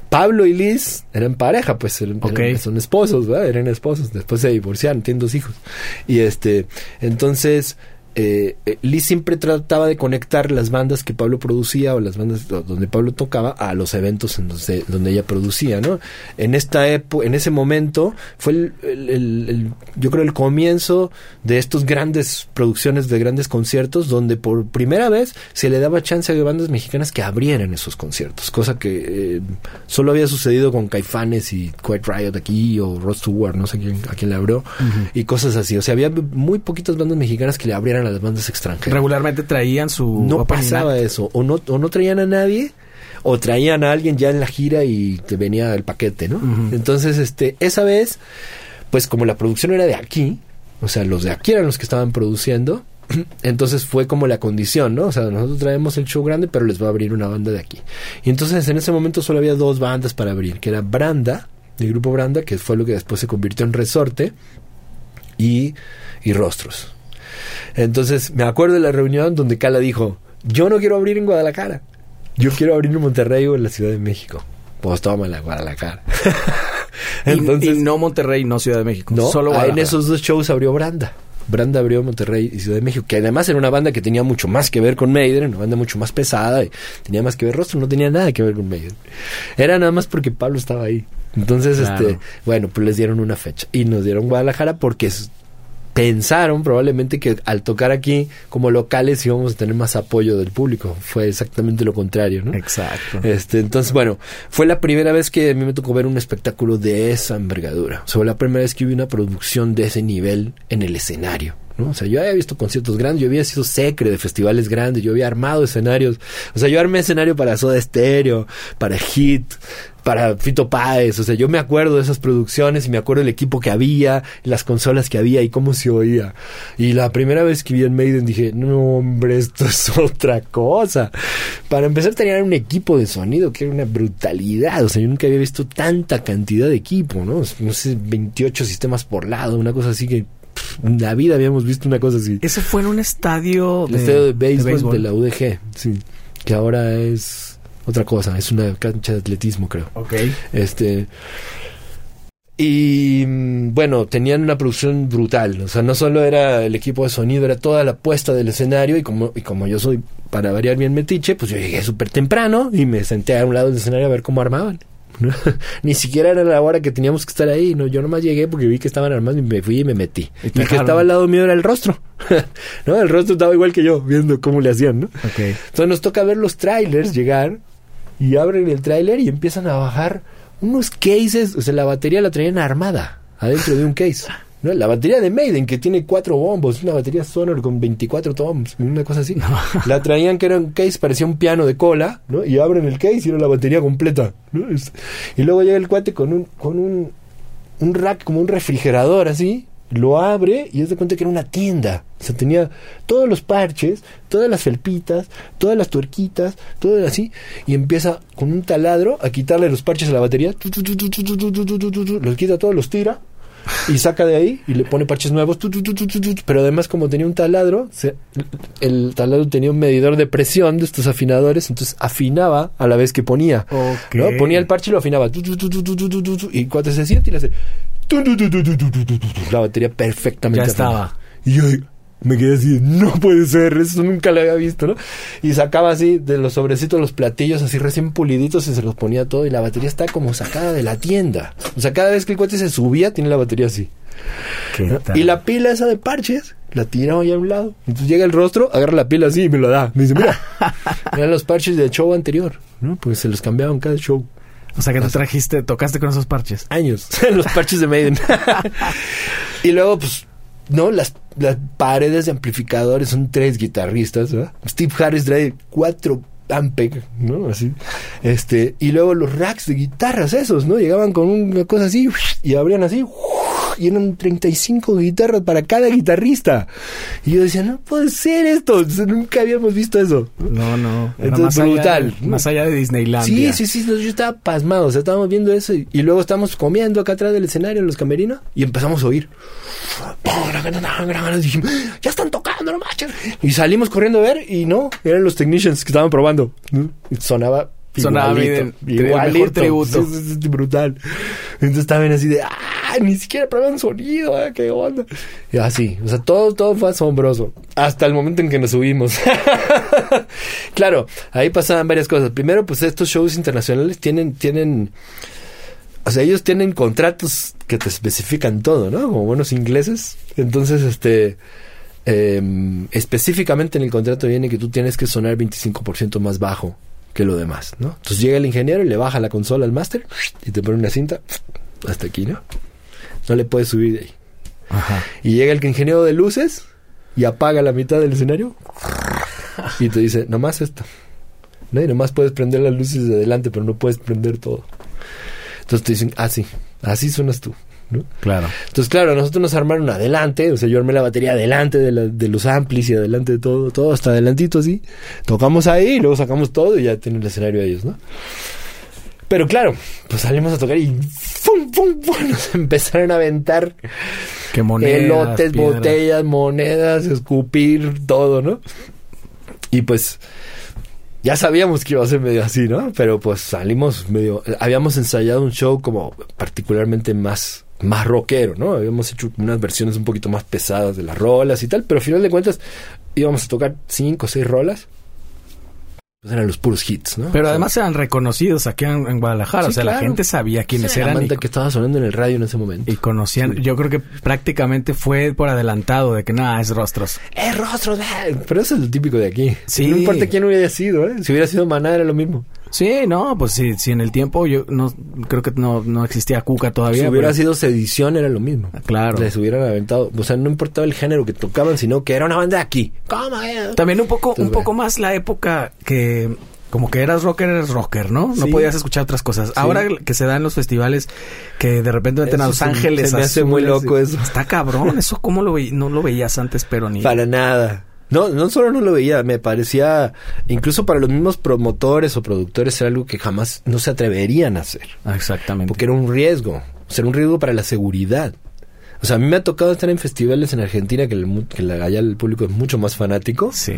Pablo y Liz eran pareja, pues eran, son esposos, ¿verdad? Eran esposos, después se divorciaron, tienen dos hijos. Y este, entonces eh, eh, Liz siempre trataba de conectar las bandas que Pablo producía o las bandas donde Pablo tocaba a los eventos en donde, donde ella producía, ¿no? En esta época, en ese momento fue el, el, yo creo el comienzo de estos grandes producciones de grandes conciertos donde por primera vez se le daba chance a bandas mexicanas que abrieran esos conciertos, cosa que eh, solo había sucedido con Caifanes y Quiet Riot aquí o Rod Stewart, no sé quién, a quién le abrió y cosas así, o sea, había muy poquitas bandas mexicanas que le abrieran a las bandas extranjeras. Regularmente traían su... No pasaba eso, o no, o no traían a nadie, o traían a alguien ya en la gira y te venía el paquete, ¿no? Entonces, este, esa vez, pues como la producción era de aquí, o sea, los de aquí eran los que estaban produciendo, entonces fue como la condición, ¿no? O sea, nosotros traemos el show grande, pero les va a abrir una banda de aquí. Y entonces en ese momento solo había dos bandas para abrir, que era Branda, el grupo Branda, que fue lo que después se convirtió en Resorte, y, y Rostros. Entonces me acuerdo de la reunión donde Cala dijo, yo no quiero abrir en Guadalajara, yo quiero abrir en Monterrey o en la Ciudad de México. Pues tómala, Guadalajara. Entonces, y, no Monterrey, no Ciudad de México. No, solo en esos dos shows abrió Branda. Branda abrió Monterrey y Ciudad de México, que además era una banda que tenía mucho más que ver con Maiden, una banda mucho más pesada, y tenía más que ver rostro, no tenía nada que ver con Maiden. Era nada más porque Pablo estaba ahí. Entonces, este, bueno, pues les dieron una fecha y nos dieron Guadalajara porque pensaron probablemente que al tocar aquí como locales íbamos a tener más apoyo del público. Fue exactamente lo contrario, ¿no? Exacto. Este, entonces, bueno, fue la primera vez que a mí me tocó ver un espectáculo de esa envergadura. O fue la primera vez que vi una producción de ese nivel en el escenario. O sea, yo había visto conciertos grandes, yo había sido secre de festivales grandes, yo había armado escenarios, o sea, yo armé escenario para Soda Stereo, para Hit, para Fito Páez, o sea, yo me acuerdo de esas producciones y me acuerdo del equipo que había, las consolas que había y cómo se oía. Y la primera vez que vi en Maiden dije, no hombre, esto es otra cosa. Para empezar tenían un equipo de sonido que era una brutalidad, o sea, yo nunca había visto tanta cantidad de equipo, ¿no? No sé, 28 sistemas por lado, una cosa así que en la vida habíamos visto una cosa así. Ese fue en un estadio de, estadio de béisbol de la UDG, sí, que ahora es otra cosa, es una cancha de atletismo, creo. Ok. Este. Y mm, bueno, tenían una producción brutal. O sea, no solo era el equipo de sonido, era toda la puesta del escenario. Y como, y como yo soy, para variar bien metiche, pues yo llegué súper temprano y me senté a un lado del escenario a ver cómo armaban. Ni siquiera era la hora que teníamos que estar ahí. No, yo nomás llegué porque vi que estaban armados y me fui y me metí. Y, que estaba al lado mío era el rostro. ¿No? El rostro estaba igual que yo, viendo cómo le hacían, ¿no? Entonces nos toca ver los trailers llegar y abren el tráiler y empiezan a bajar unos cases, o sea, la batería la traían armada adentro de un case. ¿no? La batería de Maiden, que tiene cuatro bombos, una batería Sonor con 24 toms, una cosa así. La traían que era un case, parecía un piano de cola, ¿no? Y abren el case y era la batería completa, Y luego llega el cuate con un, con un, un rack como un refrigerador así, lo abre y es de cuenta que era una tienda. O sea, tenía todos los parches, todas las felpitas, todas las tuerquitas, todo así. Y empieza con un taladro a quitarle los parches a la batería. Los quita todos, los tira y saca de ahí y le pone parches nuevos. Pero además, como tenía un taladro, el taladro tenía un medidor de presión de estos afinadores, entonces afinaba a la vez que ponía. ¿no? Ponía el parche y lo afinaba. Y cuando se siente y le hace la batería perfectamente. Ya estaba. Y yo, Me quedé así, no puede ser, eso nunca lo había visto, ¿no? Y sacaba así de los sobrecitos los platillos así recién puliditos y se los ponía todo y la batería está como sacada de la tienda. O sea, cada vez que el cuate se subía tiene la batería así. Y la pila esa de parches la tiraba ahí a un lado. Entonces llega el rostro, agarra la pila así y me lo da. Me dice, mira, eran los parches del show anterior, ¿no? Porque se los cambiaban cada show. O sea que tú trajiste, tocaste con esos parches. Años, los parches de Maiden. y luego, pues, no, las, las paredes de amplificadores son tres guitarristas. Steve Harris trae cuatro Ampeg, ¿no? Así. Este, y luego los racks de guitarras esos, ¿no? Llegaban con una cosa así y abrían así y eran 35 guitarras para cada guitarrista. Y yo decía, no puede ser esto, nunca habíamos visto eso. No, no. Entonces, brutal. más allá de Disneyland. Sí, sí, sí, yo estaba pasmado, o sea, estábamos viendo eso y, luego estábamos comiendo acá atrás del escenario en los camerinos y empezamos a oír. Dijimos, ya están tocando, no manches. Y salimos corriendo a ver y no, eran los technicians que estaban probando. Sonaba Sonaba bien, igualito, tributo. brutal. Entonces estaban así de, ah, ni siquiera probaban sonido, ah, qué onda. Y así, o sea, todo, todo fue asombroso. Hasta el momento en que nos subimos. claro, ahí pasaban varias cosas. Primero, pues estos shows internacionales tienen, tienen, o sea, ellos tienen contratos que te especifican todo, ¿no? Como buenos ingleses. Entonces, este, em, específicamente en el contrato viene que tú tienes que sonar 25% más bajo que lo demás, ¿no? Entonces llega el ingeniero y le baja la consola al máster y te pone una cinta hasta aquí, ¿no? No le puedes subir de ahí. Ajá. Y llega el ingeniero de luces y apaga la mitad del escenario y te dice, nomás esto. ¿No? Y nomás puedes prender las luces de adelante, pero no puedes prender todo. Entonces te dicen, ah, sí, así suenas tú. Claro. Entonces, claro, nosotros nos armaron adelante, o sea, yo armé la batería adelante de, los amplis y adelante de todo, todo hasta adelantito así. Tocamos ahí, y luego sacamos todo y ya tienen el escenario ellos, ¿no? Pero claro, pues salimos a tocar y ¡fum, fum, fum! nos empezaron a aventar que monedas, elotes, botellas, monedas, escupir, todo, ¿no? Y pues ya sabíamos que iba a ser medio así, ¿no? Pero pues salimos medio... Habíamos ensayado un show como particularmente más más rockero, ¿no? Habíamos hecho unas versiones un poquito más pesadas de las rolas y tal, pero al final de cuentas íbamos a tocar cinco o seis rolas. Pues eran los puros hits, ¿no? Pero además eran reconocidos aquí en, Guadalajara, o sea, la gente sabía quiénes eran. La que estaba sonando en el radio en ese momento. Y conocían, yo creo que prácticamente fue por adelantado de que nada, es Rostros. Es Rostros, pero eso es lo típico de aquí. Sí. No importa quién hubiera sido, ¿eh? Si hubiera sido Maná era lo mismo. Sí, no, pues sí, si en el tiempo yo no creo que no, no existía Cuca todavía. Si hubiera sido sedición era lo mismo. Ah, claro. Les hubieran aventado, o sea, no importaba el género que tocaban, sino que era una banda de aquí. ¿Cómo? También un poco un poco más la época que como que eras rocker, eres rocker, ¿no? No podías escuchar otras cosas. Ahora que se da en los festivales, que de repente meten a Los Ángeles. Se me hace muy loco eso. Está cabrón, eso cómo lo no lo veías antes, pero ni. Para nada. No, no solo no lo veía, me parecía, incluso para los mismos promotores o productores, era algo que jamás no se atreverían a hacer. Ah, exactamente. Porque era un riesgo, o sea, un riesgo para la seguridad. O sea, a mí me ha tocado estar en festivales en Argentina, que, el, que allá el público es mucho más fanático. Sí.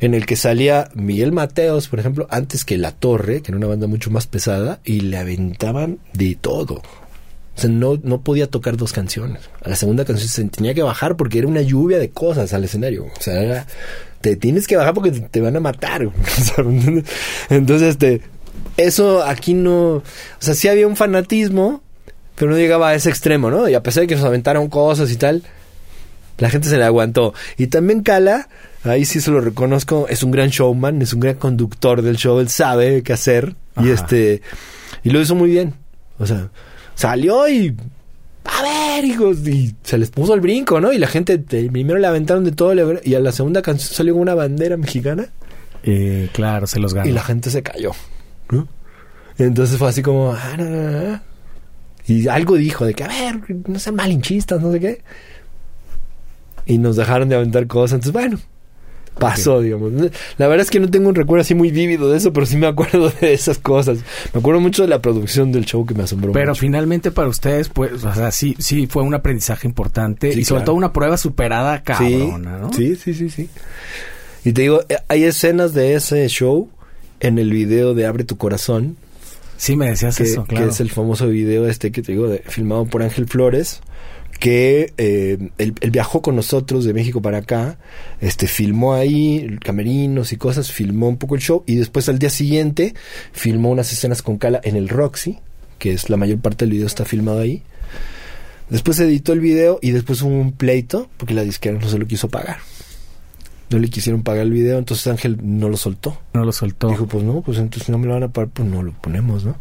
En el que salía Miguel Mateos, por ejemplo, antes que La Torre, que era una banda mucho más pesada, y le aventaban de todo. O sea, no, no podía tocar dos canciones. A la segunda canción se tenía que bajar porque era una lluvia de cosas al escenario. O sea, era, te tienes que bajar porque te van a matar. Entonces, este, eso aquí no, o sea, sí había un fanatismo, pero no llegaba a ese extremo, ¿no? Y a pesar de que nos aventaron cosas y tal, la gente se le aguantó. Y también Cala, ahí sí se lo reconozco, es un gran showman, es un gran conductor del show, él sabe qué hacer y este y lo hizo muy bien. O sea, salió y a ver, hijos, y se les puso el brinco, ¿no? Y la gente primero le aventaron de todo y a la segunda canción salió con una bandera mexicana. Y claro, se los ganó. Y la gente se cayó, ¿no? Entonces fue así como, ah, Y algo dijo de que, a ver, no sean malinchistas, no sé qué. Y nos dejaron de aventar cosas. Entonces, bueno, pasó, digamos. La verdad es que no tengo un recuerdo así muy vívido de eso, pero sí me acuerdo de esas cosas. Me acuerdo mucho de la producción del show que me asombró. Pero finalmente para ustedes, pues, o sea, sí, sí fue un aprendizaje importante y sobre todo una prueba superada cabrona, ¿no? Sí, sí, sí, sí. Y te digo, eh, hay escenas de ese show en el video de Abre tu corazón. Sí, me decías eso, claro. Que es el famoso video este que te digo, de, filmado por Ángel Flores que eh, él, él viajó con nosotros de México para acá, este filmó ahí camerinos y cosas, filmó un poco el show y después al día siguiente filmó unas escenas con Cala en el Roxy, que es la mayor parte del video está filmado ahí. Después editó el video y después hubo un pleito porque la disquera no se lo quiso pagar. No le quisieron pagar el video, entonces Ángel no lo soltó. No lo soltó. Dijo, pues no, pues entonces no me lo van a pagar, pues no lo ponemos, ¿no?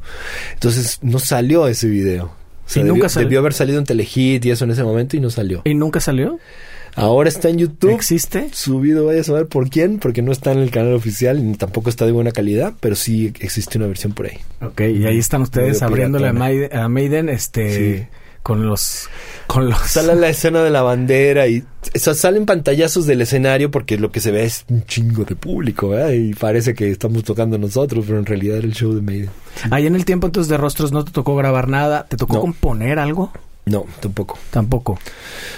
Entonces no salió ese video. Sea, ¿Y nunca debió, salió? debió haber salido en Telehit y eso en ese momento y no salió. ¿Y nunca salió? Ahora está en YouTube. ¿Existe? Subido, vaya a saber por quién, porque no está en el canal oficial ni tampoco está de buena calidad, pero sí existe una versión por ahí. Ok, y ahí están ustedes Medio abriéndole a. Maiden, a Maiden, este, Sí. Con los, con los... Sale la escena de la bandera y o sea, salen pantallazos del escenario porque lo que se ve es un chingo de público, ¿verdad? Y parece que estamos tocando nosotros, pero en realidad era el show de Maiden. Ahí en el tiempo entonces de Rostros no te tocó grabar nada, ¿te tocó No. componer algo? No, tampoco. Tampoco.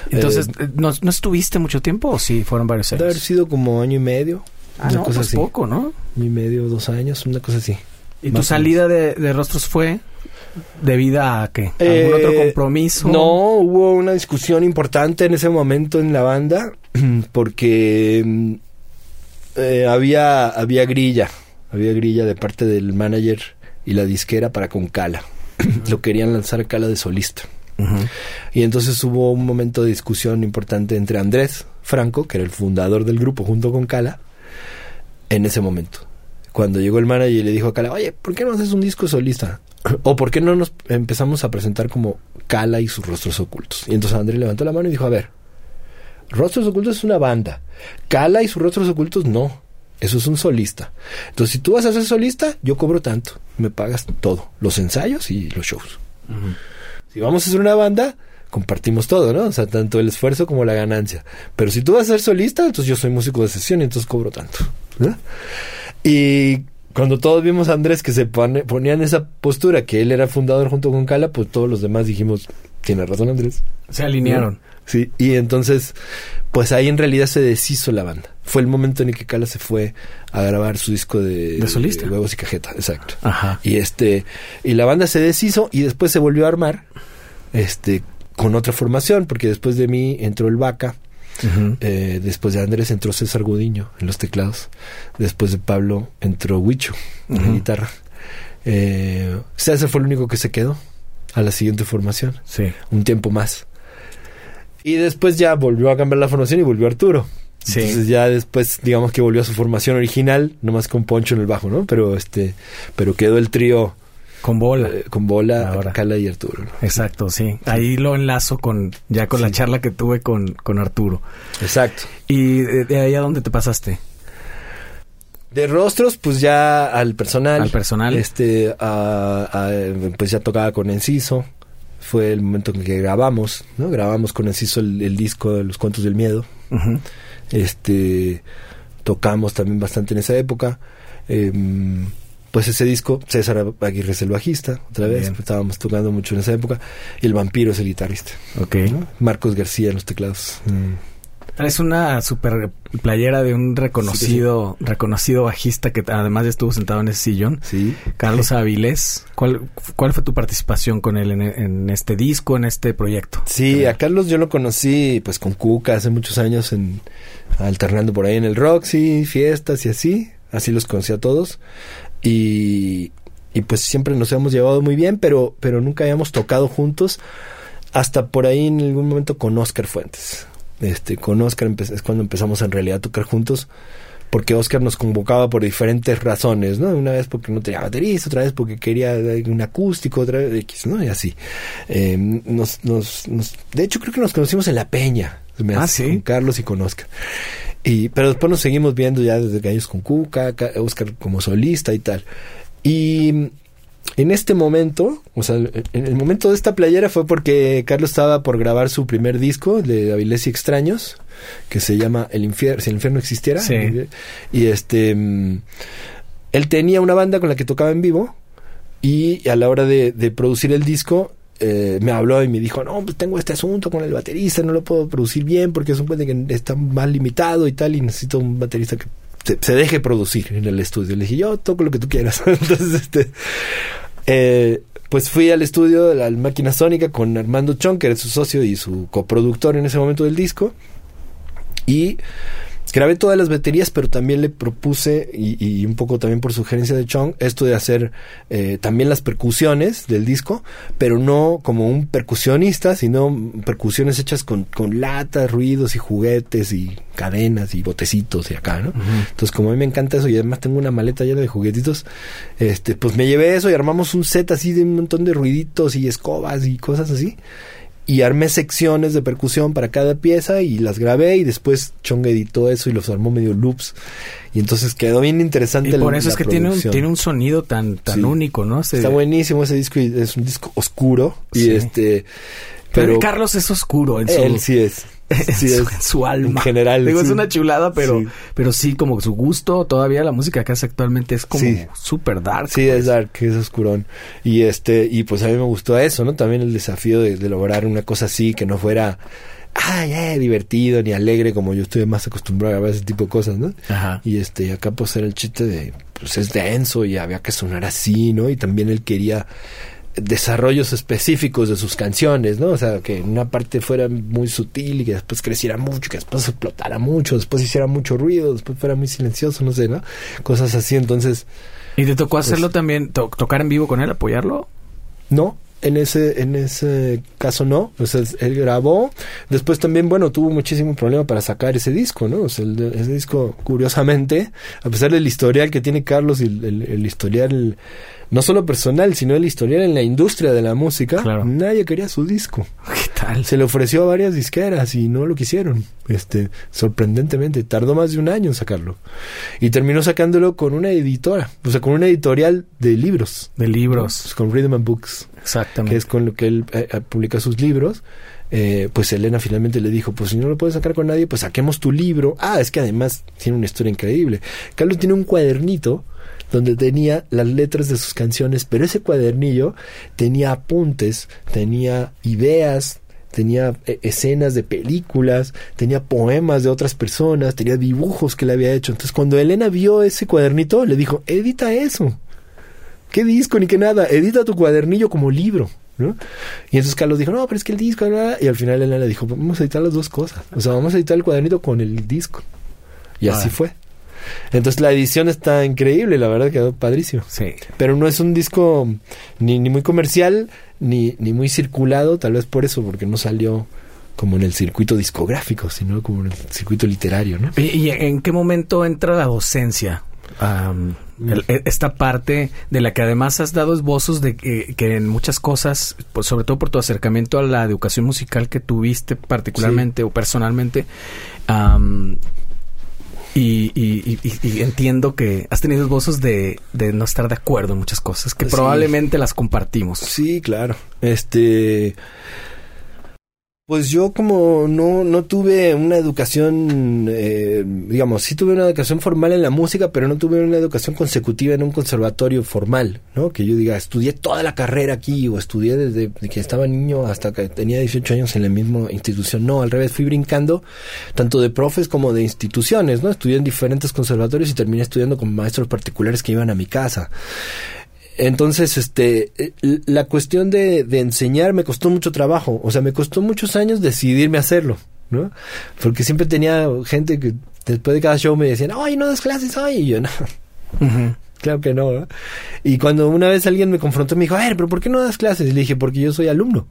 Entonces, eh, ¿no, ¿no estuviste mucho tiempo o sí? Fueron varios Debe haber años. sido como año y medio. Ah, una no, cosa pues así. poco, ¿no? Año y medio, dos años, una cosa así. ¿Y tu Más salida de, de Rostros fue debida a qué? ¿Algún Eh, otro compromiso? No, hubo una discusión importante en ese momento en la banda porque mm, eh, había, había grilla, había grilla de parte del manager y la disquera para con Cala. Lo querían lanzar Cala de solista. Y entonces hubo un momento de discusión importante entre Andrés Franco, que era el fundador del grupo, junto con Cala, en ese momento. Cuando llegó el manager y le dijo a Cala, oye, ¿por qué no haces un disco solista? ¿O por qué no nos empezamos a presentar como Cala y sus rostros ocultos? Y entonces Andrés levantó la mano y dijo, a ver, Rostros Ocultos es una banda. Cala y sus rostros ocultos no. Eso es un solista. Entonces, si tú vas a ser solista, yo cobro tanto. Me pagas todo. Los ensayos y los shows. Si vamos a hacer una banda, compartimos todo, ¿no? O sea, tanto el esfuerzo como la ganancia. Pero si tú vas a ser solista, entonces yo soy músico de sesión y entonces cobro tanto. ¿no? Y cuando todos vimos a Andrés que se pone, ponía en esa postura, que él era fundador junto con Cala, pues todos los demás dijimos, tiene razón Andrés. Se alinearon. Sí, y entonces, pues ahí en realidad se deshizo la banda. Fue el momento en el que Cala se fue a grabar su disco de, De solista. Huevos y Cajeta, exacto. Ajá. Y este, y la banda se deshizo y después se volvió a armar, este, con otra formación, porque después de mí entró el Vaca, Eh, después de Andrés entró César Gudiño en los teclados, después de Pablo entró Huicho en la guitarra. Eh, César fue el único que se quedó a la siguiente formación, Sí. un tiempo más. Y después ya volvió a cambiar la formación y volvió Arturo. Sí. Entonces ya después, digamos que volvió a su formación original, nomás con Poncho en el bajo, ¿no? Pero este, pero quedó el trío Con bola. eh, con Bola, Ahora. Cala y Arturo. Exacto, sí. Ahí lo enlazo con ya con la charla que tuve con, con Arturo. Exacto. ¿Y de, de ahí a dónde te pasaste? De rostros, pues ya al personal. Al personal. Este, a- a- pues ya tocaba con Enciso. Fue el momento en que grabamos, ¿no? Grabamos con Enciso el, el disco de Los Cuentos del Miedo. Este, tocamos también bastante en esa época. Em, pues ese disco, César Aguirre es el bajista, otra vez. Bien. Estábamos tocando mucho en esa época. Y el vampiro es el guitarrista. Ok. ¿no? Marcos García en los teclados. Mm. Traes una super playera de un reconocido, reconocido bajista que además ya estuvo sentado en ese sillón. Sí. Carlos Avilés. ¿Cuál, ¿Cuál fue tu participación con él en, en este disco, en este proyecto? Sí, a Carlos yo lo conocí pues con Cuca hace muchos años en alternando por ahí en el Roxy, fiestas y así, así los conocí a todos y, y pues siempre nos hemos llevado muy bien, pero pero nunca habíamos tocado juntos hasta por ahí en algún momento con Oscar Fuentes. Este, con Oscar es cuando empezamos en realidad a tocar juntos porque Oscar nos convocaba por diferentes razones, ¿no? Una vez porque no tenía baterista, otra vez porque quería un acústico, otra vez X, ¿no? Y así. Eh, nos, nos, nos- de hecho, creo que nos conocimos en La Peña. me Ah, hace, ¿sí? Con Carlos y con Oscar. Y, pero después nos seguimos viendo ya desde años con Cuca, Ca- Oscar como solista y tal. Y en este momento, o sea, en el momento de esta playera fue porque Carlos estaba por grabar su primer disco de Avilés y Extraños, que se llama El Infierno, si el infierno existiera. Sí. Y este, mm, él tenía una banda con la que tocaba en vivo y a la hora de, de producir el disco eh, me habló y me dijo, no, pues tengo este asunto con el baterista, no lo puedo producir bien porque es un puente que está más limitado y tal y necesito un baterista que se, deje producir en el estudio. Le dije, yo toco lo que tú quieras. Entonces, este, eh, pues fui al estudio de la máquina sónica con Armando Chong, que era su socio y su coproductor en ese momento del disco. Y grabé todas las baterías, pero también le propuse, y, un poco también por sugerencia de Chong, esto de hacer eh, también las percusiones del disco, pero no como un percusionista, sino percusiones hechas con, con latas, ruidos y juguetes y cadenas y botecitos y acá, ¿no? Entonces, como a mí me encanta eso y además tengo una maleta llena de juguetitos, este, pues me llevé eso y armamos un set así de un montón de ruiditos y escobas y cosas así y armé secciones de percusión para cada pieza y las grabé y después Chong editó eso y los armó medio loops. Y entonces quedó bien interesante y por eso es que tiene un, tiene un sonido tan tan único no está buenísimo ese disco y es un disco oscuro y este pero, Carlos es oscuro en su, él sí es sí, es, su alma. En general. Digo, es una chulada, pero sí. pero sí, como su gusto, todavía la música que hace actualmente es como súper dark. Sí, es pues. dark, es oscurón. Y este, y pues a mí me gustó eso, ¿no? También el desafío de, lograr una cosa así, que no fuera ay, eh, divertido ni alegre como yo estoy más acostumbrado a ver ese tipo de cosas, ¿no? Ajá. Y este, acá pues era el chiste de, pues es denso y había que sonar así, ¿no? Y también él quería desarrollos específicos de sus canciones, ¿no? O sea, que una parte fuera muy sutil y que después creciera mucho, que después explotara mucho, después hiciera mucho ruido, después fuera muy silencioso, no sé, ¿no? Cosas así, entonces... ¿Y te tocó hacerlo pues también, tocar en vivo con él, apoyarlo? No, en ese, en ese caso no. O sea, él grabó. Después también, bueno, tuvo muchísimo problema para sacar ese disco, ¿no? O sea, ese disco, curiosamente, a pesar del historial que tiene Carlos y el, el historial no solo personal, sino el historial en la industria de la música, nadie quería su disco. ¿Qué tal? Se le ofreció a varias disqueras y no lo quisieron. Este, sorprendentemente, tardó más de un año en sacarlo. Y terminó sacándolo con una editora, o sea, con una editorial de libros. De libros. Pues, con Rhythm and Books. Exactamente. Que es con lo que él eh, eh, publica sus libros. Eh, pues Elena finalmente le dijo, pues si no lo puedes sacar con nadie, pues saquemos tu libro. Ah, es que además tiene una historia increíble. Carlos tiene un cuadernito donde tenía las letras de sus canciones, pero ese cuadernillo tenía apuntes, tenía ideas, tenía eh, escenas de películas, tenía poemas de otras personas, tenía dibujos que le había hecho. Entonces cuando Elena vio ese cuadernito, le dijo, edita eso. ¿Qué disco ni qué nada? Edita tu cuadernillo como libro. ¿no? Y entonces Carlos dijo, no, pero es que el disco, y al final Elena le dijo, vamos a editar las dos cosas. O sea, vamos a editar el cuadernito con el disco. Y así fue. Entonces la edición está increíble, la verdad quedó padrísimo. Sí. Pero no es un disco ni, ni muy comercial, ni, ni muy circulado, tal vez por eso, porque no salió como en el circuito discográfico, sino como en el circuito literario, ¿no? ¿Y, en qué momento entra la docencia? E, esta parte de la que además has dado esbozos de que, en muchas cosas, pues, sobre todo por tu acercamiento a la educación musical que tuviste particularmente o personalmente, y, y, entiendo que has tenido esbozos de, de no estar de acuerdo en muchas cosas, que probablemente las compartimos. Sí, claro. Este. Pues yo como no, no tuve una educación, eh, digamos, sí tuve una educación formal en la música, pero no tuve una educación consecutiva en un conservatorio formal, ¿no? Que yo diga, estudié toda la carrera aquí o estudié desde que estaba niño hasta que tenía 18 años en la misma institución. No, al revés, fui brincando tanto de profes como de instituciones, ¿no? Estudié en diferentes conservatorios y terminé estudiando con maestros particulares que iban a mi casa. Entonces, este, eh, la cuestión de, de, enseñar me costó mucho trabajo, o sea, me costó muchos años decidirme a hacerlo, ¿no? Porque siempre tenía gente que después de cada show me decían, ay, no das clases hoy, y yo no. Claro que no, Y cuando una vez alguien me confrontó, me dijo, a ver, pero ¿por qué no das clases? Y le dije, porque yo soy alumno.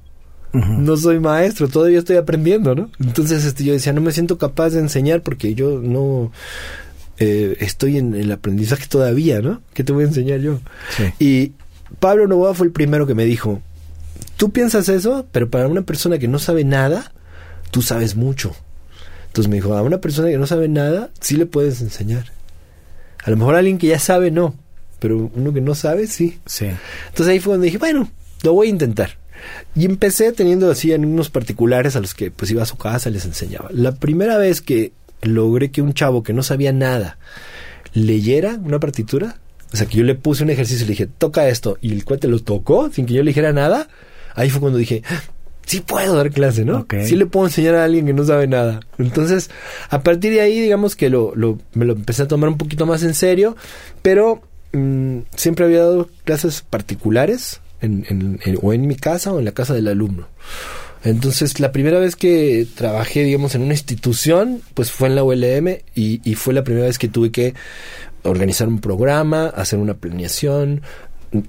No soy maestro, todavía estoy aprendiendo, ¿no? Entonces este, yo decía, no me siento capaz de enseñar porque yo no, eh, estoy en el aprendizaje todavía, ¿no? ¿Qué te voy a enseñar yo? Y Pablo Novoa fue el primero que me dijo, tú piensas eso, pero para una persona que no sabe nada, tú sabes mucho. Entonces me dijo, a una persona que no sabe nada, sí le puedes enseñar. A lo mejor a alguien que ya sabe, no. Pero uno que no sabe, sí. Sí. Entonces ahí fue donde dije, bueno, lo voy a intentar. Y empecé teniendo así en unos particulares a los que pues iba a su casa, les enseñaba. La primera vez que logré que un chavo que no sabía nada leyera una partitura. O sea, que yo le puse un ejercicio y le dije, toca esto. Y el cuate lo tocó sin que yo le dijera nada. Ahí fue cuando dije, sí puedo dar clase, ¿no? Sí le puedo enseñar a alguien que no sabe nada. Entonces, a partir de ahí, digamos que lo, lo, me lo empecé a tomar un poquito más en serio. Pero mm, siempre había dado clases particulares en, en- en- o en mi casa o en la casa del alumno. Entonces, la primera vez que trabajé, digamos, en una institución, pues fue en la ULM y, y fue la primera vez que tuve que organizar un programa, hacer una planeación,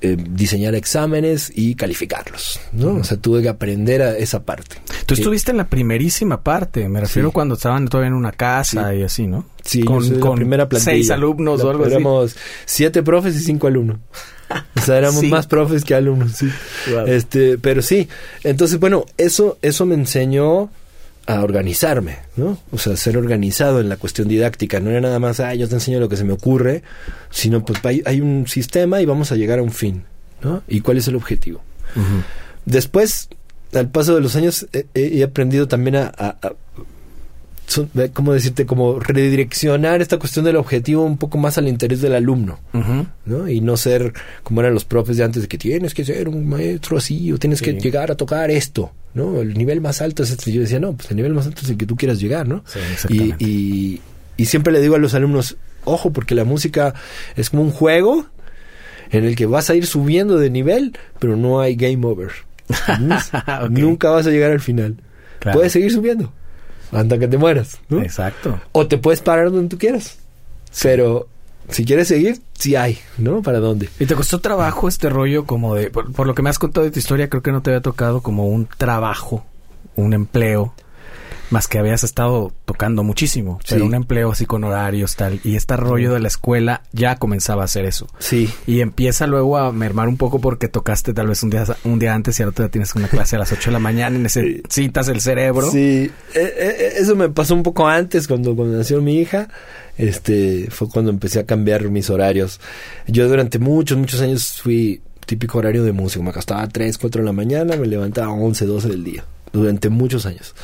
eh, diseñar exámenes y calificarlos, ¿no? O sea, tuve que aprender a esa parte. Tú Eh, estuviste en la primerísima parte, me refiero Sí. cuando estaban todavía en una casa y así, ¿no? Sí, con, la primera plantilla. seis alumnos o algo así. Éramos siete profes y cinco alumnos. O sea, éramos Sí. más profes que alumnos, sí. Wow. Este, pero sí. Entonces, bueno, eso, eso me enseñó a organizarme, ¿no? O sea, ser organizado en la cuestión didáctica. No era nada más, ah, yo te enseño lo que se me ocurre, sino pues hay, hay un sistema y vamos a llegar a un fin, ¿no? ¿Y cuál es el objetivo? Después, al paso de los años, he, aprendido también a, a- a- son- ¿cómo decirte? Como redireccionar esta cuestión del objetivo un poco más al interés del alumno. ¿no? Y no ser como eran los profes de antes, de que tienes que ser un maestro así, o tienes Sí. que llegar a tocar esto, ¿no? El nivel más alto es este. Yo decía, no, pues el nivel más alto es el que tú quieras llegar, ¿no? Sí, Y, exactamente. y, y siempre le digo a los alumnos, ojo, porque la música es como un juego en el que vas a ir subiendo de nivel, pero no hay game over. Nunca vas a llegar al final. Claro. Puedes seguir subiendo hasta que te mueras. ¿no? Exacto. O te puedes parar donde tú quieras. Pero si quieres seguir, sí hay, ¿no? ¿Para dónde? ¿Y te costó trabajo este rollo como de, por, por lo que me has contado de tu historia, creo que no te había tocado como un trabajo, un empleo, más que habías estado tocando muchísimo, pero Sí. un empleo así con horarios tal, y este rollo de la escuela ya comenzaba a hacer eso. Sí. Y empieza luego a mermar un poco porque tocaste tal vez un día, un día antes y ahora todavía tienes una clase a las 8 de la mañana y necesitas el cerebro. Sí, Eh, eh, eso me pasó un poco antes cuando, cuando nació mi hija. Este fue cuando empecé a cambiar mis horarios. Yo durante muchos, muchos años fui típico horario de músico. Me acostaba a 3, 4 de la mañana, me levantaba a 11, 12 del día. Durante muchos años.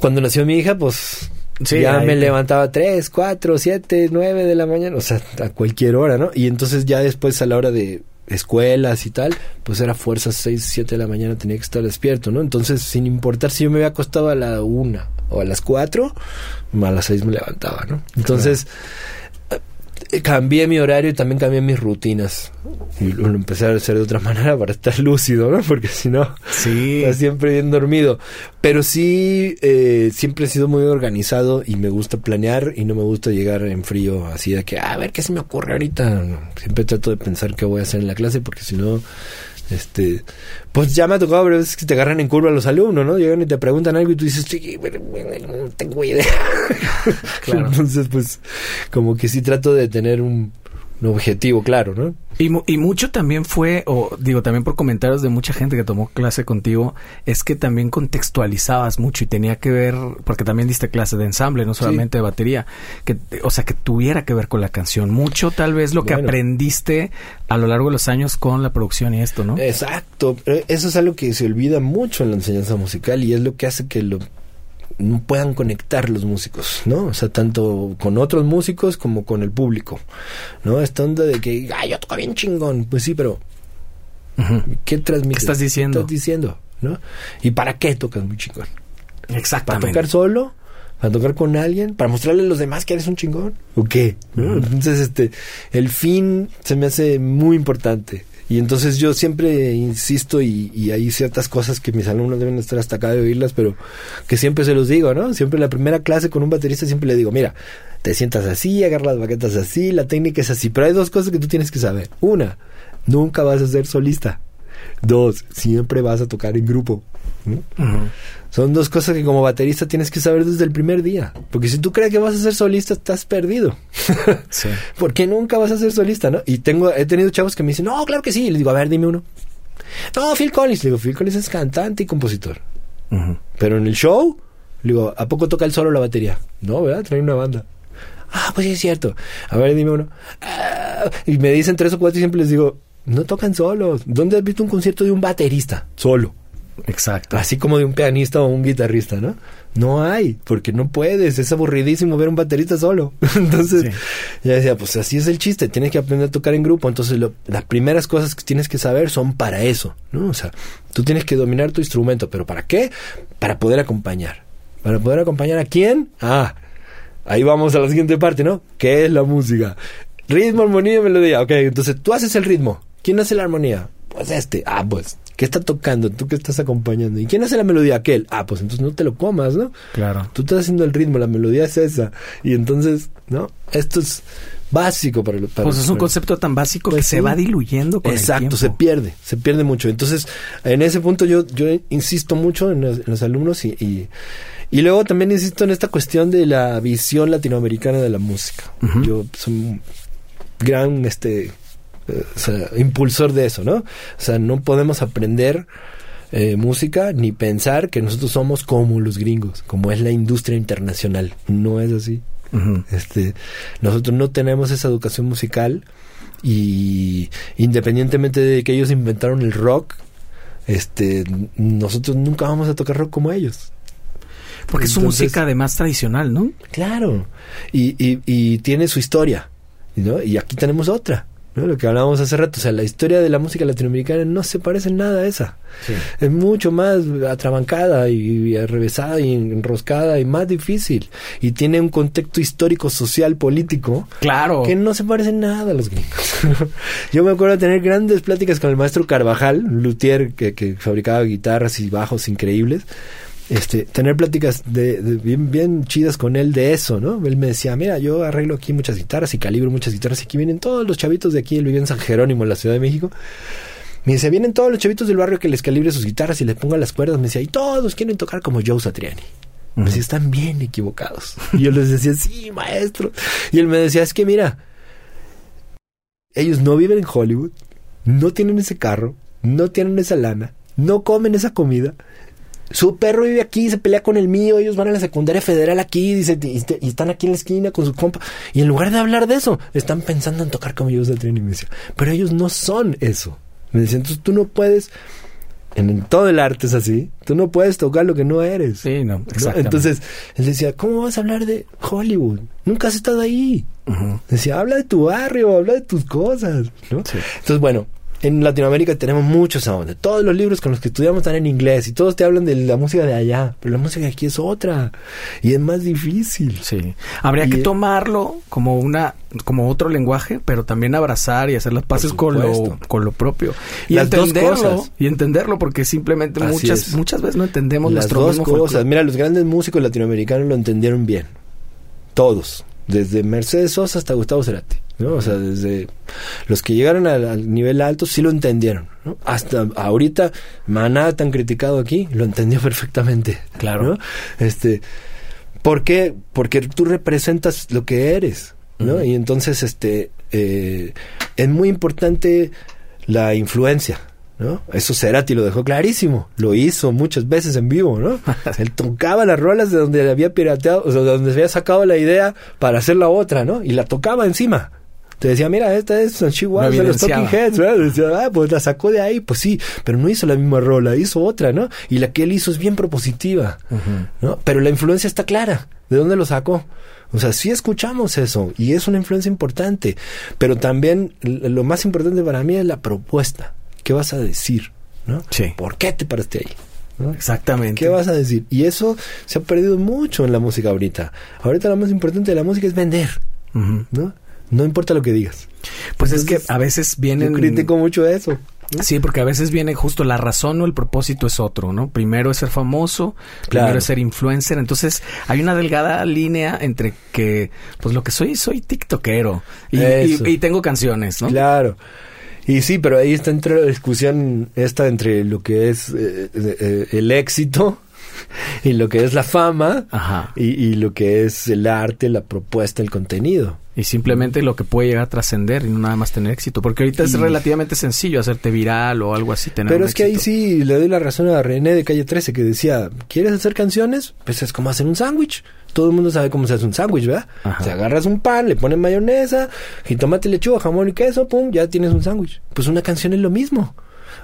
Cuando nació mi hija, pues Sí, ya me te- levantaba a 3, 4, 7, 9 de la mañana. O sea, a cualquier hora, ¿no? Y entonces ya después a la hora de escuelas y tal, pues era fuerza 6, 7 de la mañana tenía que estar despierto, ¿no? Entonces, sin importar si yo me había acostado a la 1 o a las 4, a las 6 me levantaba, ¿no? Entonces, cambié mi horario y también cambié mis rutinas. Y lo, empecé a hacer de otra manera para estar lúcido, ¿no? Porque si no, Sí. Está siempre bien dormido. Pero sí, eh, siempre he sido muy organizado y me gusta planear y no me gusta llegar en frío así de que, a ver, ¿qué se me ocurre ahorita? Siempre trato de pensar qué voy a hacer en la clase porque si no, este, pues ya me ha tocado varias veces que te agarran en curva los alumnos, ¿no? Llegan y te preguntan algo y tú dices, sí, no tengo idea. Claro. Entonces, pues, como que sí trato de tener un, un objetivo claro, ¿no? Y, mu- y mucho también fue, o digo, también por comentarios de mucha gente que tomó clase contigo, es que también contextualizabas mucho y tenía que ver, porque también diste clase de ensamble, no solamente de batería, que, o sea, que tuviera que ver con la canción. Mucho tal vez lo que aprendiste a lo largo de los años con la producción y esto, ¿no? Exacto. Eso es algo que se olvida mucho en la enseñanza musical y es lo que hace que lo puedan conectar los músicos, ¿no? O sea, tanto con otros músicos como con el público, ¿no? Esta onda de que, ay, yo toco bien chingón. Pues sí, pero. ¿qué transmites? ¿Qué estás diciendo? ¿Qué estás diciendo? ¿No? ¿Y para qué tocas muy chingón? ¿Para Exactamente. tocar solo? ¿Para tocar con alguien? ¿Para mostrarle a los demás que eres un chingón? ¿O qué? ¿No? Entonces, este, el fin se me hace muy importante. Y entonces yo siempre insisto y, hay ciertas cosas que mis alumnos deben estar hasta acá de oírlas, pero que siempre se los digo, ¿no? Siempre la primera clase con un baterista siempre le digo, mira, te sientas así, agarras las baquetas así, la técnica es así, pero hay dos cosas que tú tienes que saber. Una, nunca vas a ser solista. Dos, siempre vas a tocar en grupo. Son dos cosas que como baterista tienes que saber desde el primer día. Porque si tú crees que vas a ser solista, estás perdido. Sí. Porque nunca vas a ser solista, ¿no? Y tengo, he tenido chavos que me dicen, no, claro que sí. Y les digo, a ver, dime uno. No, Phil Collins. Le digo, Phil Collins es cantante y compositor. Pero en el show, le digo, ¿a poco toca el solo la batería? No, ¿verdad? Trae una banda. Ah, pues sí es cierto. A ver, dime uno. Ah, y me dicen tres o cuatro y siempre les digo, no tocan solos. ¿Dónde has visto un concierto de un baterista? Solo. Exacto. Así como de un pianista o un guitarrista, ¿no? No hay, porque no puedes, es aburridísimo ver un baterista solo. Entonces, Sí. ya decía, pues así es el chiste, tienes que aprender a tocar en grupo. Entonces, lo- las primeras cosas que tienes que saber son para eso, ¿no? O sea, tú tienes que dominar tu instrumento, pero ¿para qué? Para poder acompañar. ¿Para poder acompañar a quién? Ah, ahí vamos a la siguiente parte, ¿no? ¿Qué es la música? Ritmo, armonía y melodía. Ok, entonces tú haces el ritmo. ¿Quién hace la armonía? pues este, ah, pues, ¿qué está tocando? ¿Tú qué estás acompañando? ¿Y quién hace la melodía? Aquel. Ah, pues entonces no te lo comas, ¿no? Claro. Tú estás haciendo el ritmo, la melodía es esa. Y entonces, ¿no? Esto es básico para, para Pues es un concepto tan básico Pues que se sí. va diluyendo con Exacto, el se pierde, se pierde mucho. Entonces, en ese punto yo, yo insisto mucho en los, en los alumnos y, y, y luego también insisto en esta cuestión de la visión latinoamericana de la música. Yo soy un gran este o sea, impulsor de eso, ¿no? O sea, no podemos aprender eh, música ni pensar que nosotros somos como los gringos, como es la industria internacional. No es así. Este, nosotros no tenemos esa educación musical y independientemente de que ellos inventaron el rock, este, nosotros nunca vamos a tocar rock como ellos. Porque es su música además tradicional, ¿no? Claro. Y, y, y tiene su historia, ¿no? Y aquí tenemos otra, ¿no? Lo que hablábamos hace rato, o sea, la historia de la música latinoamericana no se parece en nada a esa. Es mucho más atrabancada y, y arrevesada y enroscada y más difícil. Y tiene un contexto histórico, social, político Claro. que no se parecen nada a los gringos. Yo me acuerdo de tener grandes pláticas con el maestro Carvajal, un luthier que, que fabricaba guitarras y bajos increíbles. Este, tener pláticas de, de bien, bien chidas con él de eso, ¿no? Él me decía, mira, yo arreglo aquí muchas guitarras y calibro muchas guitarras y aquí vienen todos los chavitos de aquí, él vivía en San Jerónimo, en la Ciudad de México. Me dice, vienen todos los chavitos del barrio que les calibre sus guitarras y les ponga las cuerdas. Me decía, y todos quieren tocar como Joe Satriani. Me decía, están bien equivocados. Y yo les decía, sí, maestro. Y él me decía, es que mira, ellos no viven en Hollywood, no tienen ese carro, no tienen esa lana, no comen esa comida. Su perro vive aquí, se pelea con el mío, ellos van a la secundaria federal aquí, dice, y, este- y están aquí en la esquina con su compa. Y en lugar de hablar de eso, están pensando en tocar como ellos del tren. Y me decía, pero ellos no son eso. Me decía, entonces tú no puedes, en, en todo el arte es así, tú no puedes tocar lo que no eres. Sí, no, exactamente. Entonces, él decía, ¿cómo vas a hablar de Hollywood? Nunca has estado ahí. Decía, habla de tu barrio, habla de tus cosas, ¿no? Sí. Entonces, bueno, en Latinoamérica tenemos muchos onda. Todos los libros con los que estudiamos están en inglés y todos te hablan de la música de allá, pero la música de aquí es otra y es más difícil. Sí. Habría Y que es- tomarlo como una, como otro lenguaje, pero también abrazar y hacer las paces con lo, con lo propio. Y Las dos entenderlo, cosas. y entenderlo, porque simplemente Así muchas, es. muchas veces no entendemos Las nuestro dos mismo cosas. folclore. Mira, los grandes músicos latinoamericanos lo entendieron bien. Todos. Desde Mercedes Sosa hasta Gustavo Cerati. ¿No? O sea, desde los que llegaron al, al nivel alto sí lo entendieron. ¿no? Hasta ahorita, Maná, tan criticado aquí, lo entendió perfectamente. Claro. ¿no? Este, ¿Por qué? Porque tú representas lo que eres. ¿no? Y entonces, este, eh, es muy importante la influencia. ¿no? Eso Cerati lo dejó clarísimo. Lo hizo muchas veces en vivo, ¿no? Él tocaba las rolas de donde le había pirateado, o sea, de donde se había sacado la idea para hacer la otra, ¿no? Y la tocaba encima. Te decía, mira, esta es Chihuahua Lo de los. Talking Heads, ¿verdad? Decía, ah, pues la sacó de ahí, pues sí, pero no hizo la misma rola, hizo otra, ¿no? Y la que él hizo es bien propositiva. ¿no? Pero la influencia está clara. ¿De dónde lo sacó? O sea, sí escuchamos eso y es una influencia importante, pero también lo más importante para mí es la propuesta. ¿Qué vas a decir? ¿no? Sí. ¿Por qué te paraste ahí? ¿no? Exactamente. ¿Qué vas a decir? Y eso se ha perdido mucho en la música ahorita. Ahorita lo más importante de la música es vender. ¿no? No importa lo que digas. Pues es que a veces vienen... Yo critico mucho eso. ¿no? Sí, porque a veces viene justo la razón o el propósito es otro, ¿no? Primero es ser famoso, Claro. primero es ser influencer. Entonces hay una delgada línea entre que, pues lo que soy, soy tiktokero y, y, Eso. y tengo canciones, ¿no? Claro. Y sí, pero ahí está entre la discusión esta entre lo que es eh, eh, eh, el éxito y lo que es la fama Ajá. y, y lo que es el arte, la propuesta, el contenido. Y simplemente lo que puede llegar a trascender y no nada más tener éxito. Porque ahorita es relativamente sencillo hacerte viral o algo así. Tener Pero es que ahí sí le doy la razón a René de Calle 13 que decía, ¿quieres hacer canciones? Pues es como hacer un sándwich. Todo el mundo sabe cómo se hace un sándwich, ¿verdad? Ajá. O sea, agarras un pan, le pones mayonesa, jitomate, lechuga, jamón y queso, pum, ya tienes un sándwich. Pues una canción es lo mismo.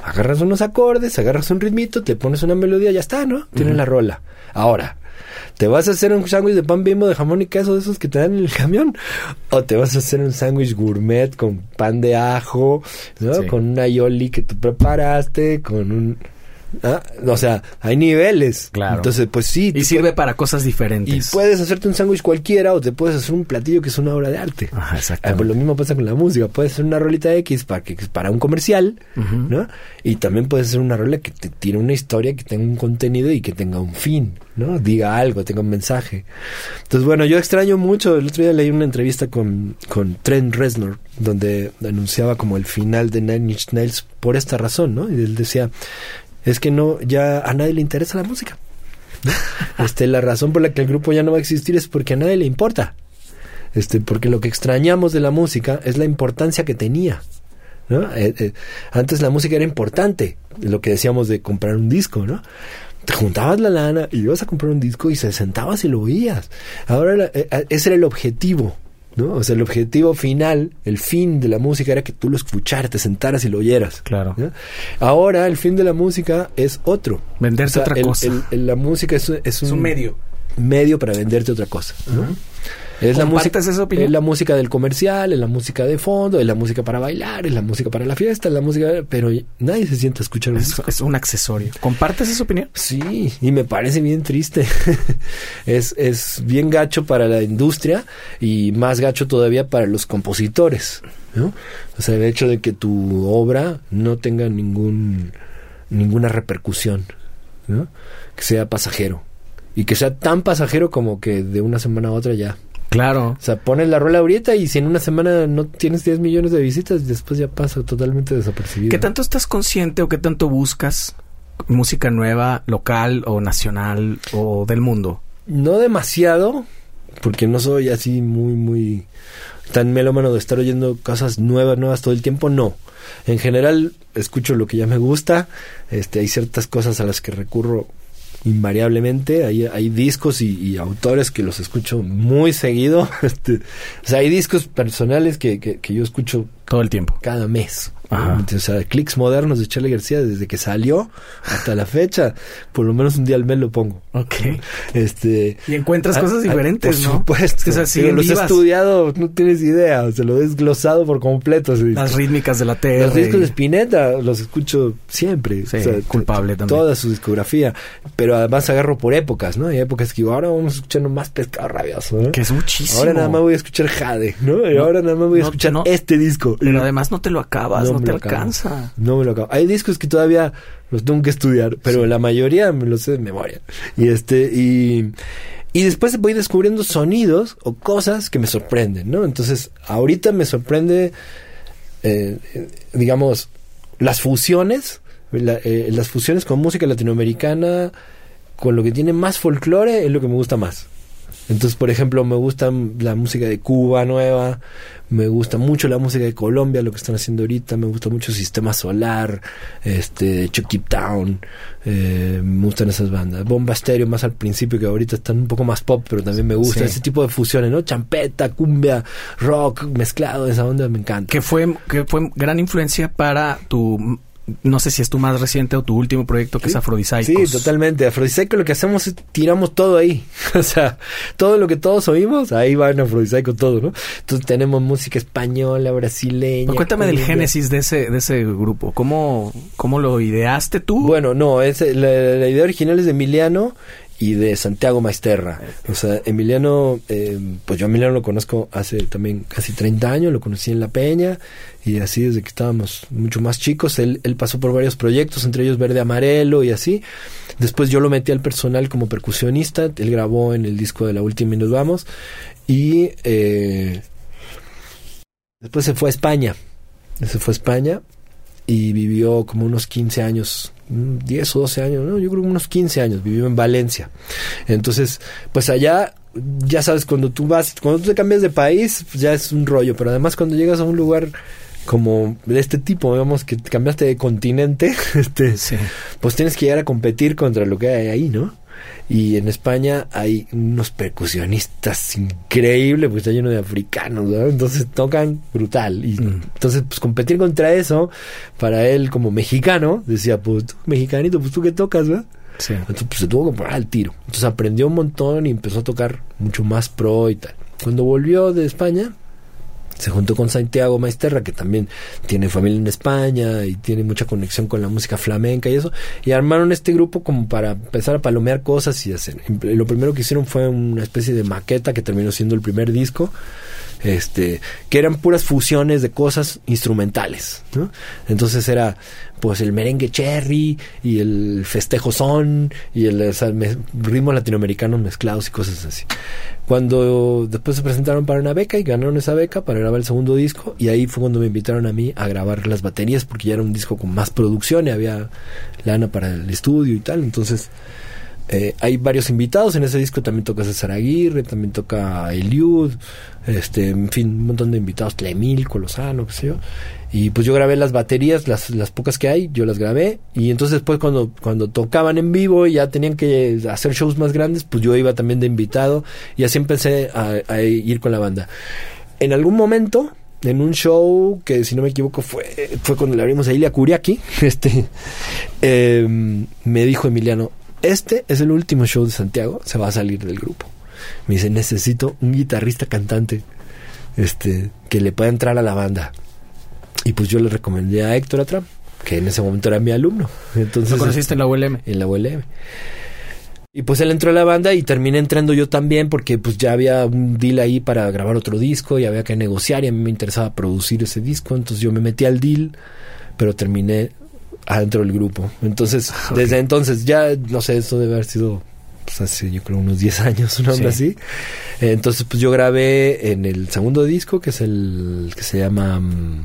Agarras unos acordes, agarras un ritmito, te pones una melodía, ya está, ¿no? Tienes la rola. Ahora, ¿te vas a hacer un sándwich de pan bimbo de jamón y queso de esos que te dan en el camión? ¿O te vas a hacer un sándwich gourmet con pan de ajo, ¿no? Sí. Con una yoli que tú preparaste, con un... ¿ah? O sea, hay niveles. Claro. Entonces, pues sí. Y sirve para cosas Y diferentes. puedes hacerte un sándwich cualquiera o te puedes hacer un platillo que es una obra de arte. Ajá, Ah, exactamente. pues lo mismo pasa con la música. Puedes hacer una rolita X para, que, para un comercial. ¿no? Y también puedes hacer una rola que te tiene una historia, que tenga un contenido y que tenga un fin, ¿no? Diga algo, tenga un mensaje. Entonces, bueno, yo extraño mucho. El otro día leí una entrevista con, con Trent Reznor, donde anunciaba como el final de Nine Inch Nails por esta razón, ¿no? Y él decía, es que no, ya a nadie le interesa la música. Este, la razón por la que el grupo ya no va a existir es porque a nadie le importa. Este, porque lo que extrañamos de la música es la importancia que tenía. ¿no? Eh, eh, antes la música era importante, lo que decíamos de comprar un disco, ¿no? Te juntabas la lana y ibas a comprar un disco y se sentabas y lo oías. Ahora la- eh, eh, ese era el objetivo, ¿no? O sea, el objetivo final, el fin de la música era que tú lo escucharas, te sentaras y lo oyeras. Claro. ¿no? Ahora el fin de la música es otro. Venderte otra el- cosa. el- el- la música es, es Es un medio. medio para venderte otra cosa. ¿no? Es la música, ¿Compartes esa opinión? es la música del comercial, es la música de fondo, es la música para bailar, es la música para la fiesta, es la música, pero nadie se sienta a escuchar Es, disco. es un accesorio. ¿Compartes esa opinión? Sí, y me parece bien triste. es, es bien gacho para la industria y más gacho todavía para los compositores. ¿no? O sea, el hecho de que tu obra no tenga ningún ninguna repercusión, ¿no? que sea pasajero. Y que sea tan pasajero como que de una semana a otra ya. Claro. O sea, pones la rola ahorita y si en una semana no tienes 10 millones de visitas, después ya pasa totalmente desapercibido. ¿Qué tanto estás consciente o qué tanto buscas música nueva, local o nacional o del mundo? No demasiado, porque no soy así muy, muy tan melómano de estar oyendo cosas nuevas, nuevas todo el tiempo, no. En general, escucho lo que ya me gusta, este, hay ciertas cosas a las que recurro invariablemente, hay, hay discos y, y autores que los escucho muy seguido, este, o sea, hay discos personales que, que, que yo escucho Todo el tiempo. cada mes. Ajá. O sea, clics modernos de Charlie García desde que salió hasta la fecha, por lo menos un día al mes lo pongo. Ok. Este, Y encuentras cosas diferentes, por ¿no? supuesto. O sea, siguen los he estudiado, no tienes idea. O sea, lo he desglosado por completo. Las rítmicas de la TR. Los discos de Spinetta los escucho siempre. Sí, O sea, culpable también. Toda su discografía. Pero además agarro por épocas, ¿no? Hay épocas que digo, ahora vamos escuchando más pescado rabioso. ¿no? Que es muchísimo. Ahora nada más voy a escuchar Jade, ¿no? Y No, ahora nada más voy a no, escuchar este disco. Pero además no te lo acabas, no, me te alcanza. No me lo acabo. Hay discos que todavía los tengo que estudiar, pero la mayoría me los sé de memoria. Y este, y, y después voy descubriendo sonidos o cosas que me sorprenden, ¿no? Entonces, ahorita me sorprende, eh, eh, digamos, las fusiones, la- eh, las fusiones con música latinoamericana, con lo que tiene más folclore, es lo que me gusta más. Entonces, por ejemplo, me gusta la música de Cuba nueva, me gusta mucho la música de Colombia, lo que están haciendo ahorita, me gusta mucho Sistema Solar, este, Chucky Town, eh, me gustan esas bandas. Bomba Stereo más al principio, que ahorita están un poco más pop, pero también me gusta Sí. ese tipo de fusiones, ¿no? Champeta, cumbia, rock, mezclado, esa onda me encanta. Que fue, que fue gran influencia para tu... No sé si es tu más reciente o tu último proyecto que es Afrodisíacos. Sí, totalmente. Afrodisíaco lo que hacemos es tiramos todo ahí. o sea, todo lo que todos oímos, ahí va en Afrodisíaco todo, ¿no? Entonces tenemos música española, brasileña. Pues cuéntame del génesis de ese, de ese grupo. ¿Cómo, ¿Cómo lo ideaste tú? Bueno, no, es, la, la idea original es de Emiliano y de Santiago Maesterra. O sea, Emiliano, eh, pues yo a Emiliano lo conozco hace también casi 30 años, lo conocí en La Peña y así desde que estábamos mucho más chicos. Él, él pasó por varios proyectos, entre ellos Verde Amarelo y así. Después yo lo metí al personal como percusionista, él grabó en el disco de La Última y nos vamos. Y eh, después se fue a España. Se fue a España y vivió como unos 15 años, 10 o 12 años, ¿no? Yo creo que unos 15 años, vivió en Valencia. Entonces, pues allá, ya sabes, cuando tú vas, cuando tú te cambias de país, pues ya es un rollo, pero además cuando llegas a un lugar como de este tipo, digamos que te cambiaste de continente, este, Sí. pues tienes que llegar a competir contra lo que hay ahí, ¿no? Y en España hay unos percusionistas increíbles, porque está lleno de africanos, ¿no? Entonces tocan brutal. Y Mm. entonces, pues competir contra eso, para él como mexicano, decía, pues tú, mexicanito, pues tú que tocas, ¿verdad? Sí. Entonces, pues se tuvo que poner al tiro. Entonces aprendió un montón y empezó a tocar mucho más pro y tal. Cuando volvió de España, se juntó con Santiago Maesterra, que también tiene familia en España y tiene mucha conexión con la música flamenca y eso, y armaron este grupo como para empezar a palomear cosas y hacer. Lo primero que hicieron fue una especie de maqueta que terminó siendo el primer disco, este, que eran puras fusiones de cosas instrumentales, ¿no? Entonces era pues el merengue cherry y el festejo son y el ritmo latinoamericano mezclados y cosas así. Cuando después se presentaron para una beca y ganaron esa beca para grabar el segundo disco y ahí fue cuando me invitaron a mí a grabar las baterías porque ya era un disco con más producción y había lana para el estudio y tal, entonces eh, hay varios invitados en ese disco también toca César Aguirre también toca Eliud este en fin un montón de invitados Clemil Colosano qué sé yo. Y pues yo grabé las baterías las, las pocas que hay yo las grabé. Y entonces después cuando cuando tocaban en vivo y ya tenían que hacer shows más grandes pues yo iba también de invitado y así empecé a, ir con la banda. En algún momento en un show que si no me equivoco fue fue cuando le abrimos a Ilia Kuriaki este em, me dijo Emiliano este es el último show de Santiago, se va a salir del grupo. Me dice, necesito un guitarrista cantante este, que le pueda entrar a la banda. Y pues yo le recomendé a Héctor Atram, que en ese momento era mi alumno. Entonces, ¿Lo conociste en la ULM? En la ULM. Y pues él entró a la banda y terminé entrando yo también porque pues ya había un deal ahí para grabar otro disco y había que negociar y a mí me interesaba producir ese disco. Entonces yo me metí al deal, pero terminé adentro del grupo. Entonces, ah, desde entonces ya, no sé, eso debe haber sido pues, hace yo creo unos 10 años, una onda así. Entonces, pues yo grabé en el segundo disco, que es el que se llama... Mm,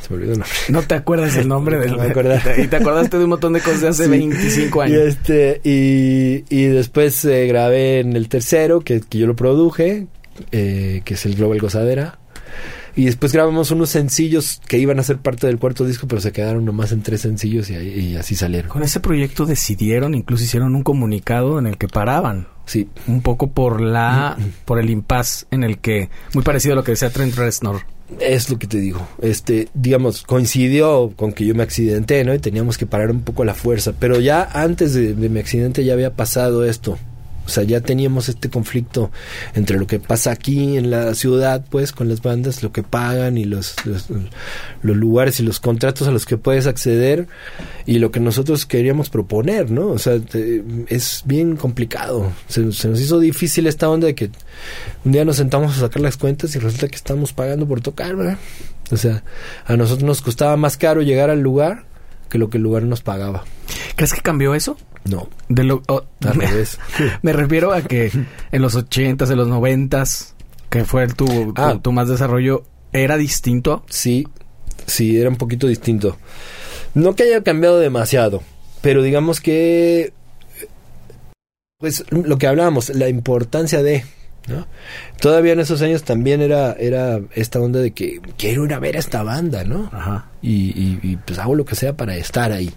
se me olvidó el nombre. No te acuerdas el nombre del... no Y te acordaste de un montón de cosas de hace 25 años. Y, este, y, y después eh, grabé en el tercero, que, que yo lo produje, eh, que es el Global Gozadera. Y después grabamos unos sencillos que iban a ser parte del cuarto disco, pero se quedaron nomás en tres sencillos y, así salieron. Con ese proyecto decidieron, incluso hicieron un comunicado en el que paraban. Sí. Un poco por la, por el impas en el que, muy parecido a lo que decía Trent Reznor. Es lo que te digo. Este, digamos, coincidió con que yo me accidenté, ¿no? Y teníamos que parar un poco la fuerza. Pero ya antes de mi accidente ya había pasado esto. O sea, ya teníamos este conflicto entre lo que pasa aquí en la ciudad, pues, con las bandas, lo que pagan y los, los, lugares y los contratos a los que puedes acceder y lo que nosotros queríamos proponer, ¿no? O sea, es bien complicado. Se, nos hizo difícil esta onda de que un día nos sentamos a sacar las cuentas y resulta que estamos pagando por tocar, ¿verdad? O sea, a nosotros nos costaba más caro llegar al lugar que lo que el lugar nos pagaba. ¿Crees que cambió eso? No. De lo, oh, me, me, refiero a que en los ochentas, en los noventas, que fue tu, ah. tu, más desarrollo, ¿era distinto? Sí, sí, era un poquito distinto. No que haya cambiado demasiado, pero digamos que, pues lo que hablábamos, la importancia de, ¿no? Todavía en esos años también era, era esta onda de que quiero ir a ver a esta banda, ¿no? Ajá. y, y pues hago lo que sea para estar ahí.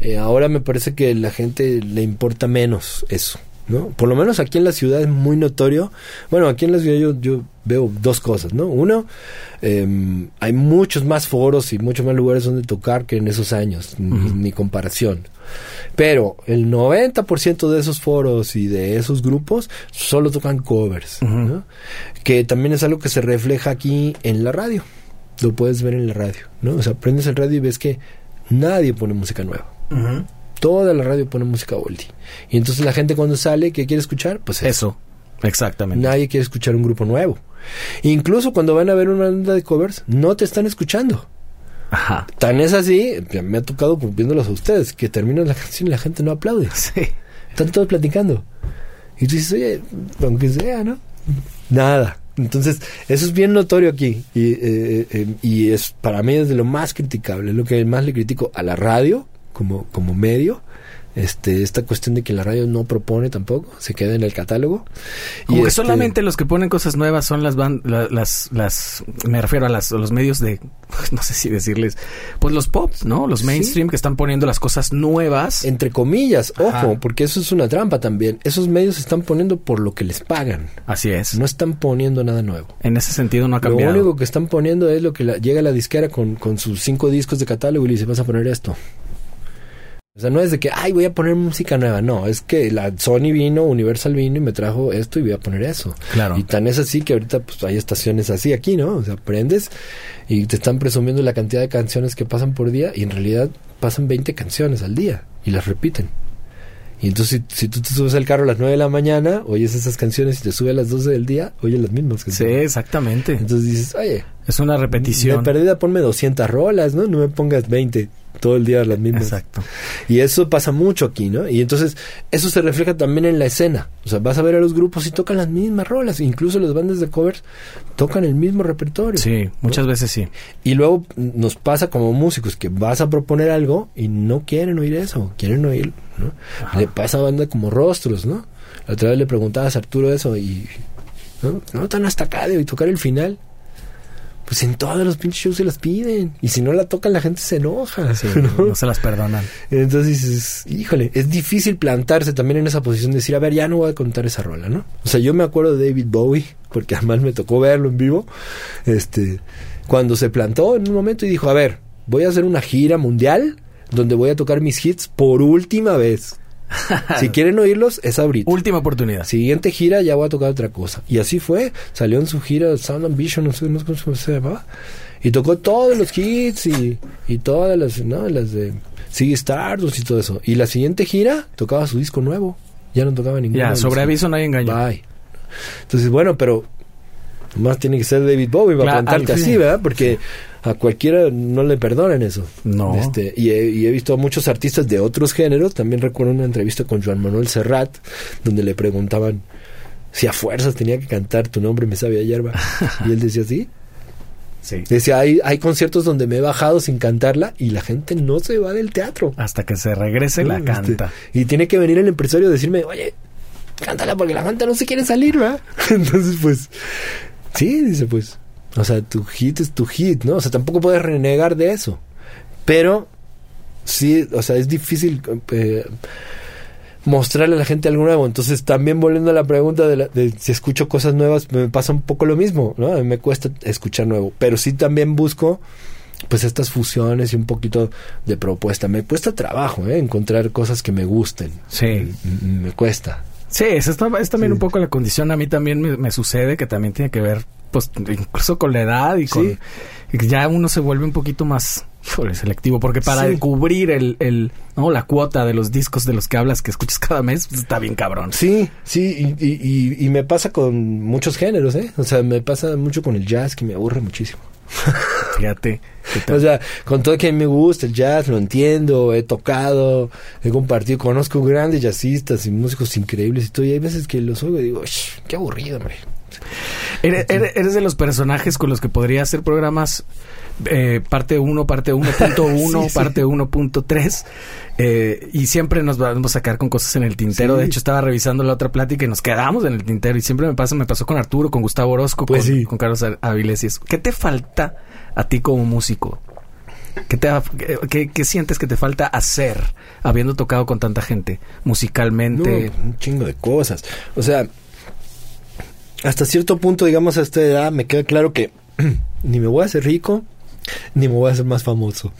Eh, ahora me parece que la gente le importa menos eso. ¿no? Por lo menos aquí en la ciudad es muy notorio. Bueno, aquí en la ciudad yo, yo veo dos cosas, ¿no? Uno, em, hay muchos más foros y muchos más lugares donde tocar que en esos años, ni, comparación. Pero el 90% de esos foros y de esos grupos solo tocan covers, ¿no? Que también es algo que se refleja aquí en la radio. Lo puedes ver en la radio, ¿no? O sea, prendes el radio y ves que nadie pone música nueva. Toda la radio pone música oldie. Y entonces la gente cuando sale, ¿qué quiere escuchar? Pues eso. Exactamente. Nadie quiere escuchar un grupo nuevo. Incluso cuando van a ver una banda de covers, no te están escuchando. Ajá. Tan es así, me ha tocado viéndolos a ustedes, que terminan la canción y la gente no aplaude. Sí. Están todos platicando. Y tú dices, oye, aunque sea, ¿no? Nada. Entonces, eso es bien notorio aquí. Y, eh, eh, y es para mí es de lo más criticable. Lo que más le critico a la radio como, como medio este, esta cuestión de que la radio no propone tampoco, se queda en el catálogo. Como que este solamente los que ponen cosas nuevas son las, las, las, me refiero a, las, los medios de, no sé si decirles, pues los pops, ¿no? Los mainstream que están poniendo las cosas nuevas. Entre comillas, ojo, porque eso es una trampa también. Esos medios están poniendo por lo que les pagan. Así es. No están poniendo nada nuevo. En ese sentido no ha cambiado. Lo único que están poniendo es lo que llega la disquera con, con sus cinco discos de catálogo y le dice, vas a poner esto O sea, no es de que, ay, voy a poner música nueva. No, es que la Sony vino, Universal vino y me trajo esto y voy a poner eso. Claro. Y tan es así que ahorita pues hay estaciones así aquí, ¿no? O sea, aprendes y te están presumiendo la cantidad de canciones que pasan por día y en realidad pasan 20 canciones al día y las repiten. Y entonces si, si tú te subes al carro a las 9 de la mañana, oyes esas canciones y te subes a las 12 del día, oyes las mismas Sí, canciones. exactamente. Entonces dices, oye, Es una de repetición. perdida ponme 200 rolas, ¿no? No me pongas 20 todo el día las mismas. Exacto. Y eso pasa mucho aquí, ¿no? Y entonces eso se refleja también en la escena. O sea, vas a ver a los grupos y tocan las mismas rolas. Incluso las bandas de covers tocan el mismo repertorio. Sí, muchas veces sí. Y luego nos pasa como músicos que vas a proponer algo y no quieren oír eso, quieren oír, ¿no? Ajá. Le pasa a banda como rostros, ¿no? La otra vez le preguntabas a Arturo eso y no, no tan hasta acá de tocar el final. Pues en todos los pinches shows se las piden. Y si no la tocan, la gente se enoja. Sí, ¿no? no se las perdonan. Entonces dices, híjole, es difícil plantarse también en esa posición de decir, a ver, ya no voy a contar esa rola, ¿no? O sea, yo me acuerdo de David Bowie, porque además me tocó verlo en vivo, este, cuando se plantó en un momento y dijo, a ver, voy a hacer una gira mundial donde voy a tocar mis hits por última vez. si quieren oírlos, es ahorita. Última oportunidad. Siguiente gira ya voy a tocar otra cosa. Y así fue. Salió en su gira Sound Ambition, no sé, no sé cómo se llamaba. Y tocó todos los hits y, y todas las, ¿no? las de Sigue Stardust y todo eso. Y la siguiente gira tocaba su disco nuevo. Ya no tocaba ninguno. Ya, sobre aviso no hay engaño. Bye. Entonces, bueno, pero más tiene que ser David Bowie para Claro, plantarte así, ¿verdad? Porque a cualquiera no le perdonan eso. No. Este, y, he, y he visto a muchos artistas de otros géneros. También recuerdo una entrevista con Joan Manuel Serrat, donde le preguntaban si a fuerzas tenía que cantar tu nombre me sabía hierba. y él decía, sí. Sí. Decía, hay, hay conciertos donde me he bajado sin cantarla y la gente no se va del teatro. Hasta que se regrese la Este, canta. y tiene que venir el empresario a decirme, oye, cántala porque la gente no se quiere salir, ¿verdad? Entonces, pues, sí, dice, pues, o sea, tu hit es tu hit, ¿no? O sea, tampoco puedes renegar de eso. Pero, sí, o sea, es difícil eh, mostrarle a la gente algo nuevo. Entonces, también volviendo a la pregunta de, la- de si escucho cosas nuevas, me pasa un poco lo mismo, ¿no? A mí me cuesta escuchar nuevo. Pero sí también busco pues estas fusiones y un poquito de propuesta. Me cuesta trabajo, ¿eh? Encontrar cosas que me gusten. Sí. M- Me cuesta. Sí, es, es también Sí. un poco la condición. A mí también me, me sucede que también tiene que ver, pues, incluso con la edad y con... Sí. y ya uno se vuelve un poquito más, selectivo. Porque para Sí. cubrir el, el, no, la cuota de los discos de los que hablas que escuchas cada mes, pues, está bien cabrón. Sí, sí, y, y- y- y me pasa con muchos géneros, ¿eh? O sea, me pasa mucho con el jazz, que me aburre muchísimo. Fíjate. O sea, con todo que a mí me gusta el jazz, lo entiendo, he tocado, he compartido, conozco grandes jazzistas y músicos increíbles y todo, y hay veces que los oigo y digo, "Sh, qué aburrido, hombre. ¿Eres, eres- eres de los personajes con los que podría hacer programas eh, parte 1, parte 1.1, Sí, sí. parte 1.3 eh, y siempre nos vamos a sacar con cosas en el tintero. Sí. De hecho, estaba revisando la otra plática y nos quedamos en el tintero y siempre me pasa, me pasó con Arturo, con Gustavo Orozco, Pues con, sí. con Carlos Avilés y eso. ¿Qué te falta a ti como músico? ¿Qué, te, qué- qué- qué sientes que te falta hacer habiendo tocado con tanta gente musicalmente? No, un chingo de cosas. O sea, hasta cierto punto, digamos, a esta edad, me queda claro que ni me voy a hacer rico, ni me voy a hacer más famoso.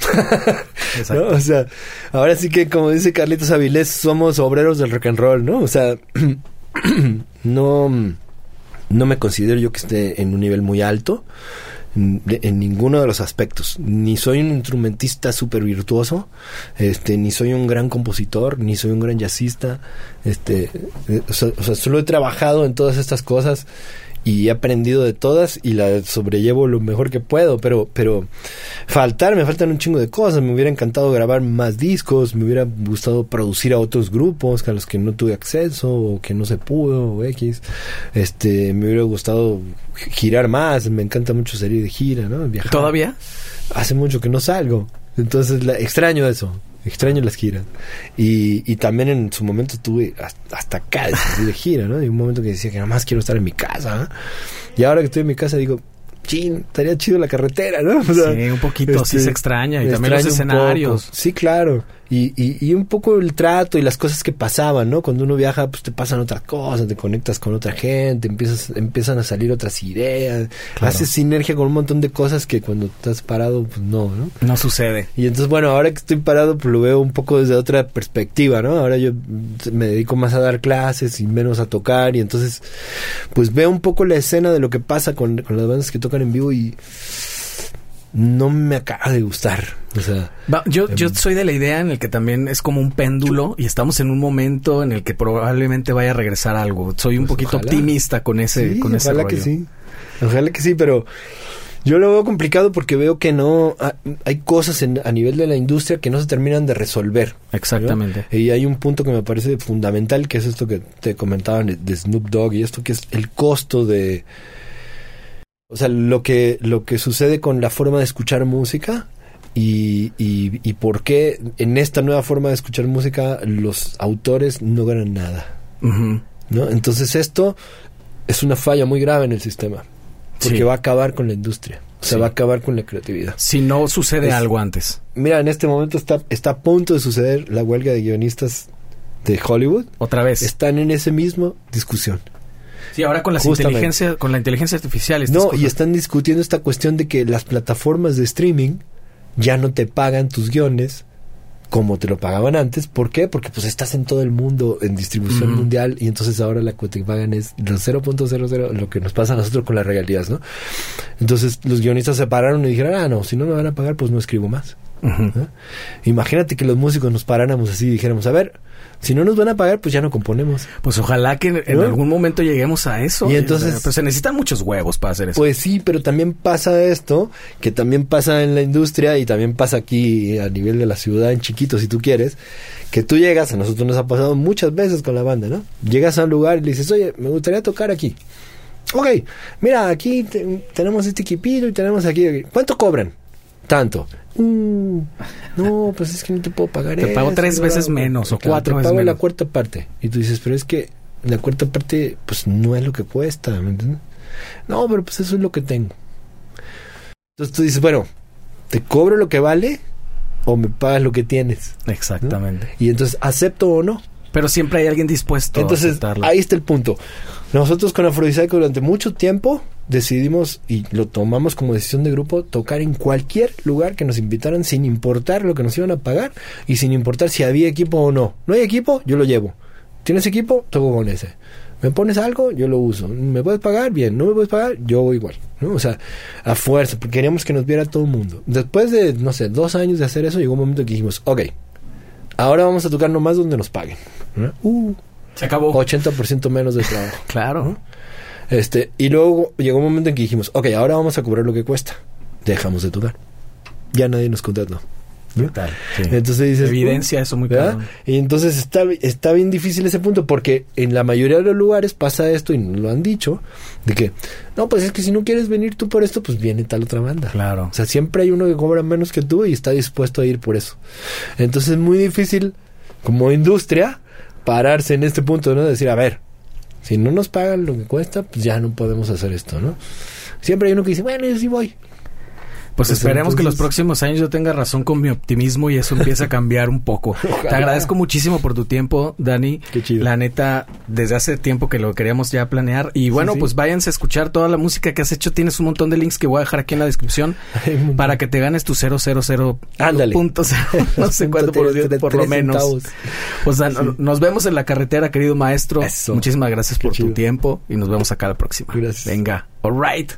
Exacto. ¿no? O sea, ahora sí que, como dice Carlitos Avilés, somos obreros del rock and roll, ¿no? O sea, no, no me considero yo que esté en un nivel muy alto en, ninguno de los aspectos. Ni soy un instrumentista súper virtuoso, este, ni soy un gran compositor, ni soy un gran jazzista. Este, eh, o, sea, o sea, solo he trabajado en todas estas cosas y he aprendido de todas y las sobrellevo lo mejor que puedo, pero, pero faltar, me faltan un chingo de cosas, me hubiera encantado grabar más discos, me hubiera gustado producir a otros grupos a los que no tuve acceso o que no se pudo o X, este, me hubiera gustado girar más, me encanta mucho salir de gira, ¿no? Viajar. ¿Todavía? Hace mucho que no salgo, entonces la, extraño eso. Extraño las giras. Y, y también en su momento tuve hasta, acá de salir de gira, ¿no? Y un momento que decía que nada más quiero estar en mi casa. ¿eh? Y ahora que estoy en mi casa digo, chin, estaría chido la carretera, ¿no? O sea, sí, un poquito, sí este, se extraña. Y también los escenarios. Sí, claro. Y, y, y, un poco el trato y las cosas que pasaban, ¿no? Cuando uno viaja, pues te pasan otras cosas, te conectas con otra gente, empiezas, empiezan a salir otras ideas, haces sinergia con un montón de cosas que cuando estás parado, pues no, ¿no? No sucede. Y entonces, bueno, ahora que estoy parado, pues lo veo un poco desde otra perspectiva, ¿no? Ahora yo me dedico más a dar clases y menos a tocar, y entonces, pues veo un poco la escena de lo que pasa con, con las bandas que tocan en vivo y no me acaba de gustar. O sea, yo, yo em, soy de la idea en el que también es como un péndulo y estamos en un momento en el que probablemente vaya a regresar algo. Soy un pues poquito optimista con ese, con ese ojalá que sí. Ojalá que sí, pero yo lo veo complicado porque veo que no hay cosas en, a nivel de la industria que no se terminan de resolver. Exactamente. Y hay un punto que me parece fundamental que es esto que te comentaban de Snoop Dogg y esto que es el costo de o sea, lo que, lo que sucede con la forma de escuchar música y, y, por qué en esta nueva forma de escuchar música los autores no ganan nada. ¿no? Entonces esto es una falla muy grave en el sistema. Porque va a acabar con la industria. O sea, va a acabar con la creatividad. Si no sucede algo antes. Mira, en este momento está, está a punto de suceder la huelga de guionistas de Hollywood. Otra vez. Están en esa misma discusión. Sí, ahora con, las inteligencia, con la inteligencia artificial. No, y están discutiendo esta cuestión de que las plataformas de streaming ya no te pagan tus guiones como te lo pagaban antes. ¿Por qué? Porque pues estás en todo el mundo en distribución mundial y entonces ahora la que te pagan es los 0.00 lo que nos pasa a nosotros con las regalías, ¿no? Entonces los guionistas se pararon y dijeron, ah, no, si no me van a pagar pues no escribo más. Imagínate que los músicos nos paráramos así y dijéramos, a ver, si no nos van a pagar, pues ya no componemos. Pues ojalá que en algún momento lleguemos a eso. Y entonces... Pues se necesitan muchos huevos para hacer eso. Pues sí, pero también pasa esto, que también pasa en la industria y también pasa aquí a nivel de la ciudad, en chiquito, si tú quieres, que tú llegas, a nosotros nos ha pasado muchas veces con la banda, ¿no? Llegas a un lugar y le dices, oye, me gustaría tocar aquí. Ok, mira, aquí tenemos este equipito y tenemos aquí. ¿Cuánto cobran? Tanto. Mm, no, pues es que no te puedo pagar Te pago tres veces menos o cuatro te pago la cuarta parte. Y tú dices, pero es que la cuarta parte, pues no es lo que cuesta, ¿me entiendes? No, pero pues eso es lo que tengo. Entonces tú dices, bueno, ¿te cobro lo que vale o me pagas lo que tienes? Exactamente. Y entonces, ¿acepto o no? Pero siempre hay alguien dispuesto entonces, a aceptarlo. Ahí está el punto. Nosotros con Afrodisíaco durante mucho tiempo decidimos y lo tomamos como decisión de grupo tocar en cualquier lugar que nos invitaran sin importar lo que nos iban a pagar y sin importar si había equipo o no. No hay equipo, yo lo llevo. ¿Tienes equipo? Toco con ese. ¿Me pones algo? Yo lo uso. ¿Me puedes pagar? Bien. ¿No me puedes pagar? Yo voy igual. ¿no? O sea, a fuerza, porque queríamos que nos viera todo el mundo. Después de, no sé, dos años de hacer eso, llegó un momento que dijimos, ok, ahora vamos a tocar nomás donde nos paguen. Uh, Se acabó. 80% menos de trabajo. claro. Este, y luego llegó un momento en que dijimos, ok, ahora vamos a cobrar lo que cuesta. Dejamos de tocar. Ya nadie nos contrató. Entonces dices, evidencia eso muy claro. Y entonces está, está bien difícil ese punto porque en la mayoría de los lugares pasa esto y nos lo han dicho de que no, pues es que si no quieres venir tú por esto, pues viene tal otra banda. Claro. O sea, siempre hay uno que cobra menos que tú y está dispuesto a ir por eso. Entonces es muy difícil como industria pararse en este punto, ¿no? Decir, a ver, si no nos pagan lo que cuesta, pues ya no podemos hacer esto, ¿no? Siempre hay uno que dice, bueno, yo sí voy. Pues, pues esperemos que los próximos años yo tenga razón con mi optimismo y eso empiece a cambiar un poco. Te agradezco muchísimo por tu tiempo, Dani. Qué chido. La neta, desde hace tiempo que lo queríamos ya planear. Y bueno, pues váyanse a escuchar toda la música que has hecho. Tienes un montón de links que voy a dejar aquí en la descripción para que te ganes tu 000 Ándale. puntos. no sé cuánto por, por lo menos. O sea, nos vemos en la carretera, querido maestro. Muchísimas gracias por tu tiempo y nos vemos acá la próxima. Gracias. Venga. All right.